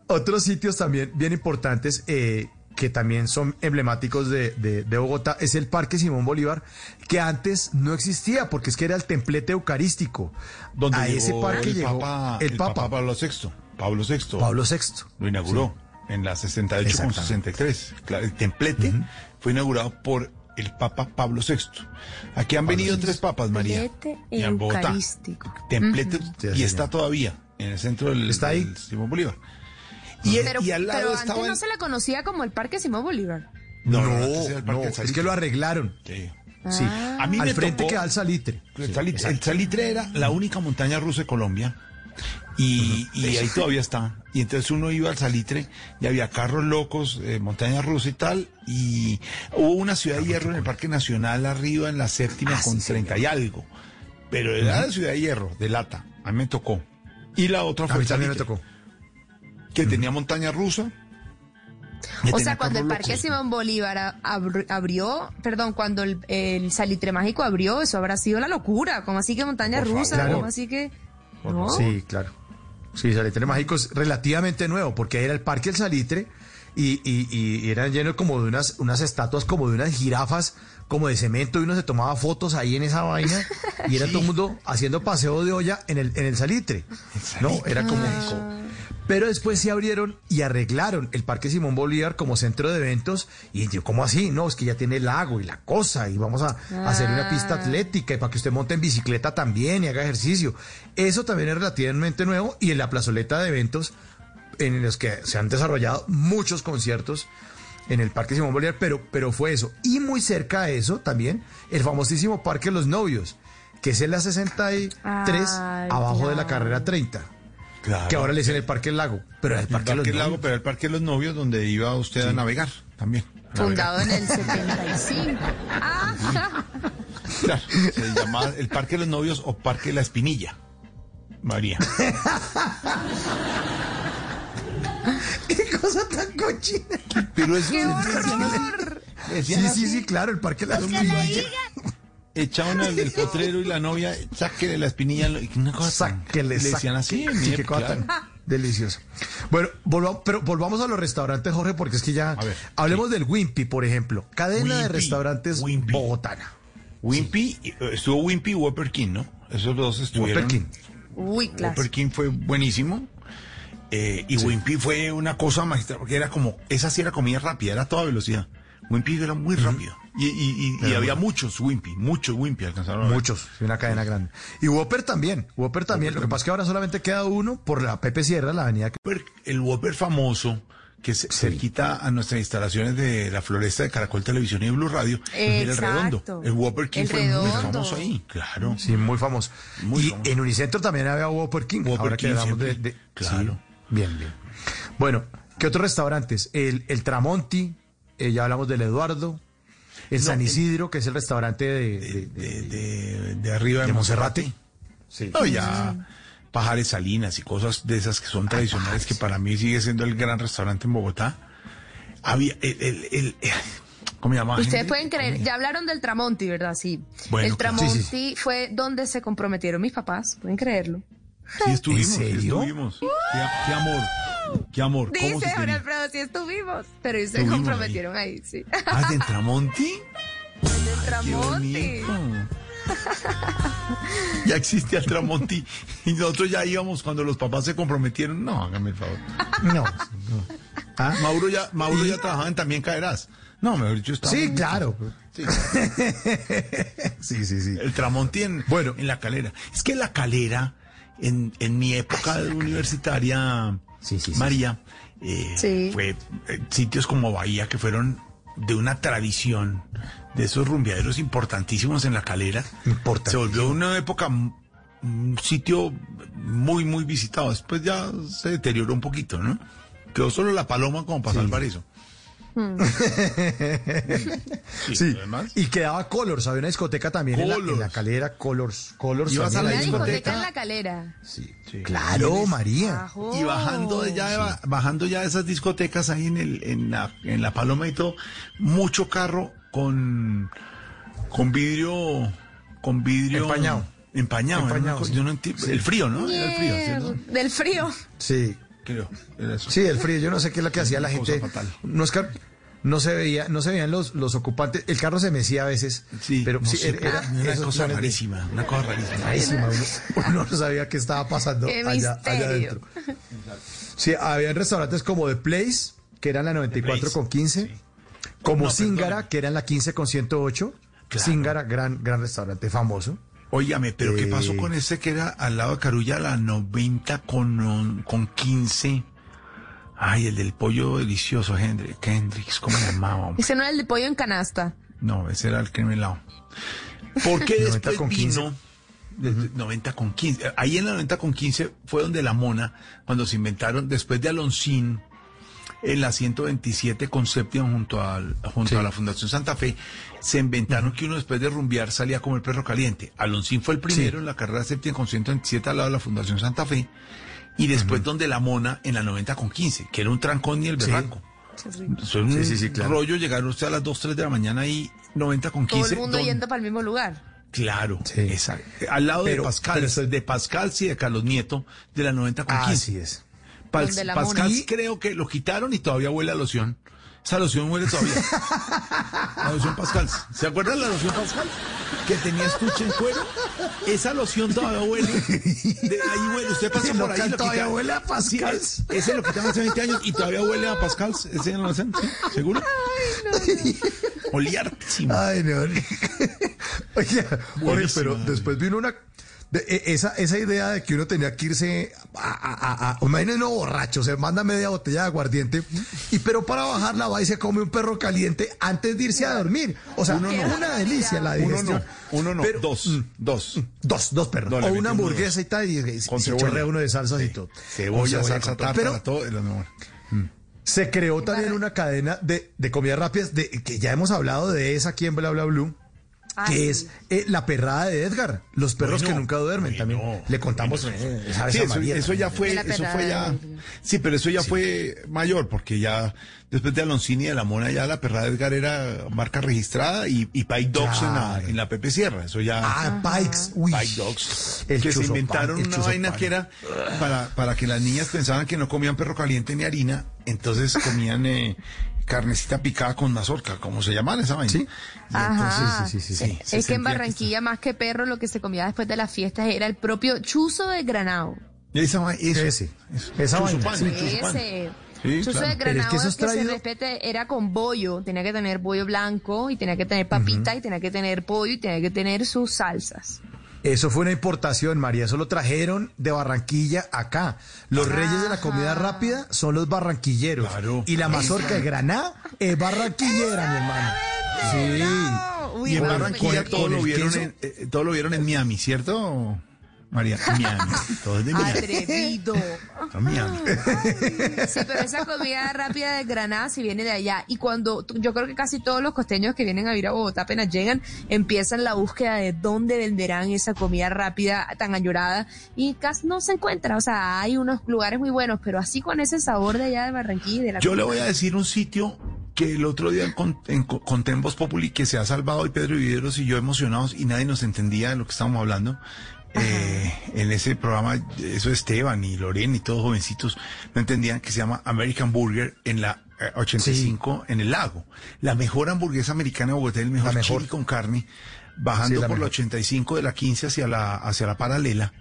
otros sitios también bien importantes eh, que también son emblemáticos de, de- de Bogotá es el Parque Simón Bolívar, que antes no existía porque es que era el templete eucarístico. donde a ese parque el llegó Papa, el Papa, Pablo VI. Pablo VI. Pablo VI. Lo inauguró en la 68 con Exactamente. 63. Claro, el templete fue inaugurado por el Papa Pablo VI. Aquí han venido tres papas, María. Templete Y en Bogotá. Templete y está todavía en el centro del, Está ahí. del Simón Bolívar. Y, el- Pero, y al lado pero antes estaba no el- se le conocía como el Parque Simón Bolívar. No, No, es que lo arreglaron. Sí. Sí, A mí al me frente tocó- queda el salitre. El, Sí, salitre, el. Salitre era la única montaña rusa de Colombia. Y, y ahí todavía está. Y entonces uno iba al Salitre y había carros locos, eh, montaña rusa y tal. Y hubo una ciudad de hierro en el Parque Nacional arriba en la séptima Ah, con sí, 30 y algo. Pero era la ciudad de hierro, de lata. A mí me tocó. Y la otra A fue mí el también me tocó. Que tenía montaña rusa. O sea, cuando el Parque locos. Simón Bolívar abrió, perdón, cuando el, el Salitre Mágico abrió, eso habrá sido la locura. como así que montaña Por rusa? favor. como así que? ¿No? Sí, claro. Sí, Salitre Mágico es relativamente nuevo, porque era el Parque El Salitre y, y, y eran llenos como de unas, unas estatuas, como de unas jirafas, como de cemento, y uno se tomaba fotos ahí en esa vaina, y era todo el mundo haciendo paseo de olla en el, en el Salitre. No, era como... Pero después se abrieron y arreglaron el Parque Simón Bolívar como centro de eventos. Y yo, ¿cómo así? No, es que ya tiene el lago y la cosa. Y vamos a, a hacer una pista Ah. atlética y para que usted monte en bicicleta también y haga ejercicio. Eso también es relativamente nuevo. Y en la plazoleta de eventos en los que se han desarrollado muchos conciertos en el Parque Simón Bolívar, pero, pero fue eso. Y muy cerca de eso también el famosísimo Parque Los Novios, que es en la 63 Ay, abajo de la carrera 30. Claro. Que ahora le dicen el Parque del Lago, pero el El Parque, de los Parque Lago, Novios. pero el Parque de los Novios, donde iba usted a navegar también. Fundado en el 75. Ah, Claro, se llamaba el Parque de los Novios o Parque de la Espinilla. María. ¡Qué cosa tan cochina! Pero eso ¡Qué horror! Sí, sí, sí, claro, el Parque de la Espinilla. Echaban al del potrero y la novia, sáquele la espinilla. y Una cosa Sáquele, Le decían así. Sí, qué cosa tan deliciosa. Bueno, volvamos, pero volvamos a los restaurantes, Jorge, porque es que ya... ver, hablemos del Wimpy, por ejemplo. Cadena de restaurantes Wimpy. bogotana. Wimpy, eh, estuvo Wimpy y Whopper King, ¿no? Esos dos estuvieron. Whopper King. Uy, claro. Whopper King fue buenísimo. Eh, y Wimpy fue una cosa magistral, porque era como, esa sí era comida rápida, era a toda velocidad. Wimpy era muy rápido. Y, y- y- y había bueno. muchos Wimpy, muchos Wimpy alcanzaron a ver. Muchos, sí, una cadena grande. Y Whopper también, Whopper también. Lo que pasa es que ahora solamente queda uno por la Pepe Sierra, la avenida. el Whopper famoso, que se cerquita a nuestras instalaciones de la floresta de Caracol Televisión y Blue Radio, era el redondo. El Whopper King El fue muy famoso ahí, claro. Sí, muy famoso. Muy y famoso. en Unicentro también había Whopper King. Whopper ahora que hablamos de, Claro. sí, bien, bien. Bueno, ¿qué otros restaurantes? El, el Tramonti, eh, ya hablamos del Eduardo. El No, San el- Isidro, que es el restaurante de, de- de, de- de arriba de, de Monserrate. Monserrate. Sí. No, ya Pajares Salinas y cosas de esas que son tradicionales, que para mí sigue siendo el gran restaurante en Bogotá. Había el, el, el- ¿cómo se llama? Ustedes pueden creer, ya hablaron del Tramonti, ¿verdad? Sí. Bueno, el claro. Tramonti Sí, sí, fue donde se comprometieron mis papás, pueden creerlo. Sí, estuvimos, ¿En serio? estuvimos. Qué, qué amor, qué amor. ¿Cómo Dice se Jorge? Alfredo, sí estuvimos, pero ellos se comprometieron ahí, sí. Ah, de Tramonti. del Qué Tramonti. bonito. Ya existía el Tramonti y nosotros ya íbamos cuando los papás se comprometieron. No, hágame el favor. No. Ah, Mauro ya, Mauro ya trabajaba en También Caerás. No, mejor dicho, estaba Sí, claro. Sí. Sí, sí, sí. El Tramonti en, Bueno. en la calera. Es que la calera, en, en mi época universitaria, Sí, sí, sí. María, eh, Sí. fue eh, sitios como Bahía que fueron de una tradición de esos rumbeaderos importantísimos en la calera. Se volvió una época m- un sitio muy, muy visitado. Después ya se deterioró un poquito, ¿no? Quedó solo la paloma como para salvar eso. Sí. lo demás. Y quedaba Colors, había una discoteca también en la, en la Colors. calera, Colors. Colors Ibas a la discoteca. discoteca en la calera. Sí. Sí. Claro, María. Y bajando de ya, bajando ya esas discotecas ahí en el, en la, en la paloma y todo, mucho carro con, con vidrio, con vidrio Empañado. Empañado, sí. yo no el frío, ¿no? Era el frío. Mier- Del frío. Sí. Creo, era eso. Sí, el frío. Yo no sé qué es lo que hacía la gente. fatal. No, es que- no se veía, no se veían los, los ocupantes. El carro se mecía a veces. Sí, pero no sí, era, era una cosa de- rarísima, una cosa rarísima. rarísima. Uno, uno no sabía qué estaba pasando Qué allá, allá adentro. Sí, había restaurantes como The Place, que eran la 94 Place, con 15. Como No, Zingara, perdóname. que era en la 15 con 108. Claro. Zingara, gran, gran restaurante famoso. Óigame, pero ¿qué Eh, pasó con ese que era al lado de Carulla, la 90 con, con 15? Ay, el del pollo delicioso, Hendrix, Hendrix, ¿cómo se llamaba? hombre? Ese no era el de pollo en canasta. No, ese era el crimelado. ¿Por qué 90 después con vino? desde 90 con 15. Ahí en la 90 con 15 fue donde la mona, cuando se inventaron, después de Alonsín, en la 127 con séptima junto, al, junto a la Fundación Santa Fe, se inventaron que uno después de rumbear salía como el perro caliente. Alonsín fue el primero Sí. en la carrera séptima con 127 al lado de la Fundación Santa Fe. Y después donde la mona en la 90 con 15, que era un trancón y el Sí. berraco. Eso es un Sí, sí, sí, claro. rollo llegar usted a las 2, 3 de la mañana y 90 con 15. Todo el mundo don- yendo para el mismo lugar. Claro, Sí. exacto. Al lado Pero- de Pascal, pero de Pascal, sí, de Carlos Nieto, de la 90 con 15. Así es. Pas- Donde la Pascal mona. creo que lo quitaron y todavía huele a loción. Esa loción huele todavía. La loción Pascal. ¿Se acuerdan de la loción Pascal? Que tenía estuche en cuero. Esa loción todavía huele. De ahí huele. Usted pasa por ahí. lo todavía huele a Pascal. Sí, es- ese lo quitaron hace 20 años y todavía huele a Pascal. Ese no lo hacen. ¿sí? ¿Seguro? Olía hartísimo. Ay, no. Oye, Buenísimo. pero después vino una. De- e- esa, esa idea de que uno tenía que irse a, a, a, uno borracho, se manda media botella de aguardiente, y pero para bajarla va y se come un perro caliente antes de irse a dormir. O sea, Uno no. una delicia la Uno digestión. no, uno no, Pero- dos, dos. Dos, dos perros. No, o una uno hamburguesa y tal, y, y Con se cebolla. chorrea uno de salsas y todo. Cebolla, salsa, tártara, Pero todo. mejor. se creó también una cadena de, de comidas rápidas, de, que ya hemos hablado de esa aquí en Bla Bla Blue, Ah, que sí. es eh, la perrada de Edgar, los perros Bueno, que nunca duermen. También le contamos eh, Sí, eso, María eso ya fue, eso fue ya. Sí, pero eso ya fue mayor, porque ya después de Aloncini y de la Mona, ya la perrada de Edgar era marca registrada y, y Pike Dogs en la, en la Pepe Sierra. Eso ya. Ah, Pikes, uy. Pike Dogs. El que se inventaron una vaina que era para, para que las niñas pensaban que no comían perro caliente ni harina, entonces comían eh, carnecita picada con mazorca, como se llaman esa vaina. Sí. Ajá. entonces, sí, sí, sí, sí. Es que en Barranquilla, más que perro, lo que se comía después de las fiestas era el propio chuzo de granado. Esa, eso, Ese, eso. esa vaina, Chuzupán, sí. chuzupán. Ese. Sí, chuzo claro. de es granado que eso es que se respete era con bollo. Tenía que tener bollo blanco y tenía que tener papita y tenía que tener pollo y tenía que tener sus salsas. Eso fue una importación, María. Eso lo trajeron de Barranquilla acá. Los reyes de la comida rápida son los barranquilleros. Claro. Y la mazorca de Granada es barranquillera, mi hermano. Sí. Uy, Y en Barranquilla todo lo vieron en, eh, todo lo vieron en Miami, ¿cierto? María, Miami. Todo es de Miami. Atrevido. Sí, pero esa comida rápida de Granada si viene de allá. Y cuando yo creo que casi todos los costeños que vienen a vivir a Bogotá apenas llegan, empiezan la búsqueda de dónde venderán esa comida rápida tan añorada y casi no se encuentra. O sea, hay unos lugares muy buenos, pero así con ese sabor de allá de Barranquilla y de la Yo le voy a decir un sitio que el otro día con- en- Voz Populi que se ha salvado y Pedro Viveros y yo emocionados y nadie nos entendía de lo que estábamos hablando. Eh, en ese programa, eso Esteban y Lorena y todos jovencitos no entendían que se llama American Burger en la eh, 85 en el lago. La mejor hamburguesa americana de Bogotá, el mejor, La mejor. chili con carne, Sí, bajando la por la mejor. 85 de la 15 hacia la, hacia la paralela.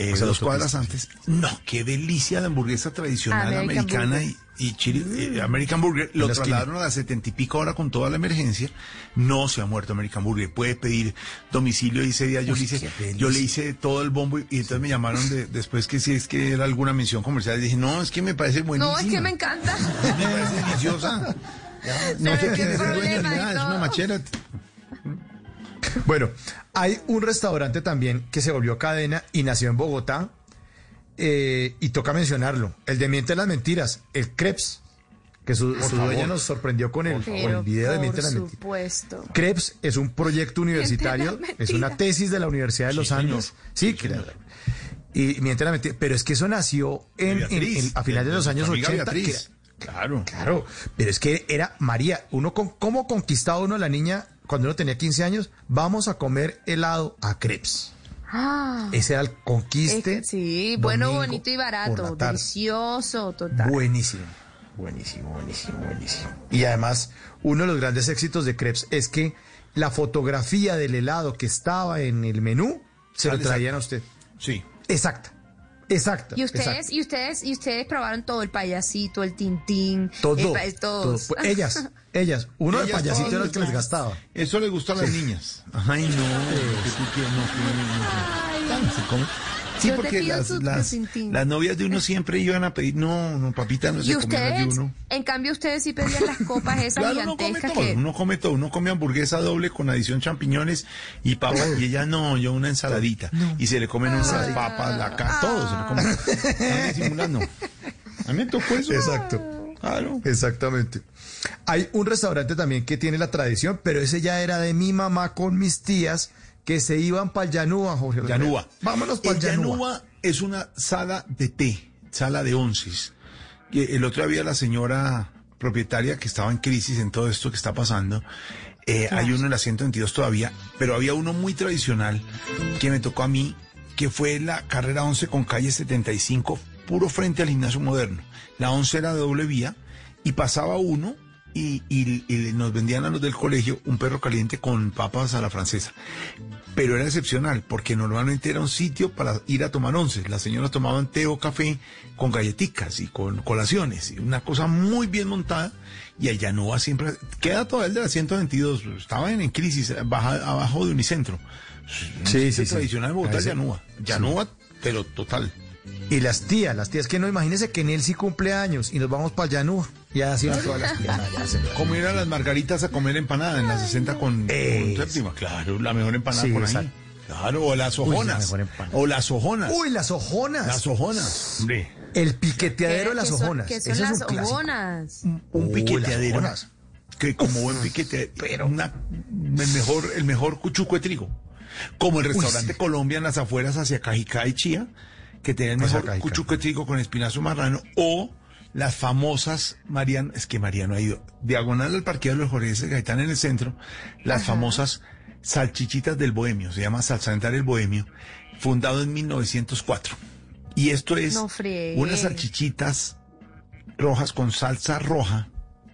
Eh, dos cuadras antes. No, qué delicia la hamburguesa tradicional American americana Burger. y, y chili, eh, American Burger. Lo trasladaron a las setenta y pico ahora con toda la emergencia. No se ha muerto American Burger. Puede pedir domicilio y ese día yo Uy, le hice, yo le hice todo el bombo y, y entonces me llamaron de- después que si es que era alguna mención comercial. Y dije, no, es que me parece buenísima. No, es que me encanta. Me parece deliciosa. Ya, no dueña ni problema y nada, es una machera. Bueno, hay un restaurante también que se volvió cadena y nació en Bogotá. eh, y toca mencionarlo. El de Miente las Mentiras, el Krebs, que su, su dueña nos sorprendió con el, con el video de Miente las Mentiras. supuesto. Krebs es un proyecto universitario, es una tesis de la Universidad de los Andes. Sí, claro. Y miente la mentira, pero es que eso nació en, en- Beatriz, en- a finales de los años nuestra amiga 80. que Beatriz. era- Claro. claro, pero es que era María, uno con, ¿cómo conquistaba uno a la niña cuando uno tenía 15 años? Vamos a comer helado a Krebs. Ah, Ese era el conquiste. es que sí, bueno, bonito y por barato. la tarde. Delicioso, total. Buenísimo, buenísimo, buenísimo, buenísimo. Y además, uno de los grandes éxitos de Krebs es que la fotografía del helado que estaba en el menú se lo traían a usted. Sí. Exacta, exacta. Y ustedes, y ustedes, y ustedes probaron todo, el payasito, el tintín, Todo, el pa- todo. todos. Pues, ellas, ellas. Uno de Ellas payasito todas era el que les gastaba. Eso le gusta a las niñas. Ay, no. que tú quieres, no, que- no, no. Se come. Sí, Yo porque las, las, novias de uno siempre iban a pedir, no, no, papita, no se comían las de uno. en cambio, ustedes sí pedían las copas esas Claro, uno come gigantescas todo, que... uno come todo, uno come hamburguesa doble con adición champiñones y papas, y ella no, yo una ensaladita, y se le comen unas papas, la ca todo se le come. Están disimulando. A mí me tocó eso. Exacto. Claro. Exactamente. Hay un restaurante también que tiene la tradición, pero ese ya era de mi mamá con mis tías que se iban para el Yanúa, Jorge. Yanúa. Vámonos para El Yanúa. Yanúa es una sala de té, sala de onces. El otro día la señora propietaria que estaba en crisis en todo esto que está pasando, eh, hay uno en la 122 todavía, pero había uno muy tradicional que me tocó a mí, que fue la carrera 11 con calle 75, puro frente al gimnasio moderno. La 11 era de doble vía y pasaba uno y, y- y nos vendían a los del colegio un perro caliente con papas a la francesa. Pero era excepcional, porque normalmente era un sitio para ir a tomar once. Las señoras tomaban té o café con galletitas y con colaciones. Y una cosa muy bien montada. Y el Yanúa siempre... Queda todavía el de la 122. Estaba en, crisis, baja- abajo de Unicentro. Sí, sí, sí. tradicional Bogotá. Yanúa. Yanúa, pero total. Y las tías, las tías que no, imagínense que en él sí cumple años y nos vamos para Llanúa. Ya van todas las se- Como ir a las margaritas a comer empanada en la 60 con, con Eh, séptima. Claro, la mejor empanada Sí, por ahí. exacto. Claro, o las Uy, la ojonas. o las ojonas. Uy, las ojonas. Las ojonas. Hombre. El piqueteadero de las ¿Qué son- ojonas. ¿Qué son Ese las un ojonas? Un Uy, piqueteadero. las. Que como buen piquete, pero una, el mejor, el mejor cuchuco de trigo. Como el restaurante sí. Colombia en las afueras hacia Cajicá y Chía, que tiene el mejor cuchuco de trigo con espinazo marrano, o las famosas, Mariano, es que Mariano ha ido, diagonal al parqueo de los Jorges de Gaitán en el centro, las famosas salchichitas del Bohemio, se llama Salsantar el Bohemio, fundado en 1904. Y esto es No unas salchichitas rojas con salsa roja,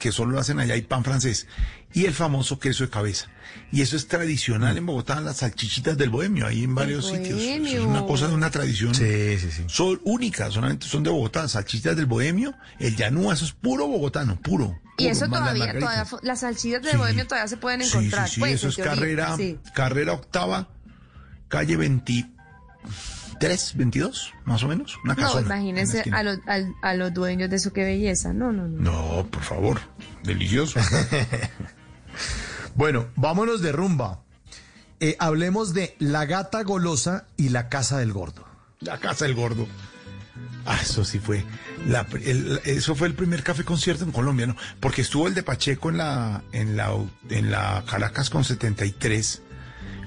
que solo lo hacen allá, y pan francés, y el famoso queso de cabeza. Y eso es tradicional en Bogotá, las salchichitas del bohemio, ahí en varios sitios. Eso es una cosa de una tradición. Sí, sí, sí. Son únicas, solamente son de Bogotá, salchichitas del bohemio, el yanúa, eso es puro bogotano, puro. Y eso todavía, todavía, las salchichas de Sí. Bohemio todavía se pueden encontrar. sí, sí, pues, eso es teoría, carrera, sí. carrera octava, calle 23, 22, más o menos, una No, casona. la imagínense a los, al- a los dueños de eso, qué belleza. No, no, no. No, por favor, delicioso. Bueno, vámonos de rumba. Eh, hablemos de La Gata Golosa y La Casa del Gordo. La Casa del Gordo. Ah, eso sí fue. la- el- eso fue el primer café concierto en Colombia, ¿no? Porque estuvo el de Pacheco en la, en la, en la Caracas con 73,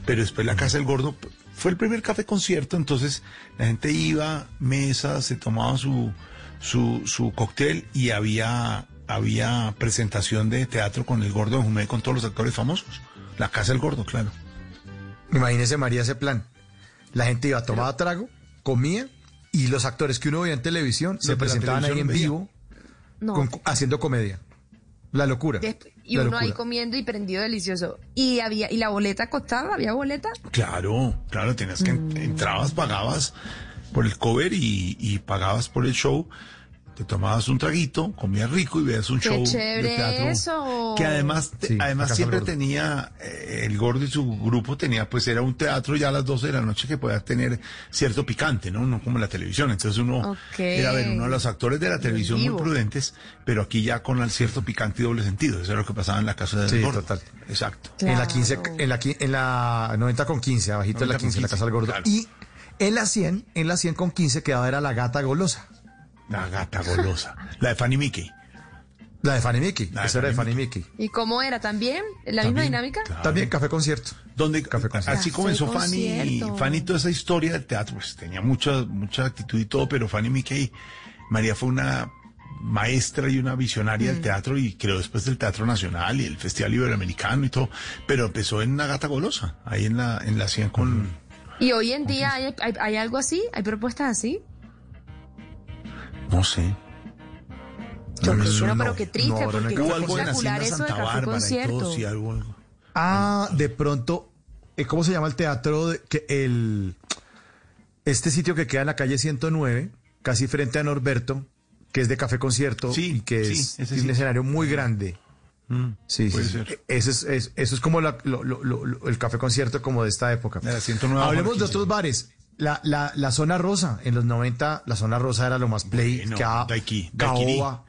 pero después la Casa del Gordo fue el primer café concierto, entonces la gente iba, mesa, se tomaba su, su, su cóctel y había, había presentación de teatro con el Gordo de Jumé, con todos los actores famosos. La Casa del Gordo, claro. Imagínese María ese plan. La gente iba a tomar trago, comía y los actores que uno veía en televisión se presentaban ahí en vivo No. con- haciendo comedia. La locura. Y La uno ahí comiendo y prendido delicioso. Y había y la boleta costaba, había boleta. Claro, claro, tenías que Mm. entrabas, pagabas por el cover y, y pagabas por el show. Te tomabas un traguito, comías rico y veías un Qué show de teatro. eso. Que además, te- Sí, la además siempre tenía, eh, el gordo y su grupo tenía, pues era un teatro ya a las 12 de la noche que podía tener cierto picante, ¿no? No como la televisión. Entonces uno era ver uno de los actores de la televisión muy prudentes, pero aquí ya con el cierto picante y doble sentido. Eso era lo que pasaba en la casa del Sí, gordo. total. Exacto. En la 15, en la, en la 90 con 15, abajito de la 90 con 15, la 15, Casa del Gordo. claro. Y en la 100, en la 100 con 15 quedaba era La Gata Golosa. La gata golosa. La de Fanny Mickey. La de Fanny Mickey. La de Esa era de Fanny Mickey. ¿Y cómo era también? ¿La misma dinámica? claro. También café concierto. donde Café concierto. así Café comenzó Fanny concierto. Fanny toda esa historia del teatro pues tenía mucha mucha actitud y todo pero Fanny Mickey María fue una maestra y una visionaria Mm. del teatro y creó después del Teatro Nacional y el Festival Iberoamericano y todo pero empezó en una gata golosa ahí en la en la 100 con Y hoy en día hay, hay, hay algo así, hay propuestas así. No sé Yo No, eso no, no. pero qué triste, No, porque hubo algo en Hacienda eso de Santa café Bárbara y concierto. todo sí algo, algo. Ah, de pronto, eh, ¿cómo se llama el teatro? de- que el Este sitio que queda en la calle 109, casi frente a Norberto, que es de café concierto Sí, y que sí, es un sí. escenario muy grande. Mm, Sí, puede sí. ser. Eso es, es- eso es como la- lo- lo- lo- lo- el café concierto como de esta época. De la 109 Hablemos de otros bares. La, la, la zona rosa, en los 90, la zona rosa era lo más play. Bueno, Ca- Daiki-. Caoba.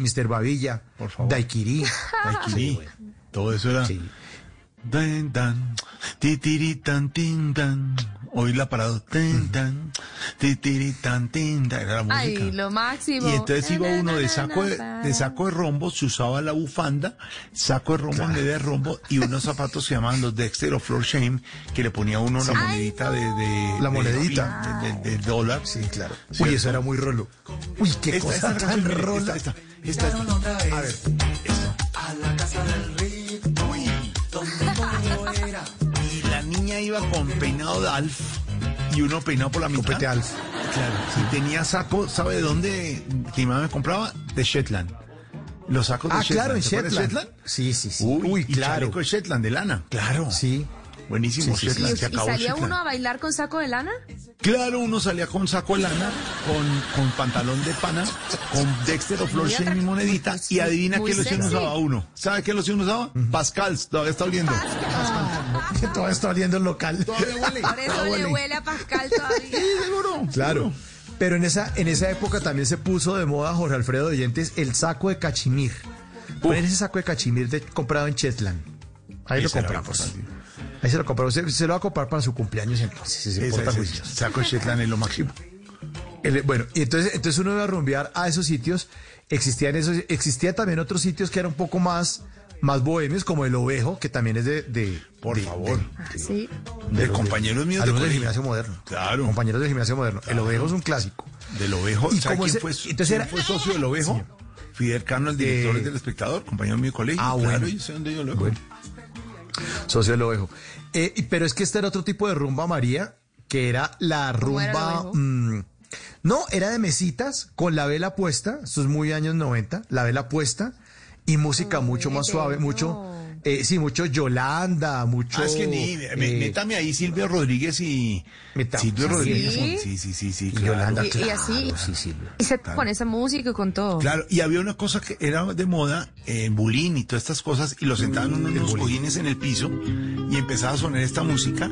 Mr. Babilla, Por favor. Daiquiri. Daiquiri. Todo eso era. Sí. Dan, dan, titiri, tan, tin, tan. Hoy la parado. Tan, tan, titiri, tan, tin, tan. Era la música. Ay, lo máximo. Y entonces iba uno de saco de, saco de rombo, se usaba la bufanda, saco de rombo en vez de rombo y unos zapatos se llamaban los Dexter o Floor Shame, que le ponía uno la monedita de, de- La monedita. de- de- dólar. Sí, claro. ¿Cierto? Uy, eso era muy rolo. Uy, qué Esta, cosa esta, tan esta, rola. esta, esta. A ver. A la casa del ritmo, niña iba con peinado de Alf y uno peinado por la mitad. Copete Alf. Claro. Y tenía saco, ¿sabe de dónde? Que mi mamá me compraba? De Shetland. Los sacos de Ah, Shetland. claro, en ¿Se acuerda de Shetland. Sí, sí, sí. Uy, Uy, y claro. chaleco de Shetland, de lana. Claro. Sí. Buenísimo, Sí, sí, sí. Shetland. ¿Y, y salía Shetland. uno a bailar con saco de lana? Claro, uno salía con saco de lana, con, con pantalón de pana, con Dexter o Flor y monedita, y adivina qué loción usaba uno. ¿Sabe qué loción usaba? Pascal, todavía está oliendo. Que todavía está oliendo el local. Todavía huele. Por eso todavía le huele. a Pascal todavía. Seguro. Claro. Pero en esa, en esa época también se puso de moda, Jorge Alfredo de Oyentes, el saco de cachimir. Poner ese saco de cachimir de, comprado en Chetland. Ahí lo compramos. Ahí se lo compramos. Se, se lo va a comprar para su cumpleaños entonces. si se porta saco de Shetland es lo máximo. El- bueno, y entonces, entonces uno iba a rumbear a esos sitios. Existían esos, existía también otros sitios que eran un poco más, más bohemios, como el Ovejo, que también es de, de Por de- favor. Ah, sí. De los- compañeros míos de del gimnasio moderno. Claro. Compañeros del gimnasio moderno. El Ovejo es un clásico. Del Ovejo. Y ¿Sabe como quién ese- fue, entonces quién era- fue socio del Ovejo? Fidel Cano, el director Eh, del Espectador, compañero mío de colegio. ah, claro, bueno. yo sé dónde yo lo Bueno. Socio del Ovejo. Eh, pero es que este era otro tipo de rumba, María, que era la ¿Cómo era el rumba. Mm, no, era de mesitas con la vela puesta, esto es muy años 90, la vela puesta y música mucho más suave, mucho. Eh, sí, mucho Yolanda, mucho. Ah, es que ni, me- eh, métame ahí Silvio Rodríguez y... Metamos. Silvio ¿Ah, Rodríguez. sí? Sí, sí, sí, sí. y claro. Yolanda, Y- y claro, así- sí, Silvio. Y se con esa música y con todo. Claro, y había una cosa que era de moda, en bulín y todas estas cosas, y lo sentaban uno en unos cojines en el piso y empezaba a sonar esta música,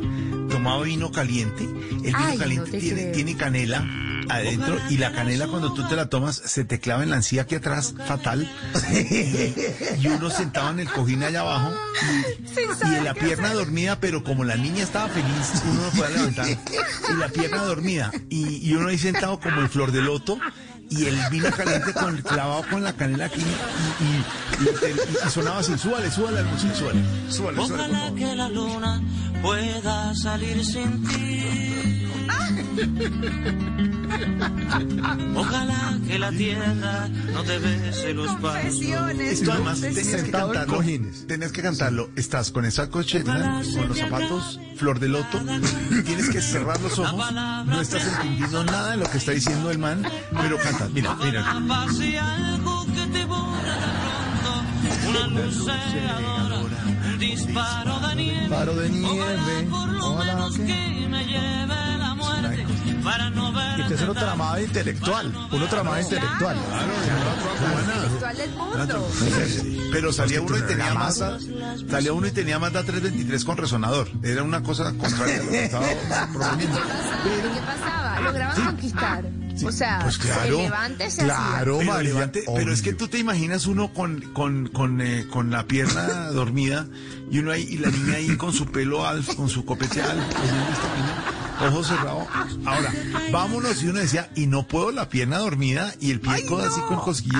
tomaba vino caliente, el vino Ay, caliente te tiene, canela adentro y la canela cuando tú te la tomas se te clava en la encía aquí atrás, fatal, y uno sentado en el cojín allá abajo y, y en la pierna dormida, pero como la niña estaba feliz, uno no podía levantar, y la pierna dormida, y, y uno ahí sentado como en flor de loto, y el vino caliente con clavado con la canela aquí y, y- y- y sonaba así, súbale, súbale, súbale, súbale, súbale, súbale, por Ojalá favor. que la luna pueda salir sin ti. Ojalá que la tierra no te bese los pasos. Esto además tenías que cantarlo, cojines. tenías que cantarlo, estás con el saco de Shetland, con los zapatos flor de loto, tienes que cerrar los ojos, no estás entendiendo nada de lo que está diciendo el man, pero cantas, mira, mira. Pase algo que te borra de pronto, una luz cegadora, un disparo de nieve. Paro de nieve. Por lo ojalá menos que- que me lleve la muerte. Y entonces uno tramaba intelectual, uno tramaba intelectual. Intelectual del mundo. Pero salía uno y tenía más, salía uno y tenía más da 323 con resonador. Era una cosa contraria a lo que estaba proponiendo. ¿Qué pasaba? Lograban conquistar. O sea, Pues claro, el levante se claro, levante- pero es que tú te imaginas uno con, con, con, eh, con la pierna dormida y uno ahí, y la niña ahí con su pelo alfa, con su copete esta niña, ojo cerrado. Ahora, vámonos, y uno decía, y no puedo la pierna dormida y el pie con- así con cosquillo.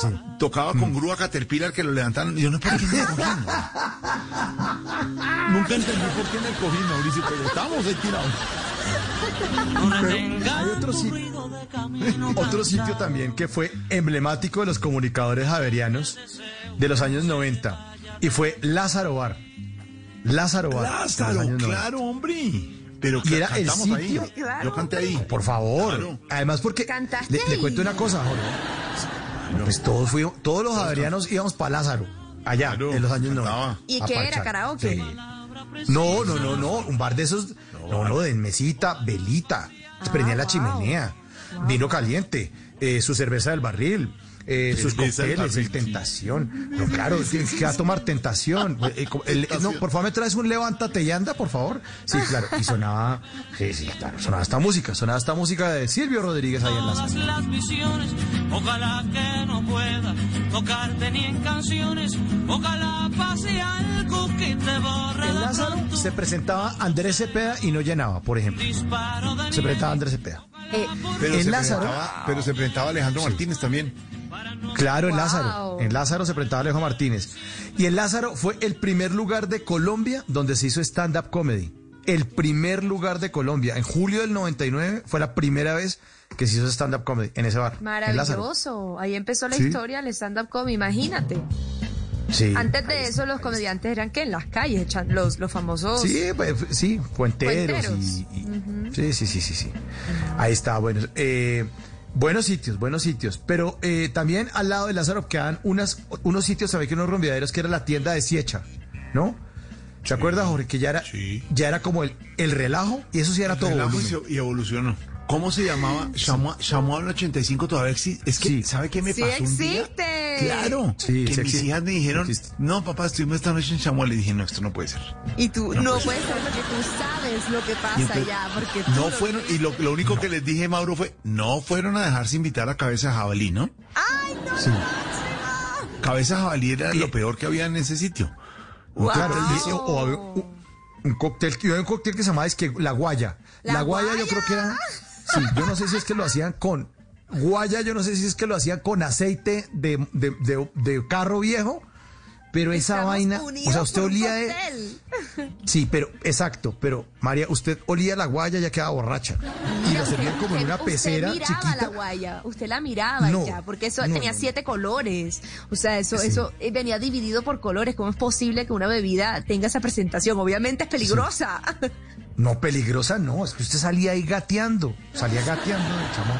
Sí. Tocaba con grúa Caterpillar que lo levantaron. Y yo no, ¿por qué en el cojín? Nunca entendí por qué en el cojín, Mauricio, pero estábamos ahí tirados. Pero hay otro sitio, otro sitio también que fue emblemático de los comunicadores javerianos de los años 90 y fue Lázaro Bar. Lázaro Bar. Lázaro, años 90. claro, hombre. Pero Y era el cantamos ahí. sitio. Yo canté ahí. Por favor. Claro. Además porque ¿Cantaste le, le cuento una cosa, Jorge. Pues todos fuimos, todos los javerianos íbamos para Lázaro, allá, Claro, en los años cantaba. 90. ¿Y qué era? ¿Karaoke? Sí. No, no, no, no, un bar de esos, no, no, de mesita, velita, se prendía en la wow. chimenea, vino caliente, eh, su cerveza del barril, eh, sus cócteles, el tentación. No, claro, tienes que va a tomar tentación. Eh, eh, el- no, por favor, me traes un levántate y anda, por favor. Sí, claro, y sonaba, sí, sí, claro, sonaba esta música, sonaba esta música de Silvio Rodríguez ahí en la todas sala. las visiones. Ojalá que no pueda tocarte ni en canciones. Ojalá pase algo que te borre En de Lázaro se presentaba Andrés Cepeda y no llenaba, por ejemplo. Se presentaba Andrés Cepeda. Eh, Pero En se Lázaro- pero se presentaba Alejandro Martínez también. Claro, en Wow. Lázaro. En Lázaro se presentaba Alejo Martínez. Y en Lázaro fue el primer lugar de Colombia donde se hizo stand-up comedy. El primer lugar de Colombia. En julio del 99 fue la primera vez que se hizo stand-up comedy en ese bar. maravilloso. Ahí empezó la Sí. historia del stand-up comedy, imagínate. Sí. Antes de eso, los comediantes eran que en las calles, los, los famosos. Sí, pues, sí, puenteros. Puenteros. y- y- Sí, sí, sí, sí, sí. Ahí está, bueno. eh, Buenos sitios, buenos sitios. Pero eh, también al lado de Lázaro quedan unas, unos sitios, ¿sabes que unos rompeaderos que era la tienda de Siecha, ¿no? ¿Se acuerda, Jorge? Que ya era, ya era como el, el relajo y eso sí era todo. Volumen. se- y evolucionó. ¿Cómo se llamaba? Chamua, Chamua el 85 todavía existe. Es que, ¿sabe qué me Sí pasó un día? existe. Claro. Sí, que sí mis existe. hijas me dijeron, no, papá, estuvimos esta noche en Chamua. Le dije, no, esto no puede ser. Y tú No no, puede puedes ser porque tú sabes lo que pasa entonces, ya, porque tú no fueron, y lo, lo único que les dije, Mauro, fue, no fueron a dejarse invitar a Cabeza Jabalí, ¿no? ¡Ay, no! Sí. Cabeza de Jabalí era lo peor que había en ese sitio. Un Wow. había un, un cóctel, un cóctel que se llamaba es que la guaya. La, ¿La guaya, yo creo que era, sí, yo no sé si es que lo hacían con guaya, yo no sé si es que lo hacían con aceite de, de, de- de carro viejo, pero esa Estamos vaina, o sea, usted olía de, sí, pero exacto, pero María, usted olía la guaya ya quedaba borracha y la servían como en una pecera usted miraba chiquita. la guaya, usted la miraba No, ya, porque eso no, tenía no, siete colores. O sea, eso, Sí. eso eh, venía dividido por colores. ¿Cómo es posible que una bebida tenga esa presentación? Obviamente es peligrosa. No, peligrosa no, es que usted salía ahí gateando, salía gateando, chamo.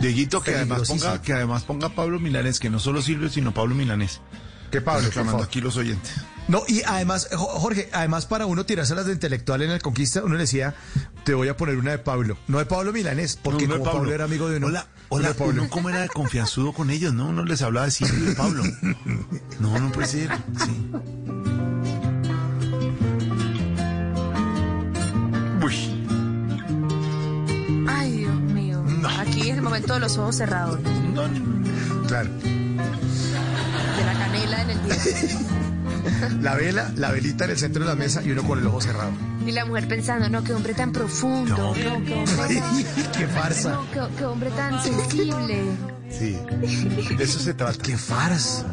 Dieguito, que además, ponga, que además ponga Pablo Milanés, que no solo Silvio, sino Pablo Milanés. ¿Qué Pablo? Reclamando aquí los oyentes. No, y además, Jo- Jorge, además para uno tirárselas de intelectual en el Conquista, uno le decía, te voy a poner una de Pablo. No de Pablo Milanés, porque No, no como Pablo. era amigo de uno. Hola, no hola, de Pablo. uno cómo era de confianzudo con ellos, ¿no? Uno les hablaba de Silvio y de Pablo. No, no puede ser. Sí. Ay, Dios mío. Aquí es el momento de los ojos cerrados. Claro. De la canela en el diente. La vela, la velita en el centro de la mesa y uno con el ojo cerrado. Y la mujer pensando, no, qué hombre tan profundo. No, qué hombre tan, Qué farsa. no, qué, qué hombre tan sensible. sí. De eso se trata. Qué farsa.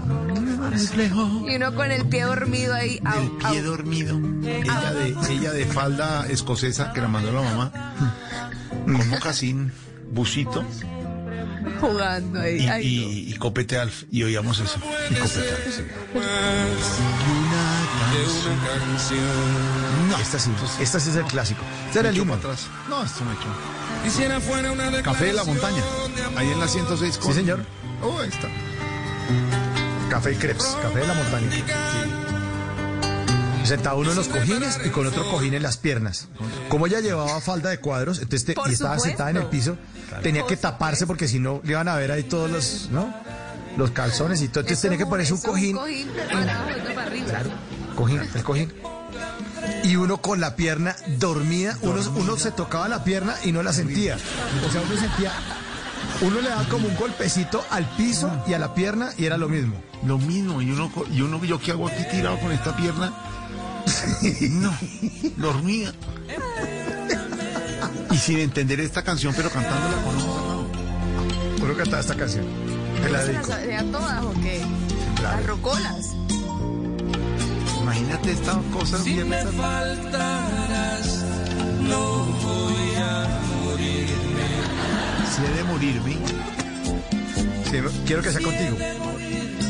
Y uno con el pie dormido ahí. au, El pie au. dormido. Ella de, ella de falda escocesa que la mandó la mamá. Con mocasín, busito jugando ahí. y, Ay, y- y copete alf. Y oíamos eso. Y copete alf, sí. No. Esta sí, esta sí es el clásico. Este era el himno. atrás. No, esto me echó. Quisiera fuera una Café de la montaña. Ahí en la 106. Sí, señor. Oh, ahí está. Café y crepes, café de la montaña. Sentado uno en los cojines y con otro cojín en las piernas. Como ella llevaba falda de cuadros, entonces te- y estaba supuesto. sentada en el piso, tenía que taparse porque si no le iban a ver ahí todos los, ¿no? Los calzones y todo. Entonces tenía que ponerse un cojín, arriba. cojín, el cojín. Y uno con la pierna dormida, uno, uno se tocaba la pierna y no la sentía. O sea, uno sentía, uno le daba como un golpecito al piso y a la pierna y era lo mismo. Lo mismo. Y uno, co- y uno, ¿yo qué hago aquí tirado con esta pierna? No, dormía. Y sin entender esta canción, pero cantándola con. Uno cantaba esta canción. Te la ¿Se dedico. las sabía todas o qué? Claro. Las rocolas. Imagínate esta cosa Si bien me faltarás, no voy a morirme. Si he de morirme, quiero que sea contigo.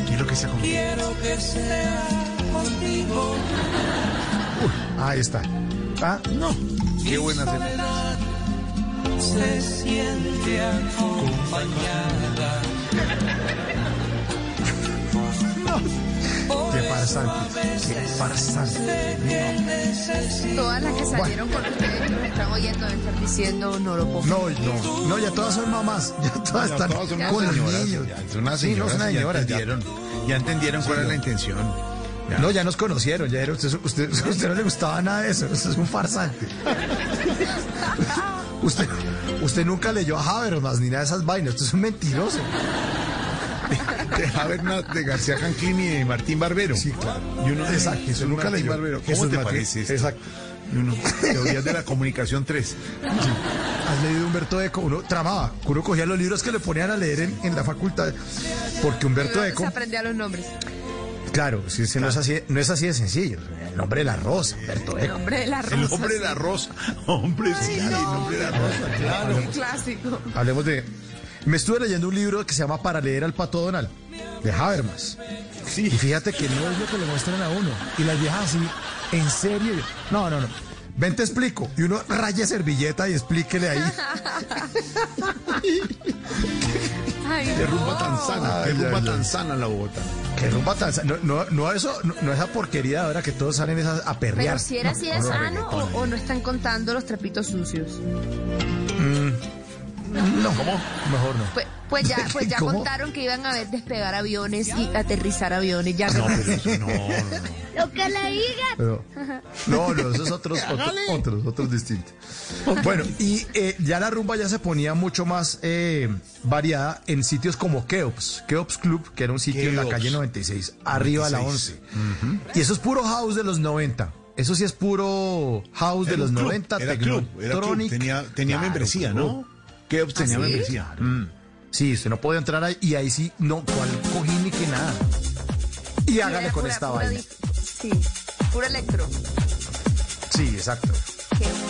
quiero que sea conmigo. Quiero que sea contigo. Ahí está. Ah, No, qué buena cena. Se siente acompañada. qué farsante. Qué farsante. Todas las que salieron con ustedes que nos están oyendo estar diciendo no lo puedo. No, no, no, ya todas son mamás. Ya todas Ya están todas son con los niños. ya son unas Sí, no, son unas ya señoras, ya. entendieron, ya entendieron cuál es la intención. Ya. No, ya nos conocieron, ya era, usted, usted, usted no le gustaba nada de eso, usted es un farsante. usted, usted nunca leyó a Habermas ni nada de esas vainas, usted es un mentiroso. de Habermas, de García Canclini y de Martín Barbero. Sí, claro. Y uno, Exacto, Jesús nunca Martín leyó. Barbero. ¿Cómo Jesús te Martín, parece esto? exacto. Y uno, teorías de la comunicación 3. Has leído Humberto Eco, uno tramaba, uno cogía los libros que le ponían a leer en, en la facultad, porque Humberto Eco, se aprendía los nombres. Claro, si No, es así, no es así de sencillo, el nombre de la rosa, Humberto El Eco. nombre de la rosa. El hombre de la sí. rosa. Hombre, sí, el nombre de la rosa, claro. Un clásico. Hablemos de... Me estuve leyendo un libro que se llama Para leer al pato Donald, de Habermas. Y fíjate que no es lo que le muestran a uno. Y las viejas así, en serio. No, no, no. ven te explico. Y uno raya servilleta y explíquele ahí. Ay, Qué rumba no. tan sana, qué rumba ay, tan ay. sana la Bogotá. Que rumba tan sa- no, no, no eso, no, no esa porquería de ahora que todos salen esas a perrear. Pero si era así de No, no, sano o, no están contando los trapitos sucios. No, ¿cómo? Mejor no. Pues, pues ya, pues ya ¿Cómo? contaron que iban a ver despegar aviones y aterrizar aviones. Ya No, pero eso no, no, no. Lo que le diga. Pero- no, no, esos otros, otros, otros, otros distintos. Bueno, y eh, ya la rumba ya se ponía mucho más eh, variada en sitios como Keops, Keops Club, que era un sitio en la calle 96, arriba de la 96. 11. Y eso es puro house de los 90. Eso sí es puro house de los club, 90, era club, era club. Technotronic. Tenía, tenía Claro, membresía, club. ¿no? Keops tenía ¿Ah, sí? membresía. Mm. Sí, usted no podía entrar ahí y ahí sí, no, cuál cojín ni que nada. Y hágale con pura- esta pura vaina. Sí, puro electro. Sí, exacto. When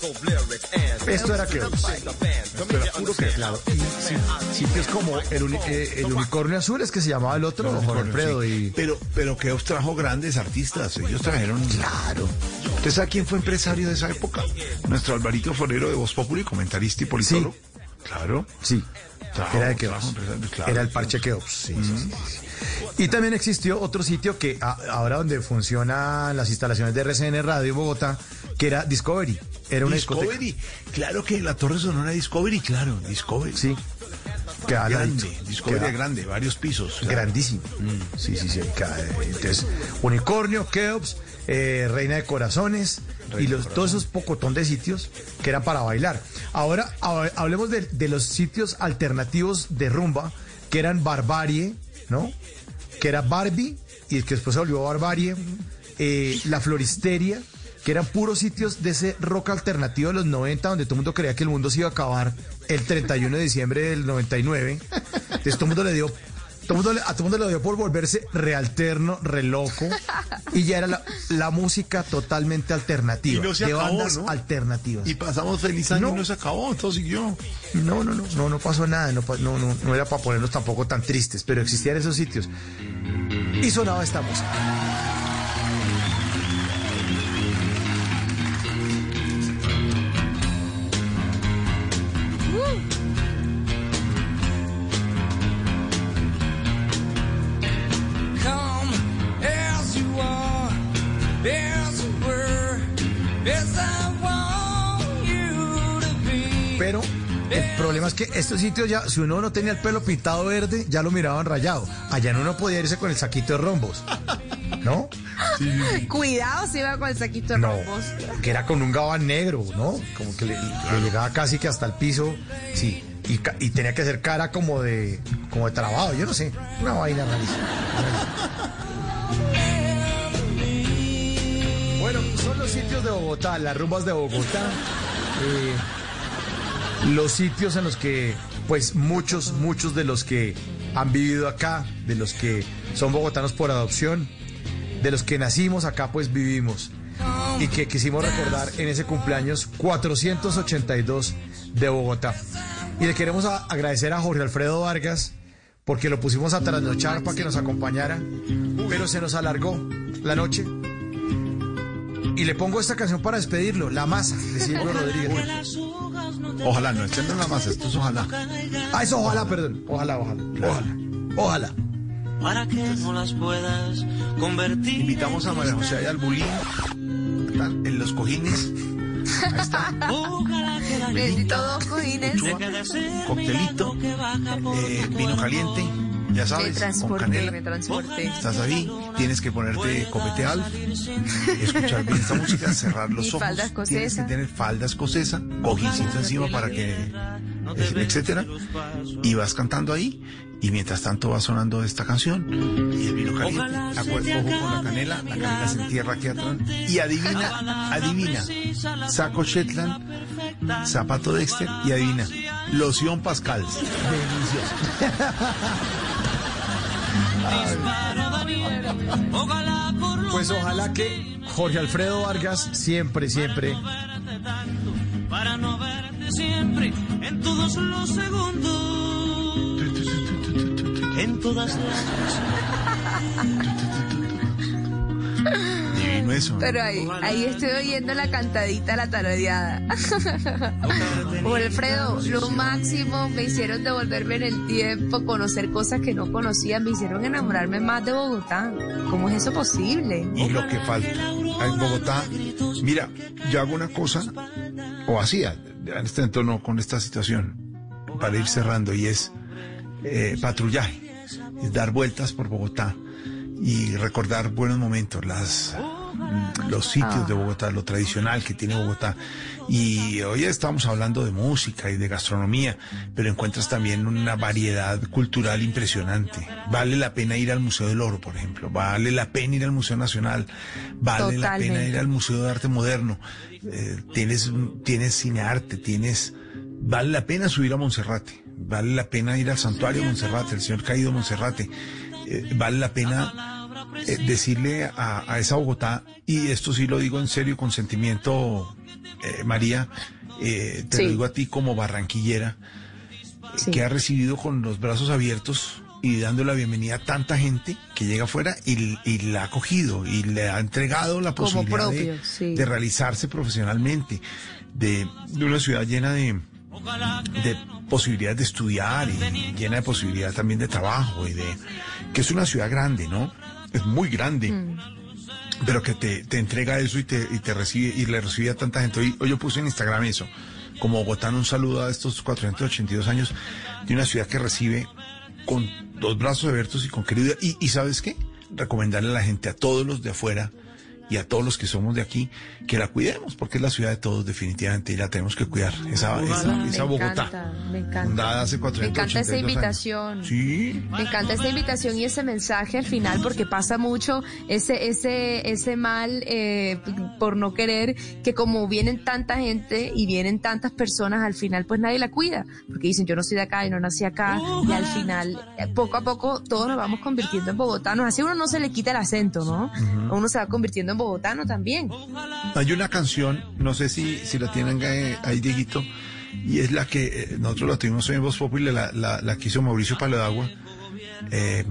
dope lyrics and Esto era Keops. the band. To make you understand Claro, y sí, sitios como el, uni- eh, el unicornio azul es que se llamaba el otro, No, Jorge sí. Alfredo, y Pero, pero Keops trajo grandes artistas. Ellos trajeron. claro. ¿Usted sabe quién fue empresario de esa época? Nuestro Alvarito Forero de Voz Populi, comentarista y politólogo. Claro. Sí, Trajo- era de Keops. claro, era el parche Keops. Sí, sí, sí. Y también existió otro sitio que a- ahora donde funcionan las instalaciones de RCN Radio Bogotá, que era Discovery. Era una discoteca. Discovery. Claro que la Torre Sonora Discovery, claro, Discovery. Sí. La- Grande, Discovery grande, varios pisos. claro. Grandísimo. Sí, sí, sí. ca- Entonces, Unicornio, Keops, eh, Reina de Corazones y los, todos esos pocotón de sitios que eran para bailar. Ahora ha- hablemos de, de los sitios alternativos de rumba, que eran Barbarie, ¿no? Que era Barbie y que después se volvió Barbarie, eh, La Floristeria, que eran puros sitios de ese rock alternativo de los 90, donde todo el mundo creía que el mundo se iba a acabar el 31 de diciembre del 99. Entonces todo el mundo le dio todo mundo le- a todo el mundo le dio por volverse realterno, re loco. Y ya era la, la música totalmente alternativa. Y no se de acabó, bandas ¿no? alternativas. Y pasamos feliz año No. y no se acabó, todo siguió. No, no, no, no, no pasó nada. No, no, no era para ponernos tampoco tan tristes, pero existían esos sitios. Y sonaba esta música. Problema es que estos sitios ya, si uno no tenía el pelo pintado verde, ya lo miraban rayado. Allá no uno podía irse con el saquito de rombos. ¿No? Cuidado si va con el saquito de No, rombos. que era con un gabán negro, ¿no? Como que le, le llegaba casi que hasta el piso, sí, y, tenía que hacer cara como de, como de trabado, yo no sé, una vaina rarísima. Bueno, son los sitios de Bogotá, las rumbas de Bogotá, eh, los sitios en los que, pues muchos, muchos de los que han vivido acá, de los que son bogotanos por adopción, de los que nacimos acá, pues vivimos y que quisimos recordar en ese cumpleaños 482 de Bogotá. Y le queremos a- agradecer a Jorge Alfredo Vargas porque lo pusimos a trasnochar para que nos acompañara, pero se nos alargó la noche. Y le pongo esta canción para despedirlo, La Masa, de Silvio Rodríguez. Ojalá, no, este no nada más, esto es ojalá. Ah, eso ojalá, perdón. Ojalá, ojalá. Ojalá. Ojalá. Para que no las puedas convertir. Invitamos a María José allá al bulín, tal, en los cojines, Ahí está. Ojalá que la Bendito dos cojines. coctelito, eh, vino caliente, ya Me sabes, con canela. me transporté. Estás ahí, tienes que ponerte copete alf, escuchar bien esta música, cerrar los Y ojos. falda Tienes que tener falda escocesa, cojincito encima para que, eh, etcétera. Y vas cantando ahí, y mientras tanto va sonando esta canción. Y el vino caliente, acuer- ojo con la canela, la canela se entierra aquí atrás. Y adivina, adivina, saco Shetland, zapato Dexter, y adivina, loción Pascal. Delicioso. Pues ojalá que Jorge Alfredo Vargas siempre, siempre Para no verte siempre en todos los segundos. En todas las. Pero ahí, ahí estoy oyendo la cantadita, la tarareada. Alfredo, lo máximo me hicieron devolverme en el tiempo, conocer cosas que no conocía, me hicieron enamorarme más de Bogotá. ¿Cómo es eso posible? Y lo que falta. En Bogotá, mira, yo hago una cosa, o hacía, en este entorno con esta situación, para ir cerrando, y es eh, patrullaje, es dar vueltas por Bogotá y recordar buenos momentos, las los sitios de Bogotá, lo tradicional que tiene Bogotá. Y hoy estamos hablando de música y de gastronomía, pero encuentras también una variedad cultural impresionante. Vale la pena ir al Museo del Oro, por ejemplo, vale la pena ir al Museo Nacional, vale la pena ir al Museo de Arte Moderno. Eh, tienes, tienes cinearte, tienes, vale la pena subir a Monserrate, vale la pena ir al santuario de Monserrate, el Señor Caído Monserrate, Eh, vale la pena eh, decirle a, a esa Bogotá, y esto sí lo digo en serio, con sentimiento, eh, María, eh, te Sí. lo digo a ti como barranquillera, eh, que ha recibido con los brazos abiertos y dando la bienvenida a tanta gente que llega afuera y, y la ha acogido y le ha entregado la posibilidad propio, de, sí. de realizarse profesionalmente, de, de una ciudad llena de, de posibilidades de estudiar y llena de posibilidad también de trabajo y de que es una ciudad grande, ¿no? Es muy grande. Mm. Pero que te, te entrega eso y te, y te recibe, y le recibe a tanta gente. Hoy, hoy yo puse en Instagram eso. Como Bogotá, un saludo a estos 482 años de una ciudad que recibe con los brazos abiertos y con querida. Y, y ¿sabes qué? Recomendarle a la gente, a todos los de afuera y a todos los que somos de aquí, que la cuidemos, porque es la ciudad de todos definitivamente y la tenemos que cuidar. Esa, esa, Me esa Bogotá. encanta, me encanta. Hace Me encanta 482 esa invitación. Sí. Me encanta esta invitación y ese mensaje al final porque pasa mucho ese ese ese mal eh, por no querer que como vienen tanta gente y vienen tantas personas al final pues nadie la cuida porque dicen yo no soy de acá y no nací acá y al final eh, poco a poco todos nos vamos convirtiendo en bogotanos así uno no se le quita el acento no uno se va convirtiendo en bogotano también Hay una canción, no sé si, si la tienen eh, ahí, Dieguito, y es la que eh, nosotros la tuvimos hoy en Voz Popular, la, la, la que hizo Mauricio Paladagua, eh,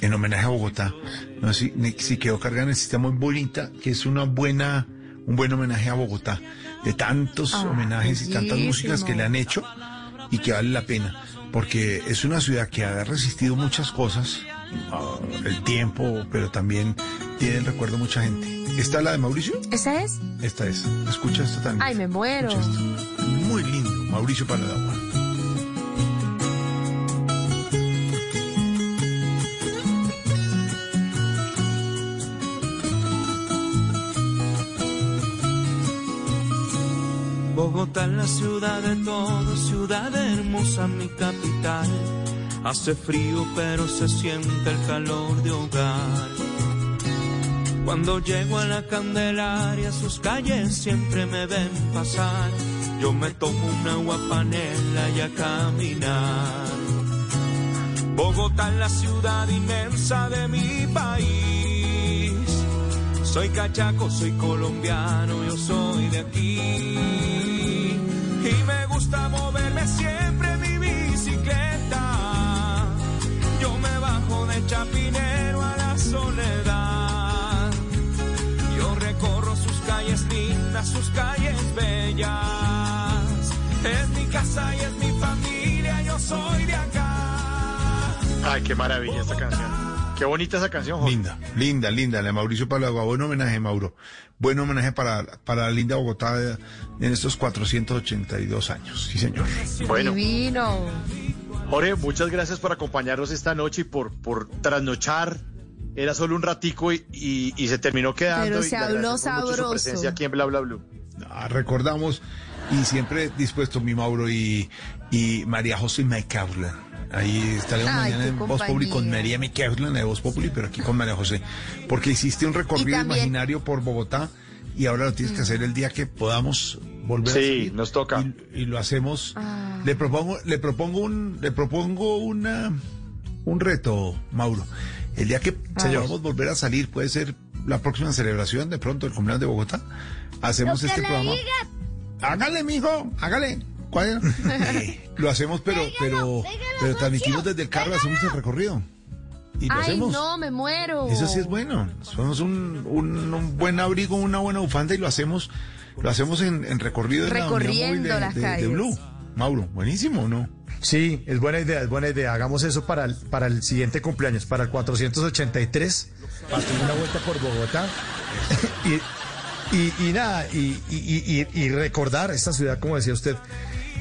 en homenaje a Bogotá. No sé si, si quedó cargada en el sistema muy bonita, que es una buena, un buen homenaje a Bogotá, de tantos Ah, homenajes y tantas músicas que le han hecho y que vale la pena, porque es una ciudad que ha resistido muchas cosas, ah, el tiempo, pero también tiene el recuerdo de mucha gente. ¿Esta es la de Mauricio? esa es Esta es. Escucha esto también. ay me muero Escucha esto. Muy lindo. Mauricio Paladagua. Bogotá es la ciudad de todos, ciudad hermosa, mi capital. Hace frío, pero se siente el calor de hogar. Cuando llego a la Candelaria, sus calles siempre me ven pasar. Yo me tomo una agua panela y a caminar. Bogotá es la ciudad inmensa de mi país. Soy cachaco, soy colombiano, yo soy de aquí. Y me gusta moverme siempre mi de Chapinero a la soledad. Yo recorro sus calles lindas, sus calles bellas. Es mi casa y es mi familia, yo soy de acá. Ay, qué maravilla esta canción. Qué bonita esa canción, Jorge. Linda, linda, linda. La de Mauricio Paladagua. Buen homenaje, Mauro. Buen homenaje para, para la linda Bogotá en estos 482 años. Sí, señor. Bueno, divino Jorge, muchas gracias por acompañarnos esta noche y por, por trasnochar. Era solo un ratico y, y- y se terminó quedando. Pero y se le habló mucho su sabroso. presencia aquí en Bla Bla Blue. Ah, recordamos y siempre dispuesto mi Mauro y, y María José McCaulin. Ahí estaremos Ay, mañana en Voz Populi con compañía. María McCaulin de Voz Populi, pero aquí con María José. Porque hiciste un recorrido Y también- imaginario por Bogotá y ahora lo tienes que hacer el día que podamos volver a Sí, salir. nos toca. Y, y lo hacemos. Ah. Le propongo, le propongo un, le propongo una, un reto, Mauro. El día que podamos volver a salir, puede ser la próxima celebración de pronto el cumpleaños de Bogotá. Hacemos este programa. Hágale, mijo, hágale. ¿Cuál? Eh, lo hacemos, pero, pero, pero transmitimos desde el carro, hacemos el recorrido. Y lo Ay, hacemos. no, me muero. Eso sí es bueno. Somos un, un- un buen abrigo, una buena bufanda y lo hacemos, lo hacemos en, en recorrido la Recorriendo móvil de, las de- de calles. Blue. Mauro, buenísimo, ¿no? Sí, es buena idea, es buena idea. Hagamos eso para el, para el siguiente cumpleaños, para el 483, para hacer una vuelta por Bogotá. y, y- y nada, y, y- y- y recordar esta ciudad, como decía usted,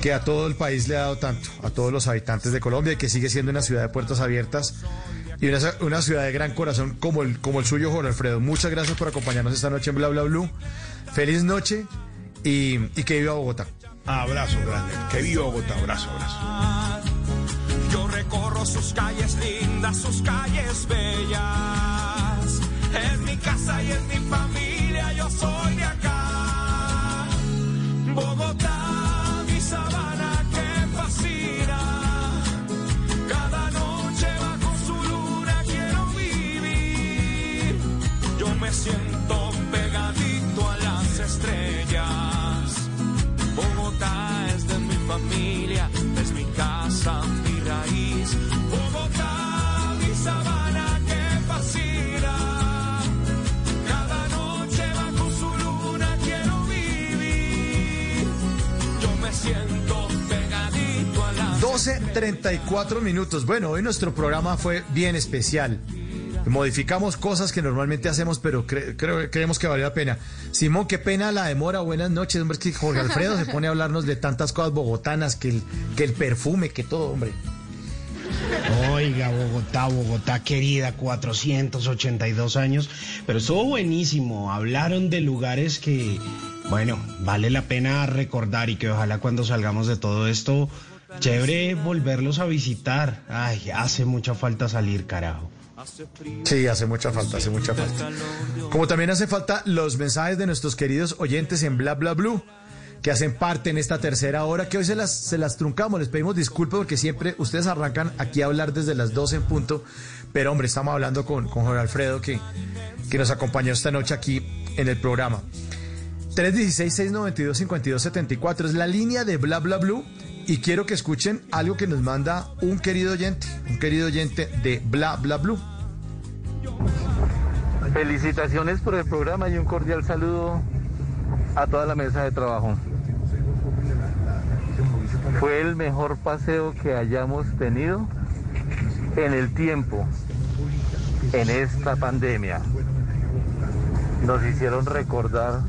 que a todo el país le ha dado tanto, a todos los habitantes de Colombia, y que sigue siendo una ciudad de puertas abiertas y una, una ciudad de gran corazón como el, como el suyo, Jorge Alfredo. Muchas gracias por acompañarnos esta noche en Bla Bla Blue. Feliz noche y, y que viva Bogotá. Abrazo grande. Que viva Bogotá, abrazo, abrazo. Yo recorro sus calles lindas, sus calles bellas. Es mi casa y es mi familia, yo soy de acá. Bogotá, me siento pegadito a las estrellas. Bogotá es de mi familia, es mi casa, mi raíz. Bogotá, mi sabana que fascina. Siento pegadito a la 12.34 minutos. Bueno, hoy nuestro programa fue bien especial. Modificamos cosas que normalmente hacemos, pero cre- creo, creemos que valió la pena. Simón, qué pena la demora. Buenas noches, hombre. Es que Jorge Alfredo se pone a hablarnos de tantas cosas bogotanas, que el, que el perfume, que todo, hombre. Oiga, Bogotá, Bogotá querida, 482 años, pero estuvo buenísimo. Hablaron de lugares que, bueno, vale la pena recordar y que ojalá cuando salgamos de todo esto, chévere volverlos a visitar. Ay, hace mucha falta salir, carajo. Sí, hace mucha falta, hace mucha falta. Como también hace falta los mensajes de nuestros queridos oyentes en Bla Bla Blue, que hacen parte en esta tercera hora, que hoy se las, se las truncamos. Les pedimos disculpas porque siempre ustedes arrancan aquí a hablar desde las 12 en punto. Pero hombre, estamos hablando con, con Jorge Alfredo, que, que nos acompañó esta noche aquí en el programa. 316-692-5274 es la línea de Bla Bla Blue. Y quiero que escuchen algo que nos manda un querido oyente, un querido oyente de Bla Bla Blue. Felicitaciones por el programa y un cordial saludo a toda la mesa de trabajo. Fue el mejor paseo que hayamos tenido en el tiempo, en esta pandemia. Nos hicieron recordar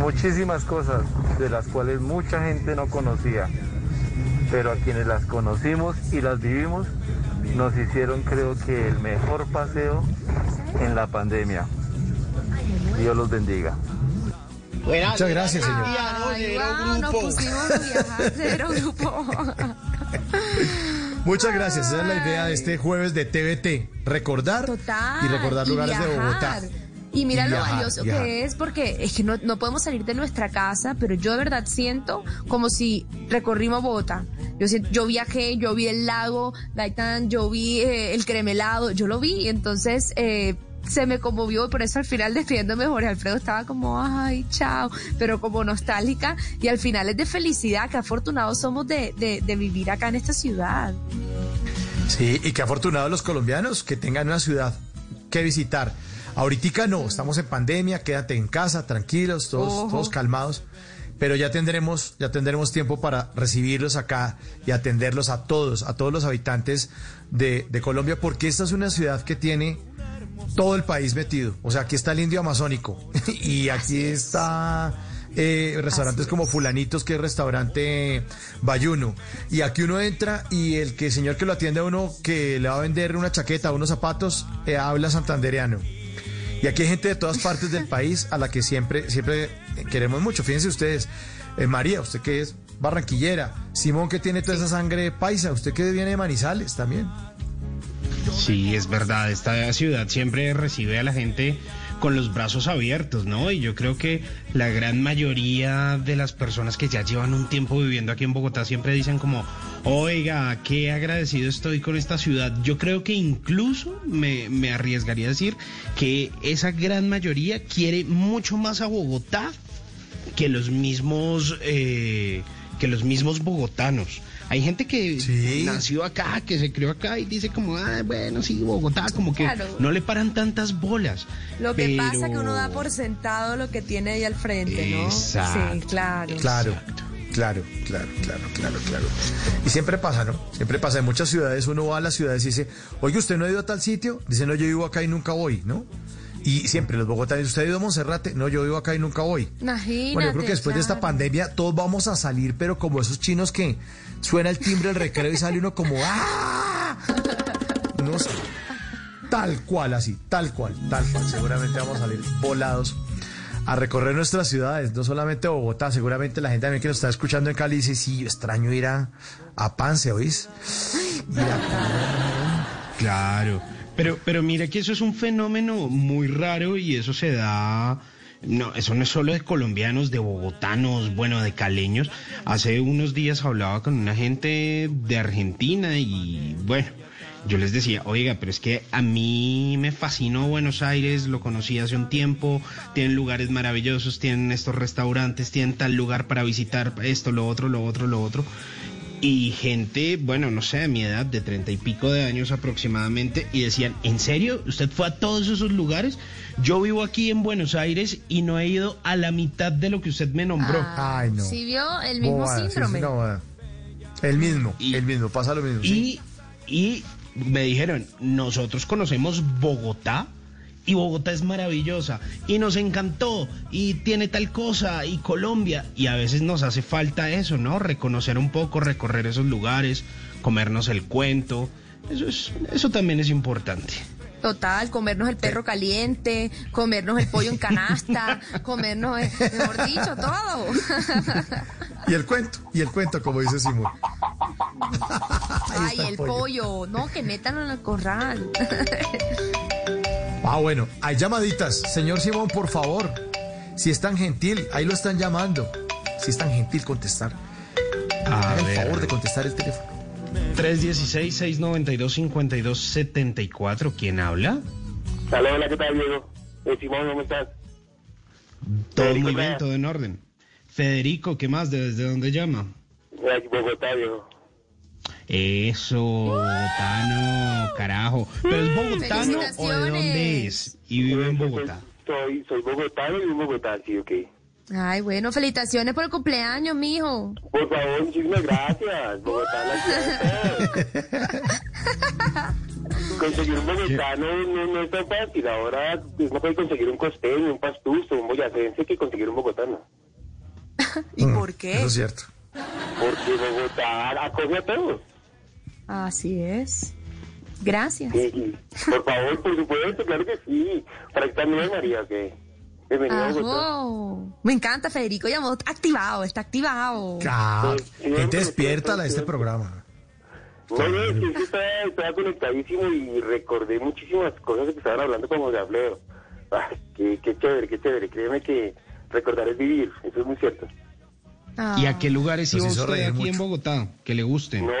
muchísimas cosas de las cuales mucha gente no conocía, pero a quienes las conocimos y las vivimos, nos hicieron creo que el mejor paseo en la pandemia. Dios los bendiga. Muchas gracias, señor. Ay, wow, nos pusimos a viajar, cero grupo. Muchas gracias. Esa es la idea de este jueves de TVT. Recordar Total. y recordar lugares de. Bogotá. Y mira Y lo viajar, valioso viajar. que es, porque es que no, no podemos salir de nuestra casa, pero yo de verdad siento como si recorrimos Bogotá. Yo, siento- yo viajé, yo vi el lago Gaitán, yo vi eh, el cremelado, yo lo vi, entonces eh, se me conmovió y por eso al final despidiéndome Jorge Alfredo estaba como, ay, chao, pero como nostálgica y al final es de felicidad, que afortunados somos de, de, de vivir acá en esta ciudad. Sí, y qué afortunados los colombianos que tengan una ciudad que visitar. Ahorita no, estamos en pandemia, quédate en casa, tranquilos, todos, Ojo. todos calmados. Pero ya tendremos, ya tendremos tiempo para recibirlos acá y atenderlos a todos, a todos los habitantes de, de Colombia, porque esta es una ciudad que tiene todo el país metido. O sea, aquí está el indio amazónico y aquí está eh, restaurantes como Fulanitos, que es restaurante Bayuno. Y aquí uno entra y el que señor que lo atiende a uno que le va a vender una chaqueta, unos zapatos, eh, habla santandereano. Y aquí hay gente de todas partes del país a la que siempre, siempre queremos mucho. Fíjense ustedes, eh, María, usted que es barranquillera, Simón que tiene toda esa sangre paisa, usted que viene de Manizales también. Sí, es verdad, esta ciudad siempre recibe a la gente con los brazos abiertos, ¿no? Y yo creo que la gran mayoría de las personas que ya llevan un tiempo viviendo aquí en Bogotá siempre dicen como, oiga, qué agradecido estoy con esta ciudad. Yo creo que incluso me, me arriesgaría a decir que esa gran mayoría quiere mucho más a Bogotá que los mismos eh, que los mismos bogotanos. Hay gente que nació acá, que se crió acá y dice como, ah, bueno, sí, Bogotá, como que Claro. no le paran tantas bolas. Lo que Pero- pasa que uno da por sentado lo que tiene ahí al frente, ¿no? Exacto. Sí, claro. Claro, claro, claro, claro, claro, claro. Y siempre pasa, ¿no? Siempre pasa. En muchas ciudades uno va a las ciudades y dice, oye, ¿usted no ha ido a tal sitio? Dice, no, yo vivo acá y nunca voy, ¿no? Y siempre los bogotanos, ¿usted ha ido a Monserrate? No, yo vivo acá y nunca voy. Imagínate. Bueno, yo creo que después de esta pandemia todos vamos a salir, pero como esos chinos que suena el timbre del recreo y sale uno como ¡ah! No sé. Tal cual, así, tal cual, tal cual. Seguramente vamos a salir volados a recorrer nuestras ciudades, no solamente Bogotá, seguramente la gente también que nos está escuchando en Cali dice, sí, yo extraño ir a, a Pance, ¿oís? A Claro, pero, pero mira que eso es un fenómeno muy raro y eso se da, no, eso no es solo de colombianos, de bogotanos, bueno, de caleños. Hace unos días hablaba con una gente de Argentina y bueno, yo les decía, oiga, pero es que a mí me fascinó Buenos Aires, lo conocí hace un tiempo, tienen lugares maravillosos, tienen estos restaurantes, tienen tal lugar para visitar, esto, lo otro, lo otro, lo otro. Y gente, bueno, no sé, a mi edad, de treinta y pico de años aproximadamente, y decían, ¿en serio? ¿Usted fue a todos esos lugares? Yo vivo aquí en Buenos Aires y no he ido a la mitad de lo que usted me nombró. Ay, no. Sí vio el mismo Bobada, síndrome. sí, no, bobada. El mismo, el mismo, pasa lo mismo. sí. Y, y me dijeron, nosotros conocemos Bogotá y Bogotá es maravillosa y nos encantó y tiene tal cosa y Colombia y a veces nos hace falta eso, ¿no? Reconocer un poco, recorrer esos lugares, comernos el cuento. Eso, es, eso también es importante. Total, comernos el perro caliente, comernos el pollo en canasta, comernos, eh, mejor dicho, todo. Y el cuento, y el cuento, como dice Simón. Ay, el pollo. pollo. No, que métanlo en el corral. Ah, bueno, hay llamaditas. Señor Simón, por favor, si es tan gentil, ahí lo están llamando. Si es tan gentil contestar. A el favor de contestar el teléfono. 316-692-5274. ¿Quién habla? Hola, hola, ¿qué tal, Diego? Eh, Simón, ¿cómo estás? Todo Federico muy bien, todo en orden. Federico, ¿qué más? ¿Desde dónde llama? Aquí, Bogotá, Diego. Eso, bogotano, carajo. ¿Pero es bogotano o de dónde es? Y vive en Bogotá. Soy, soy bogotano y vivo en Bogotá, sí, ok. Ay, bueno, felicitaciones por el cumpleaños, mijo. Por favor, muchísimas gracias. Bogotá, la. Conseguir un bogotano no, no es tan fácil. Ahora es más fácil conseguir un costeño, un pastuso, un boyacense que conseguir un bogotano. ¿Y por qué? Mm, Eso es cierto. Porque Bogotá acoge a todos. Así es. Gracias. Sí. Por favor, por supuesto, claro que sí. Para que también, María, ok. Bienvenido a Bogotá. Ajo. Me encanta, Federico llamó activado, está activado. Ah, gente despierta a este programa. No, no, es que sí estaba, estaba conectadísimo y recordé muchísimas cosas que estaban hablando como de. Ay, qué, qué chévere, qué chévere. Créeme que recordar es vivir, eso es muy cierto. ¿Y a qué lugares iba hizo usted aquí mucho. en Bogotá? Que le gusten. No,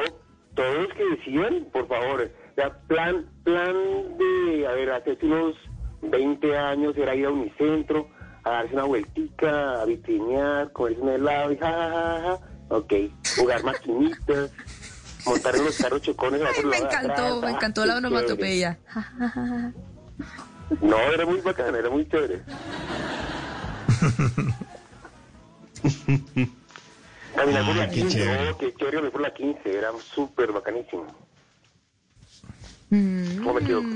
todos que decían, por favor, ya plan, plan de, a ver, hace unos 20 años era ir a Unicentro, a darse una vueltica, a vitrinear, comerse un helado y ja, ja, ja, ja. ok, jugar maquinitas, montar en los carros chocones. por Me lado de encantó, me encantó qué la onomatopeya. No, era muy bacana, era muy chévere. Caminar por Ah, la qué 15, chévere. oh, qué chévere por la 15, era súper bacanísimo. ¿Cómo me equivoco?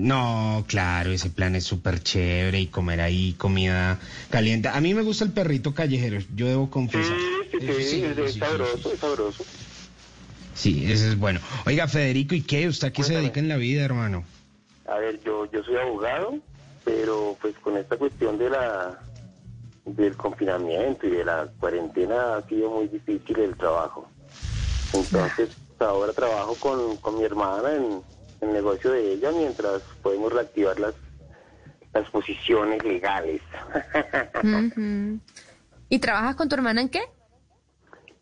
No, claro, ese plan es súper chévere y comer ahí comida caliente. A mí me gusta el perrito callejero, yo debo confesar. Sí, sí, es, sí, sabroso, es sabroso. Sí, ese es bueno. Oiga, Federico, ¿y qué? ¿Usted a qué se dedica en la vida, hermano? A ver, yo, yo soy abogado, pero pues con esta cuestión de la del confinamiento y de la cuarentena ha sido muy difícil el trabajo. Entonces, ahora trabajo con, con mi hermana en el negocio de ella mientras podemos reactivar las, las posiciones legales. ¿Y trabajas con tu hermana en qué?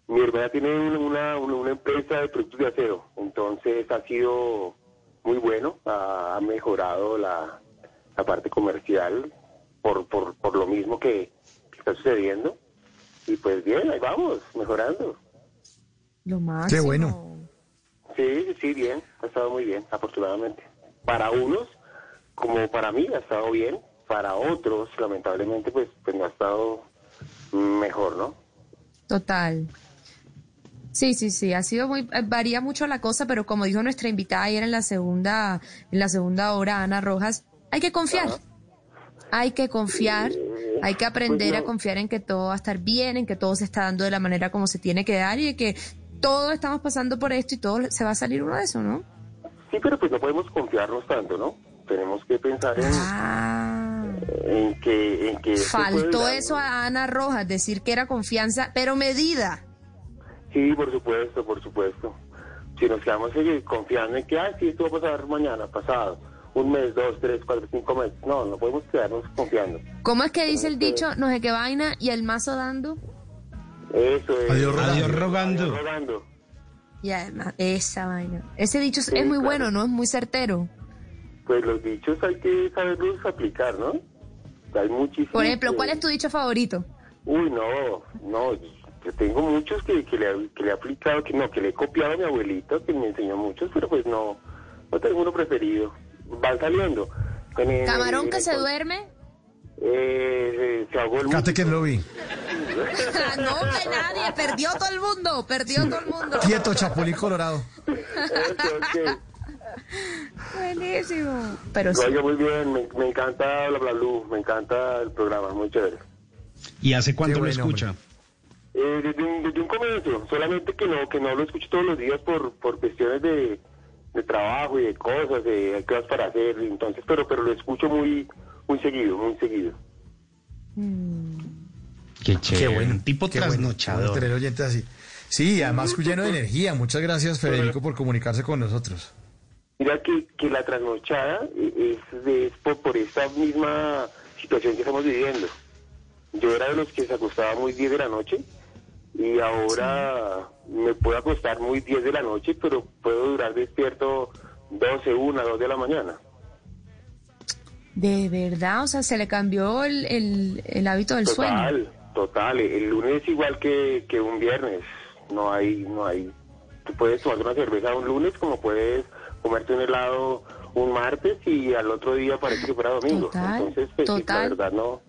Mi hermana tiene una, una, una empresa de productos de aseo, entonces ha sido muy bueno, ha, ha mejorado la, la parte comercial por, por, por lo mismo que, que está sucediendo. Y pues bien, ahí vamos, mejorando. Lo máximo. Qué bueno. Sí, sí, bien, ha estado muy bien, afortunadamente. Para unos, como para mí, ha estado bien. Para otros, lamentablemente, pues, pues no ha estado mejor, ¿no? Total. Sí, sí, sí, ha sido muy, eh, varía mucho la cosa, pero como dijo nuestra invitada ayer en la segunda, en la segunda hora, Ana Rojas, hay que confiar. Hay que confiar, hay que aprender a confiar en que todo va a estar bien, en que todo se está dando de la manera como se tiene que dar y que todos estamos pasando por esto y todo se va a salir uno de eso, ¿no? Sí, pero pues no podemos confiarnos tanto, ¿no? Tenemos que pensar en, en que... En que Ah. Faltó dar- eso a Ana Rojas, decir que era confianza, pero medida. Sí, por supuesto, por supuesto. Si nos quedamos eh, confiando en que, ah, sí, esto va a pasar mañana, pasado, un mes, dos, tres, cuatro, cinco meses. No, no podemos quedarnos confiando. ¿Cómo es que dice el dicho, no sé qué vaina y el mazo dando? Eso es. Adiós rogando. Adiós rogando. Adiós rogando. Y además, esa vaina. Ese dicho es- Sí, es muy claro. bueno, ¿no? Es muy certero. Pues los dichos hay que saberlos aplicar, ¿no? Hay muchísimos. Por ejemplo, ¿cuál es tu dicho favorito? Uy, no, no, yo tengo muchos que, que, le, que le he aplicado, que no, que le he copiado a mi abuelito, que me enseñó muchos, pero pues no, no tengo uno preferido. Van saliendo. El- Camarón que se duerme. Eh, eh, se ahogó el Cate que lo vi. no, que nadie, perdió todo el mundo, perdió todo el mundo. Quieto, Chapulín Colorado. Buenísimo. Pero sí. Oye, muy bien, me, me encanta Bla Bla Blue, me encanta el programa, muy chévere. ¿Y hace cuánto lo bueno, escucha? Eh, desde, un, desde un comienzo, solamente que no que no lo escucho todos los días por, por cuestiones de, de trabajo y de cosas, de cosas para hacer, entonces, pero pero lo escucho muy muy seguido, muy seguido. Qué Qué chévere. bueno. Un tipo qué bueno, trasnochador. bueno tener oyentes así. Sí, además lleno de energía. Muchas gracias, Federico, por comunicarse con nosotros. Mira que, que la trasnochada es, de- es por, por esta misma situación que estamos viviendo. Yo era de los que se acostaba muy 10 de la noche y ahora me puedo acostar muy 10 de la noche, pero puedo durar despierto 12, 1, 2 de la mañana. De verdad, o sea, se le cambió el, el, el hábito del sueño. Total, total. El lunes es igual que, que un viernes. No hay, no hay. Tú puedes tomar una cerveza un lunes como puedes comerte un helado un martes y al otro día parece que fuera domingo. Total, Entonces, pues, la total. verdad no.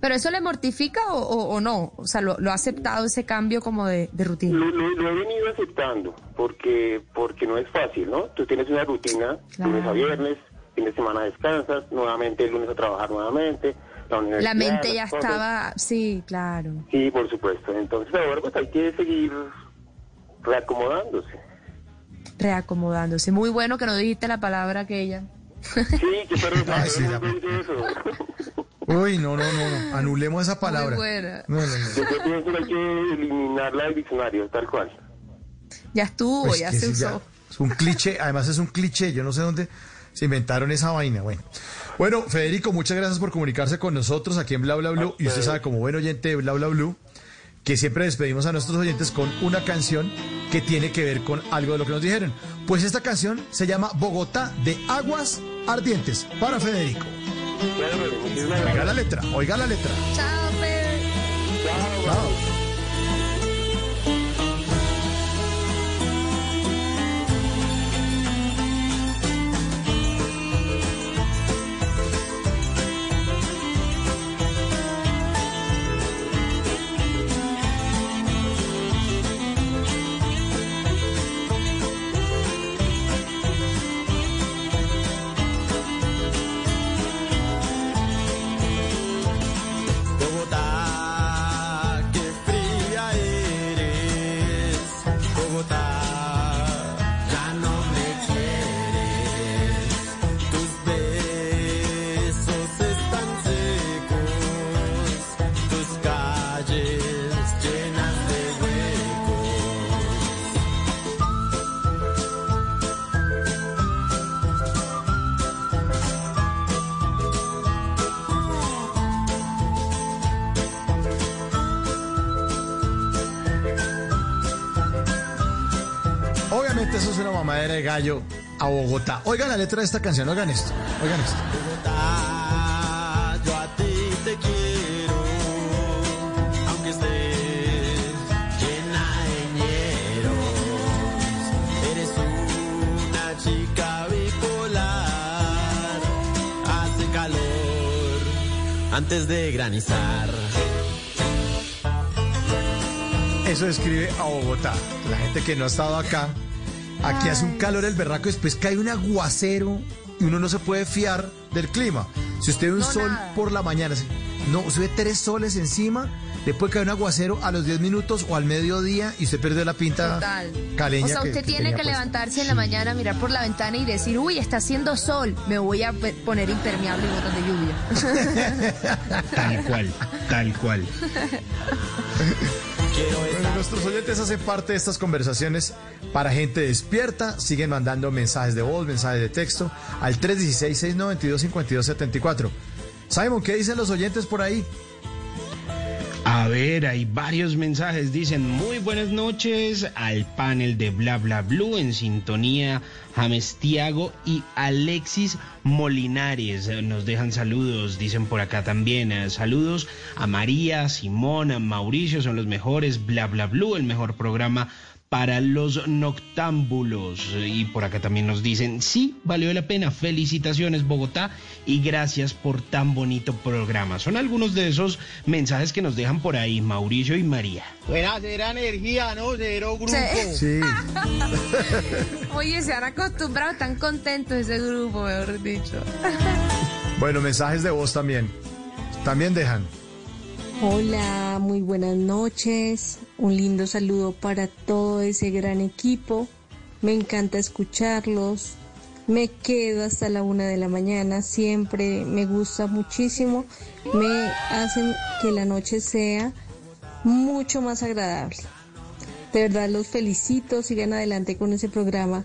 ¿Pero eso le mortifica o, o- o no? O sea, ¿lo, lo ha aceptado ese cambio como de, de rutina? Lo, lo- lo he venido aceptando porque porque no es fácil, ¿no? Tú tienes una rutina Claro. lunes a viernes, fin de semana descansas, nuevamente el lunes a trabajar nuevamente. La, universidad, La mente ya cosas. estaba... Sí, claro. Sí, por supuesto. Entonces ahora pues hay que seguir reacomodándose. Reacomodándose. Muy bueno que no dijiste la palabra aquella. Sí, que pero Ay, sí, la- eso. Uy, no, no, no, no. Anulemos esa palabra. No, no, no. Yo pienso que hay que eliminarla del diccionario, tal cual. Ya estuvo, Pues ya se usó. Es un cliché, además es un cliché, yo no sé dónde se inventaron esa vaina. Bueno, bueno Federico, muchas gracias por comunicarse con nosotros aquí en Bla Bla Blue. Y usted sabe, como buen oyente de Bla Bla Blue, que siempre despedimos a nuestros oyentes con una canción que tiene que ver con algo de lo que nos dijeron. Pues esta canción se llama Bogotá de Aguas Ardientes para Federico. Oiga la letra, oiga la letra. Chao, Fede. Chao. mamadera de gallo a Bogotá. Oigan la letra de esta canción, oigan esto, oigan esto. Bogotá, yo a ti te quiero, aunque estés llena de ñeros. Eres una chica bipolar, hace calor antes de granizar. Eso describe a Bogotá. La gente que no ha estado acá Aquí hace un calor el berraco, después cae un aguacero y uno no se puede fiar del clima. Si usted ve un No, sol nada. por la mañana, si- no, usted ve tres soles encima, después cae un aguacero a los 10 minutos o al mediodía y usted pierde la pinta Total. caleña. O sea, que- usted que tiene que puesta. levantarse en la mañana, mirar por la ventana y decir, uy, está haciendo sol, me voy a poner impermeable y botas de lluvia. Tal cual, tal cual. Bueno, nuestros oyentes hacen parte de estas conversaciones para gente despierta. Siguen mandando mensajes de voz, mensajes de texto al 316-692-5274. Simon, ¿qué dicen los oyentes por ahí? A ver, hay varios mensajes. Dicen muy buenas noches al panel de Bla Bla Blue en sintonía. James Tiago y Alexis Molinares nos dejan saludos, dicen por acá también. eh, saludos a María, Simón, a Mauricio, son los mejores. Bla Bla Blue, el mejor programa para los noctámbulos. Y por acá también nos dicen, sí, valió la pena. Felicitaciones Bogotá y gracias por tan bonito programa. Son algunos de esos mensajes que nos dejan por ahí Mauricio y María. Buena, cero energía, ¿no? Cero grupo. Sí. Oye, se han acostumbrado, tan contentos ese grupo, mejor dicho. Bueno, mensajes de voz también. También dejan. Hola, muy buenas noches. Un lindo saludo para todo ese gran equipo. Me encanta escucharlos. Me quedo hasta la una de la mañana. Siempre me gusta muchísimo. Me hacen que la noche sea mucho más agradable. De verdad los felicito. Sigan adelante con ese programa.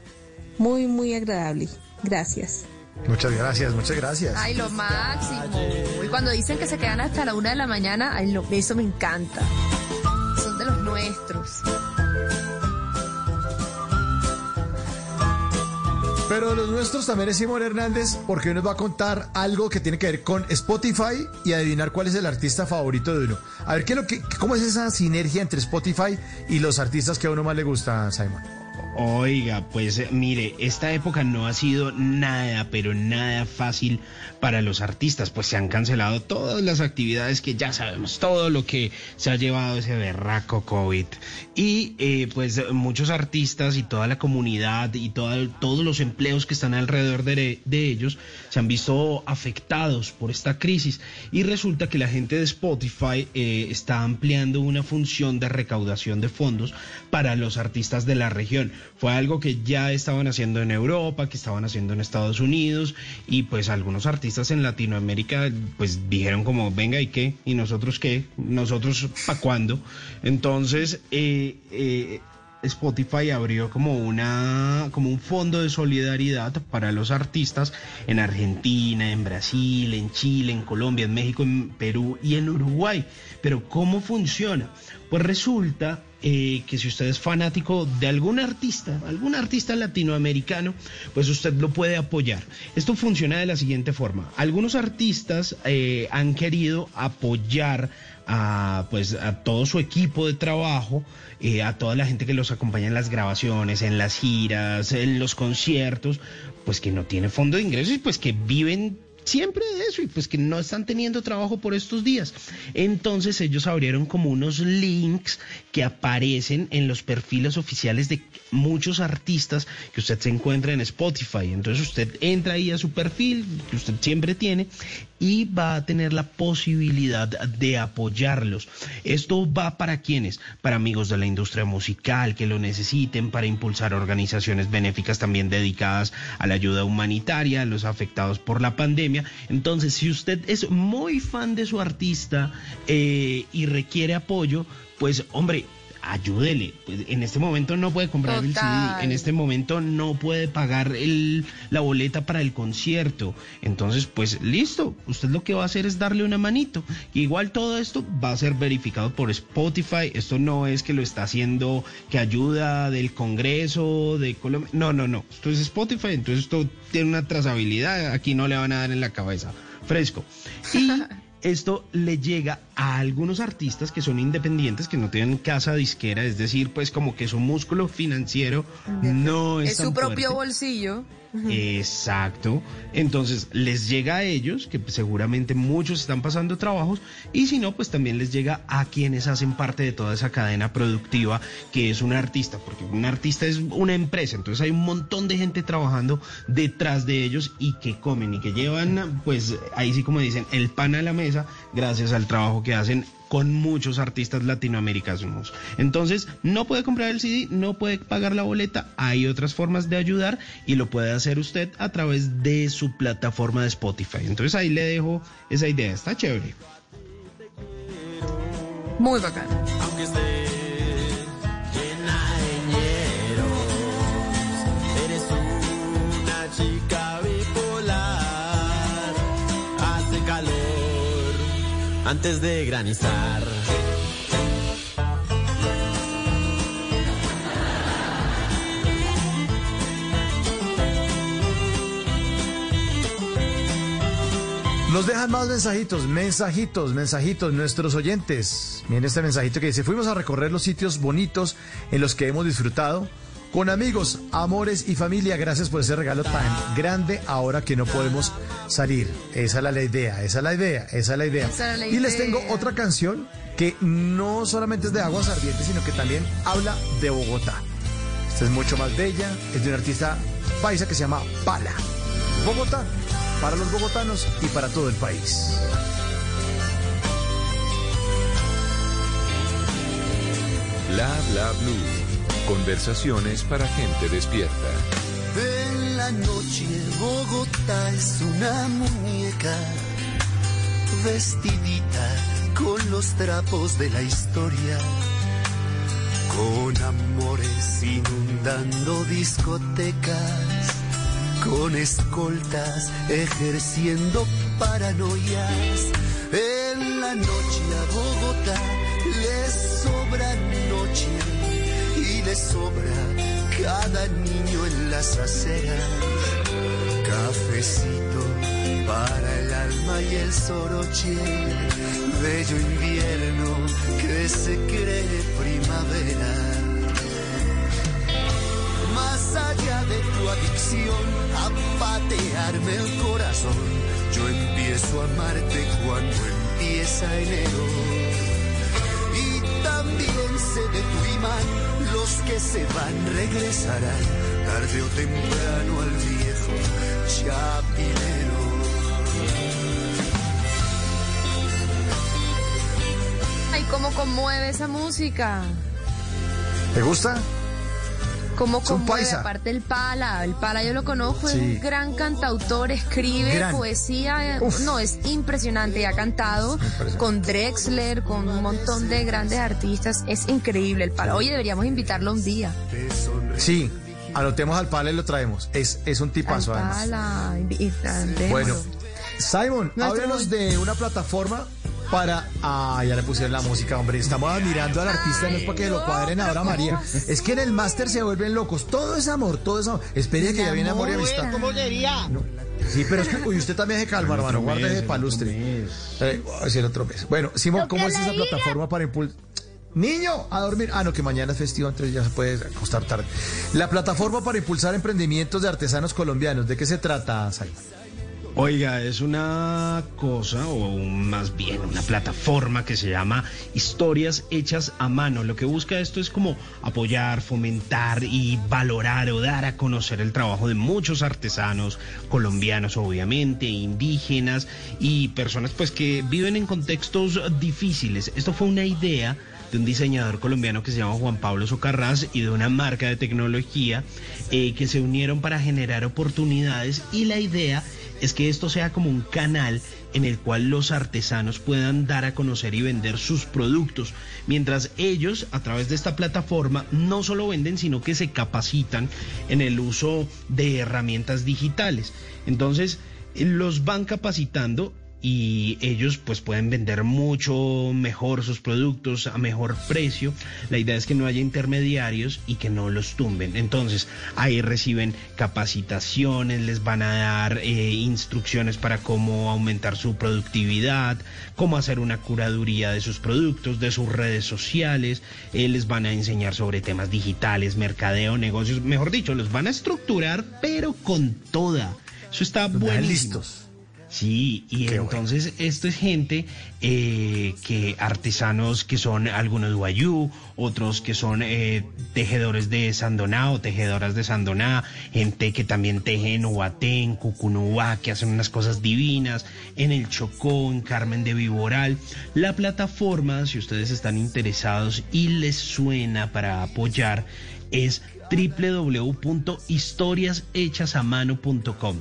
Muy, muy agradable. Gracias. Muchas gracias, muchas gracias. Ay, lo máximo. Y cuando dicen que se quedan hasta la una de la mañana, ay, lo- eso me encanta. Son de los nuestros. Pero los nuestros también es Simón Hernández, porque hoy nos va a contar algo que tiene que ver con Spotify y adivinar cuál es el artista favorito de uno. A ver, ¿qué es lo que, ¿cómo es esa sinergia entre Spotify y los artistas que a uno más le gusta, Simon? Oiga, pues eh, mire, esta época no ha sido nada, pero nada fácil para los artistas, pues se han cancelado todas las actividades que ya sabemos, todo lo que se ha llevado ese berraco COVID. Y eh, pues muchos artistas y toda la comunidad y toda- todos los empleos que están alrededor de, de ellos se han visto afectados por esta crisis. Y resulta que la gente de Spotify eh, está ampliando una función de recaudación de fondos para los artistas de la región. Fue algo que ya estaban haciendo en Europa, que estaban haciendo en Estados Unidos y pues algunos artistas en Latinoamérica pues dijeron como, venga, ¿y qué? ¿Y nosotros qué? ¿Nosotros para cuándo? Entonces, eh, eh, Spotify abrió como una como un fondo de solidaridad para los artistas en Argentina, en Brasil, en Chile, en Colombia, en México, en Perú y en Uruguay. Pero ¿cómo funciona? Pues resulta eh, que si usted es fanático de algún artista, algún artista latinoamericano, pues usted lo puede apoyar. Esto funciona de la siguiente forma. Algunos artistas eh, han querido apoyar a pues a todo su equipo de trabajo, eh, a toda la gente que los acompaña en las grabaciones, en las giras, en los conciertos, pues que no tiene fondo de ingresos y pues que viven siempre de eso y pues que no están teniendo trabajo por estos días. Entonces ellos abrieron como unos links que aparecen en los perfiles oficiales de muchos artistas que usted se encuentra en Spotify. Entonces usted entra ahí a su perfil que usted siempre tiene y va a tener la posibilidad de apoyarlos. Esto va para quienes, para amigos de la industria musical que lo necesiten, para impulsar organizaciones benéficas también dedicadas a la ayuda humanitaria, a los afectados por la pandemia. Entonces, si usted es muy fan de su artista eh, y requiere apoyo, pues hombre, ayúdele. Pues, en este momento no puede comprar el. CD, en este momento no puede pagar el, la boleta para el concierto. Entonces, pues listo, usted lo que va a hacer es darle una manito. Igual todo esto va a ser verificado por Spotify. Esto no es que lo está haciendo que ayuda del Congreso de Colombia. No, no, no. Esto es Spotify, entonces esto tiene una trazabilidad. Aquí no le van a dar en la cabeza. Fresco. Y esto le llega a algunos artistas que son independientes, que no tienen casa disquera, es decir, pues como que su músculo financiero no es Es tan su propio fuerte. bolsillo. Exacto. Entonces les llega a ellos, que seguramente muchos están pasando trabajos, y si no, pues también les llega a quienes hacen parte de toda esa cadena productiva que es un artista, porque un artista es una empresa, entonces hay un montón de gente trabajando detrás de ellos y que comen y que llevan, pues ahí sí como dicen, el pan a la mesa gracias al trabajo que hacen con muchos artistas latinoamericanos. Entonces, no puede comprar el CD, no puede pagar la boleta, hay otras formas de ayudar y lo puede hacer usted a través de su plataforma de Spotify. Entonces ahí le dejo esa idea, está chévere. Muy bacán. Antes de granizar. Nos dejan más mensajitos, mensajitos, mensajitos, nuestros oyentes. Miren este mensajito que dice, fuimos a recorrer los sitios bonitos en los que hemos disfrutado con amigos, amores y familia. Gracias por ese regalo tan grande ahora que no podemos salir. Esa es la idea, esa es la idea, esa es la idea. Y les tengo otra canción que no solamente es de aguas ardientes, sino que también habla de Bogotá. Esta es mucho más bella, es de un artista paisa que se llama Pala. Bogotá, para los bogotanos y para todo el país. Bla bla blue. Conversaciones para gente despierta. En la noche Bogotá es una muñeca vestidita con los trapos de la historia, con amores inundando discotecas, con escoltas ejerciendo paranoias. En la noche a Bogotá le sobra noche le sobra cada niño en las aceras. Cafecito para el alma y el soroche, bello invierno que se cree primavera. Más allá de tu adicción a patearme el corazón, yo empiezo a amarte cuando empieza enero. Y también sé de tu imán, los que se van regresarán tarde o temprano al viejo chapinero. Ay, cómo conmueve esa música. ¿Te gusta? Conmueve, paisa. aparte el Pala, el Pala yo lo conozco, es un gran cantautor, escribe Gran. poesía, eh, Uf. no, es impresionante, y ha cantado con Drexler, con un montón de grandes artistas, es increíble el Pala. Oye, deberíamos invitarlo un día. Sí, anotemos al Pala y lo traemos. Es, es un Al tipazo además. Pala, démoslo. Bueno, Simon, háblanos de una plataforma para... Ah, ya le pusieron la música, hombre. Estamos admirando al artista, no es para que lo cuadren ahora, María. Es que en el máster se vuelven locos. Todo es amor, todo es amor. Espere que ya viene amor y amistad. ¿Cómo sería? Sí, pero es que uy, usted también se calma, hermano. Guarde de palustre. Eh, voy a decir otro mes. Bueno, Simón, ¿cómo es esa plataforma para impulsar? Niño, a dormir. Ah, no, que mañana es festivo, entonces ya se puede acostar tarde. La plataforma para impulsar emprendimientos de artesanos colombianos. ¿De qué se trata, Simon? Oiga, es una cosa, o más bien una plataforma que se llama Historias Hechas a Mano. Lo que busca esto es como apoyar, fomentar y valorar o dar a conocer el trabajo de muchos artesanos colombianos, obviamente, indígenas y personas pues que viven en contextos difíciles. Esto fue una idea de un diseñador colombiano que se llama Juan Pablo Socarrás y de una marca de tecnología eh, que se unieron para generar oportunidades y la idea que esto sea como un canal en el cual los artesanos puedan dar a conocer y vender sus productos, mientras ellos a través de esta plataforma no solo venden, sino que se capacitan en el uso de herramientas digitales. Entonces, los van capacitando y ellos pues pueden vender mucho mejor sus productos a mejor precio. La idea es que no haya intermediarios y que no los tumben. Entonces ahí reciben capacitaciones, les van a dar eh, instrucciones para cómo aumentar su productividad, cómo hacer una curaduría de sus productos, de sus redes sociales, eh, les van a enseñar sobre temas digitales, mercadeo, negocios, mejor dicho, los van a estructurar pero con toda. Eso está buenísimo. listos. Sí, y entonces esto es gente eh, que artesanos que son algunos guayú, otros que son eh, tejedores de sandoná o tejedoras de sandoná, gente que también teje en Huatén, Cucunúa, que hacen unas cosas divinas, en el Chocó, en Carmen de Viboral. La plataforma, si ustedes están interesados y les suena para apoyar, es www.historiashechasamano.com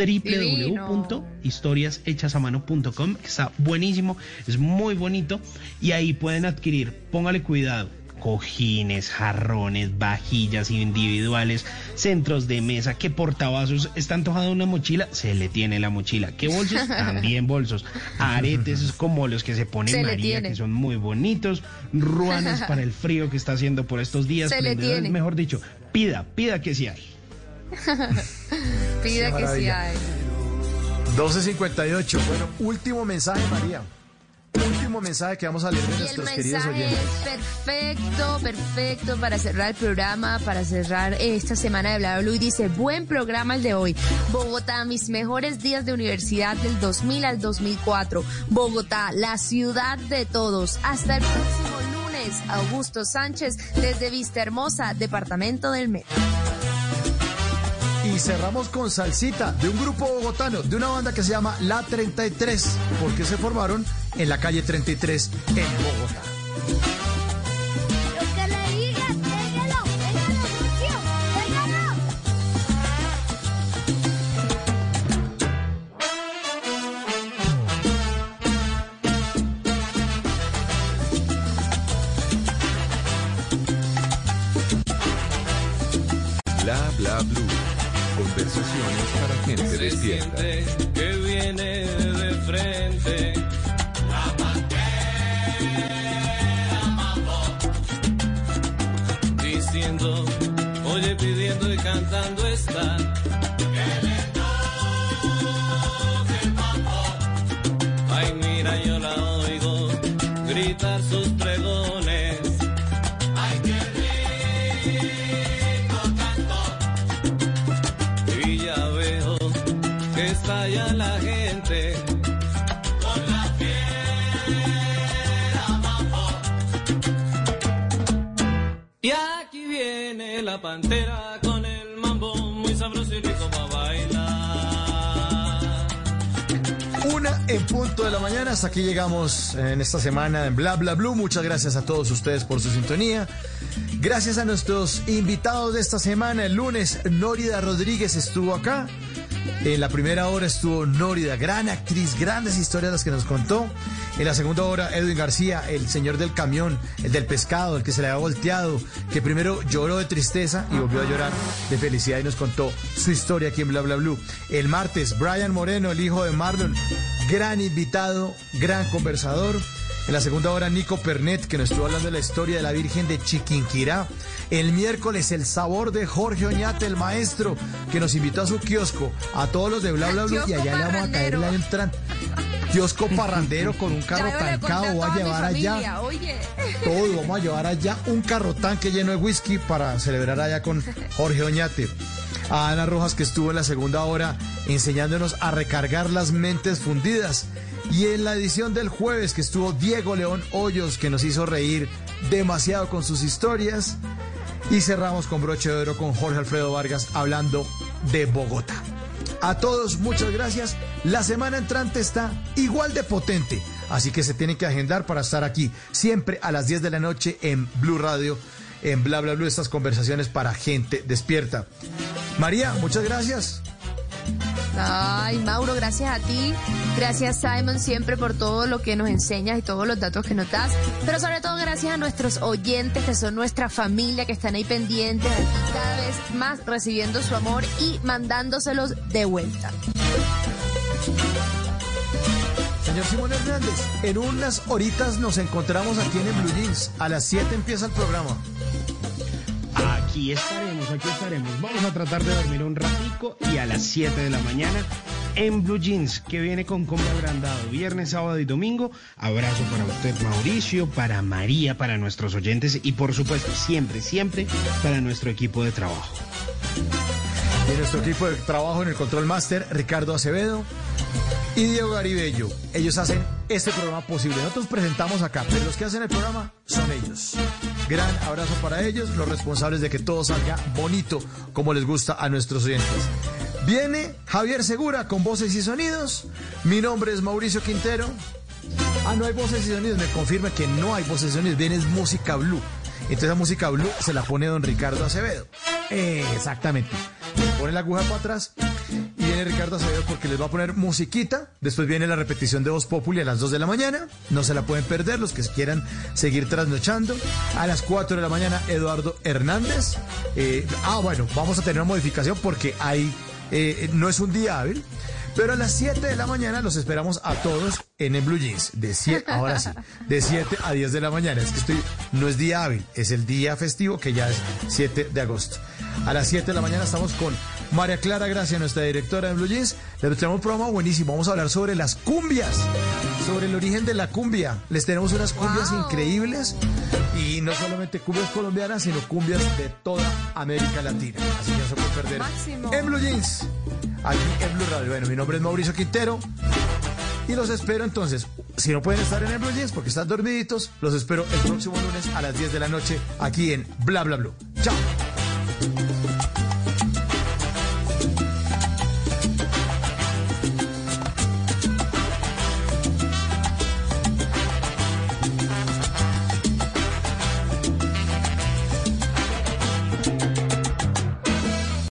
www.historiashechasamano.com que está buenísimo, es muy bonito. Y ahí pueden adquirir, póngale cuidado, cojines, jarrones, vajillas individuales, centros de mesa, que portavasos, está antojado una mochila, se le tiene la mochila, que bolsos, también bolsos, aretes como los que se pone Se María, que son muy bonitos, ruanas para el frío que está haciendo por estos días, Se le prendedores, tiene. mejor dicho, pida, pida que sí hay. Pida que sí hay. 12.58. Bueno, último mensaje, María. Último mensaje que vamos a leer de Y nuestros queridos mensaje oyentes. es perfecto, perfecto para cerrar el programa, para cerrar esta semana de Bla Blue. Y dice, buen programa el de hoy. Bogotá, mis mejores días de universidad del 2000 al 2004. Bogotá, la ciudad de todos. Hasta el próximo lunes. Augusto Sánchez, desde Vista Hermosa, departamento del Metro. Cerramos con Salsita, de un grupo bogotano, de una banda que se llama La 33, porque se formaron en la calle 33 en Bogotá. En esta semana en Bla Bla. Muchas gracias a todos ustedes por su sintonía. Gracias a nuestros invitados de esta semana. El lunes, Nórida Rodríguez estuvo acá. En la primera hora estuvo Nórida, gran actriz, grandes historias las que nos contó. En la segunda hora, Edwin García, el señor del camión, el del pescado, el que se le había volteado, que primero lloró de tristeza y volvió a llorar de felicidad y nos contó su historia aquí en Bla Bla. El martes, Brian Moreno, el hijo de Marlon, gran invitado, gran conversador. En la segunda hora, Nico Pernet, que nos estuvo hablando de la historia de la Virgen de Chiquinquirá. El miércoles, el sabor de Jorge Oñate, el maestro, que nos invitó a su kiosco, a todos los de Bla Bla Blue, y allá le vamos a caer la entrada. Kiosco parrandero con un carro tancado, voy a llevar allá Oye. todo, vamos a llevar allá un carro tanque lleno de whisky para celebrar allá con Jorge Oñate. A Ana Rojas que estuvo en la segunda hora enseñándonos a recargar las mentes fundidas. Y en la edición del jueves que estuvo Diego León Hoyos que nos hizo reír demasiado con sus historias. Y cerramos con broche de oro con Jorge Alfredo Vargas hablando de Bogotá. A todos, muchas gracias. La semana entrante está igual de potente, así que se tienen que agendar para estar aquí siempre a las 10 de la noche en Blue Radio, en Bla Bla Blue, estas conversaciones para gente despierta. María, muchas gracias. Ay, Mauro, gracias a ti. Gracias, Simon, siempre por todo lo que nos enseñas y todos los datos que nos das. Pero sobre todo, gracias a nuestros oyentes, que son nuestra familia, que están ahí pendientes, aquí cada vez más recibiendo su amor y mandándoselos de vuelta. Señor Simón Hernández, en unas horitas nos encontramos aquí en el Blue Jeans. A las 7 empieza el programa. Aquí estaremos, aquí estaremos. Vamos a tratar de dormir un ratico y a las 7 de la mañana en Blue Jeans, que viene con combo agrandado viernes, sábado y domingo. Abrazo para usted, Mauricio, para María, para nuestros oyentes y por supuesto, siempre, siempre para nuestro equipo de trabajo. Y nuestro equipo de trabajo en el Control Master, Ricardo Acevedo y Diego Garibello. Ellos hacen este programa posible. Nosotros presentamos acá, pero los que hacen el programa son ellos. Gran abrazo para ellos, los responsables de que todo salga bonito como les gusta a nuestros oyentes. Viene Javier Segura con voces y sonidos. Mi nombre es Mauricio Quintero. Ah, no hay voces y sonidos. Me confirma que no hay voces y sonidos. Viene es música blue. Entonces la música blue se la pone don Ricardo Acevedo. Eh, exactamente. Pone la aguja para atrás y Ricardo Acevedo porque les va a poner musiquita. Después viene la repetición de Voz Populi a las 2 de la mañana. No se la pueden perder los que quieran seguir trasnochando. A las 4 de la mañana, Eduardo Hernández. Eh, ah, bueno, vamos a tener una modificación porque hay, eh, no es un día hábil. Pero a las 7 de la mañana los esperamos a todos en el Blue Jeans. De 7, ahora sí, de 7 a 10 de la mañana. Es que estoy, no es día hábil, es el día festivo que ya es 7 de agosto. A las 7 de la mañana estamos con María Clara Gracia, nuestra directora de Blue Jeans. Les tenemos un programa buenísimo. Vamos a hablar sobre las cumbias, sobre el origen de la cumbia. Les tenemos unas cumbias increíbles y no solamente cumbias colombianas, sino cumbias de toda América Latina. Así que no se pueden perder. Máximo. En Blue Jeans, aquí en Blue Radio. Bueno, mi nombre es Mauricio Quintero. Y los espero entonces, si no pueden estar en el Blue Jeans porque están dormiditos, los espero el próximo lunes a las 10 de la noche aquí en Bla Bla Blue. Chao.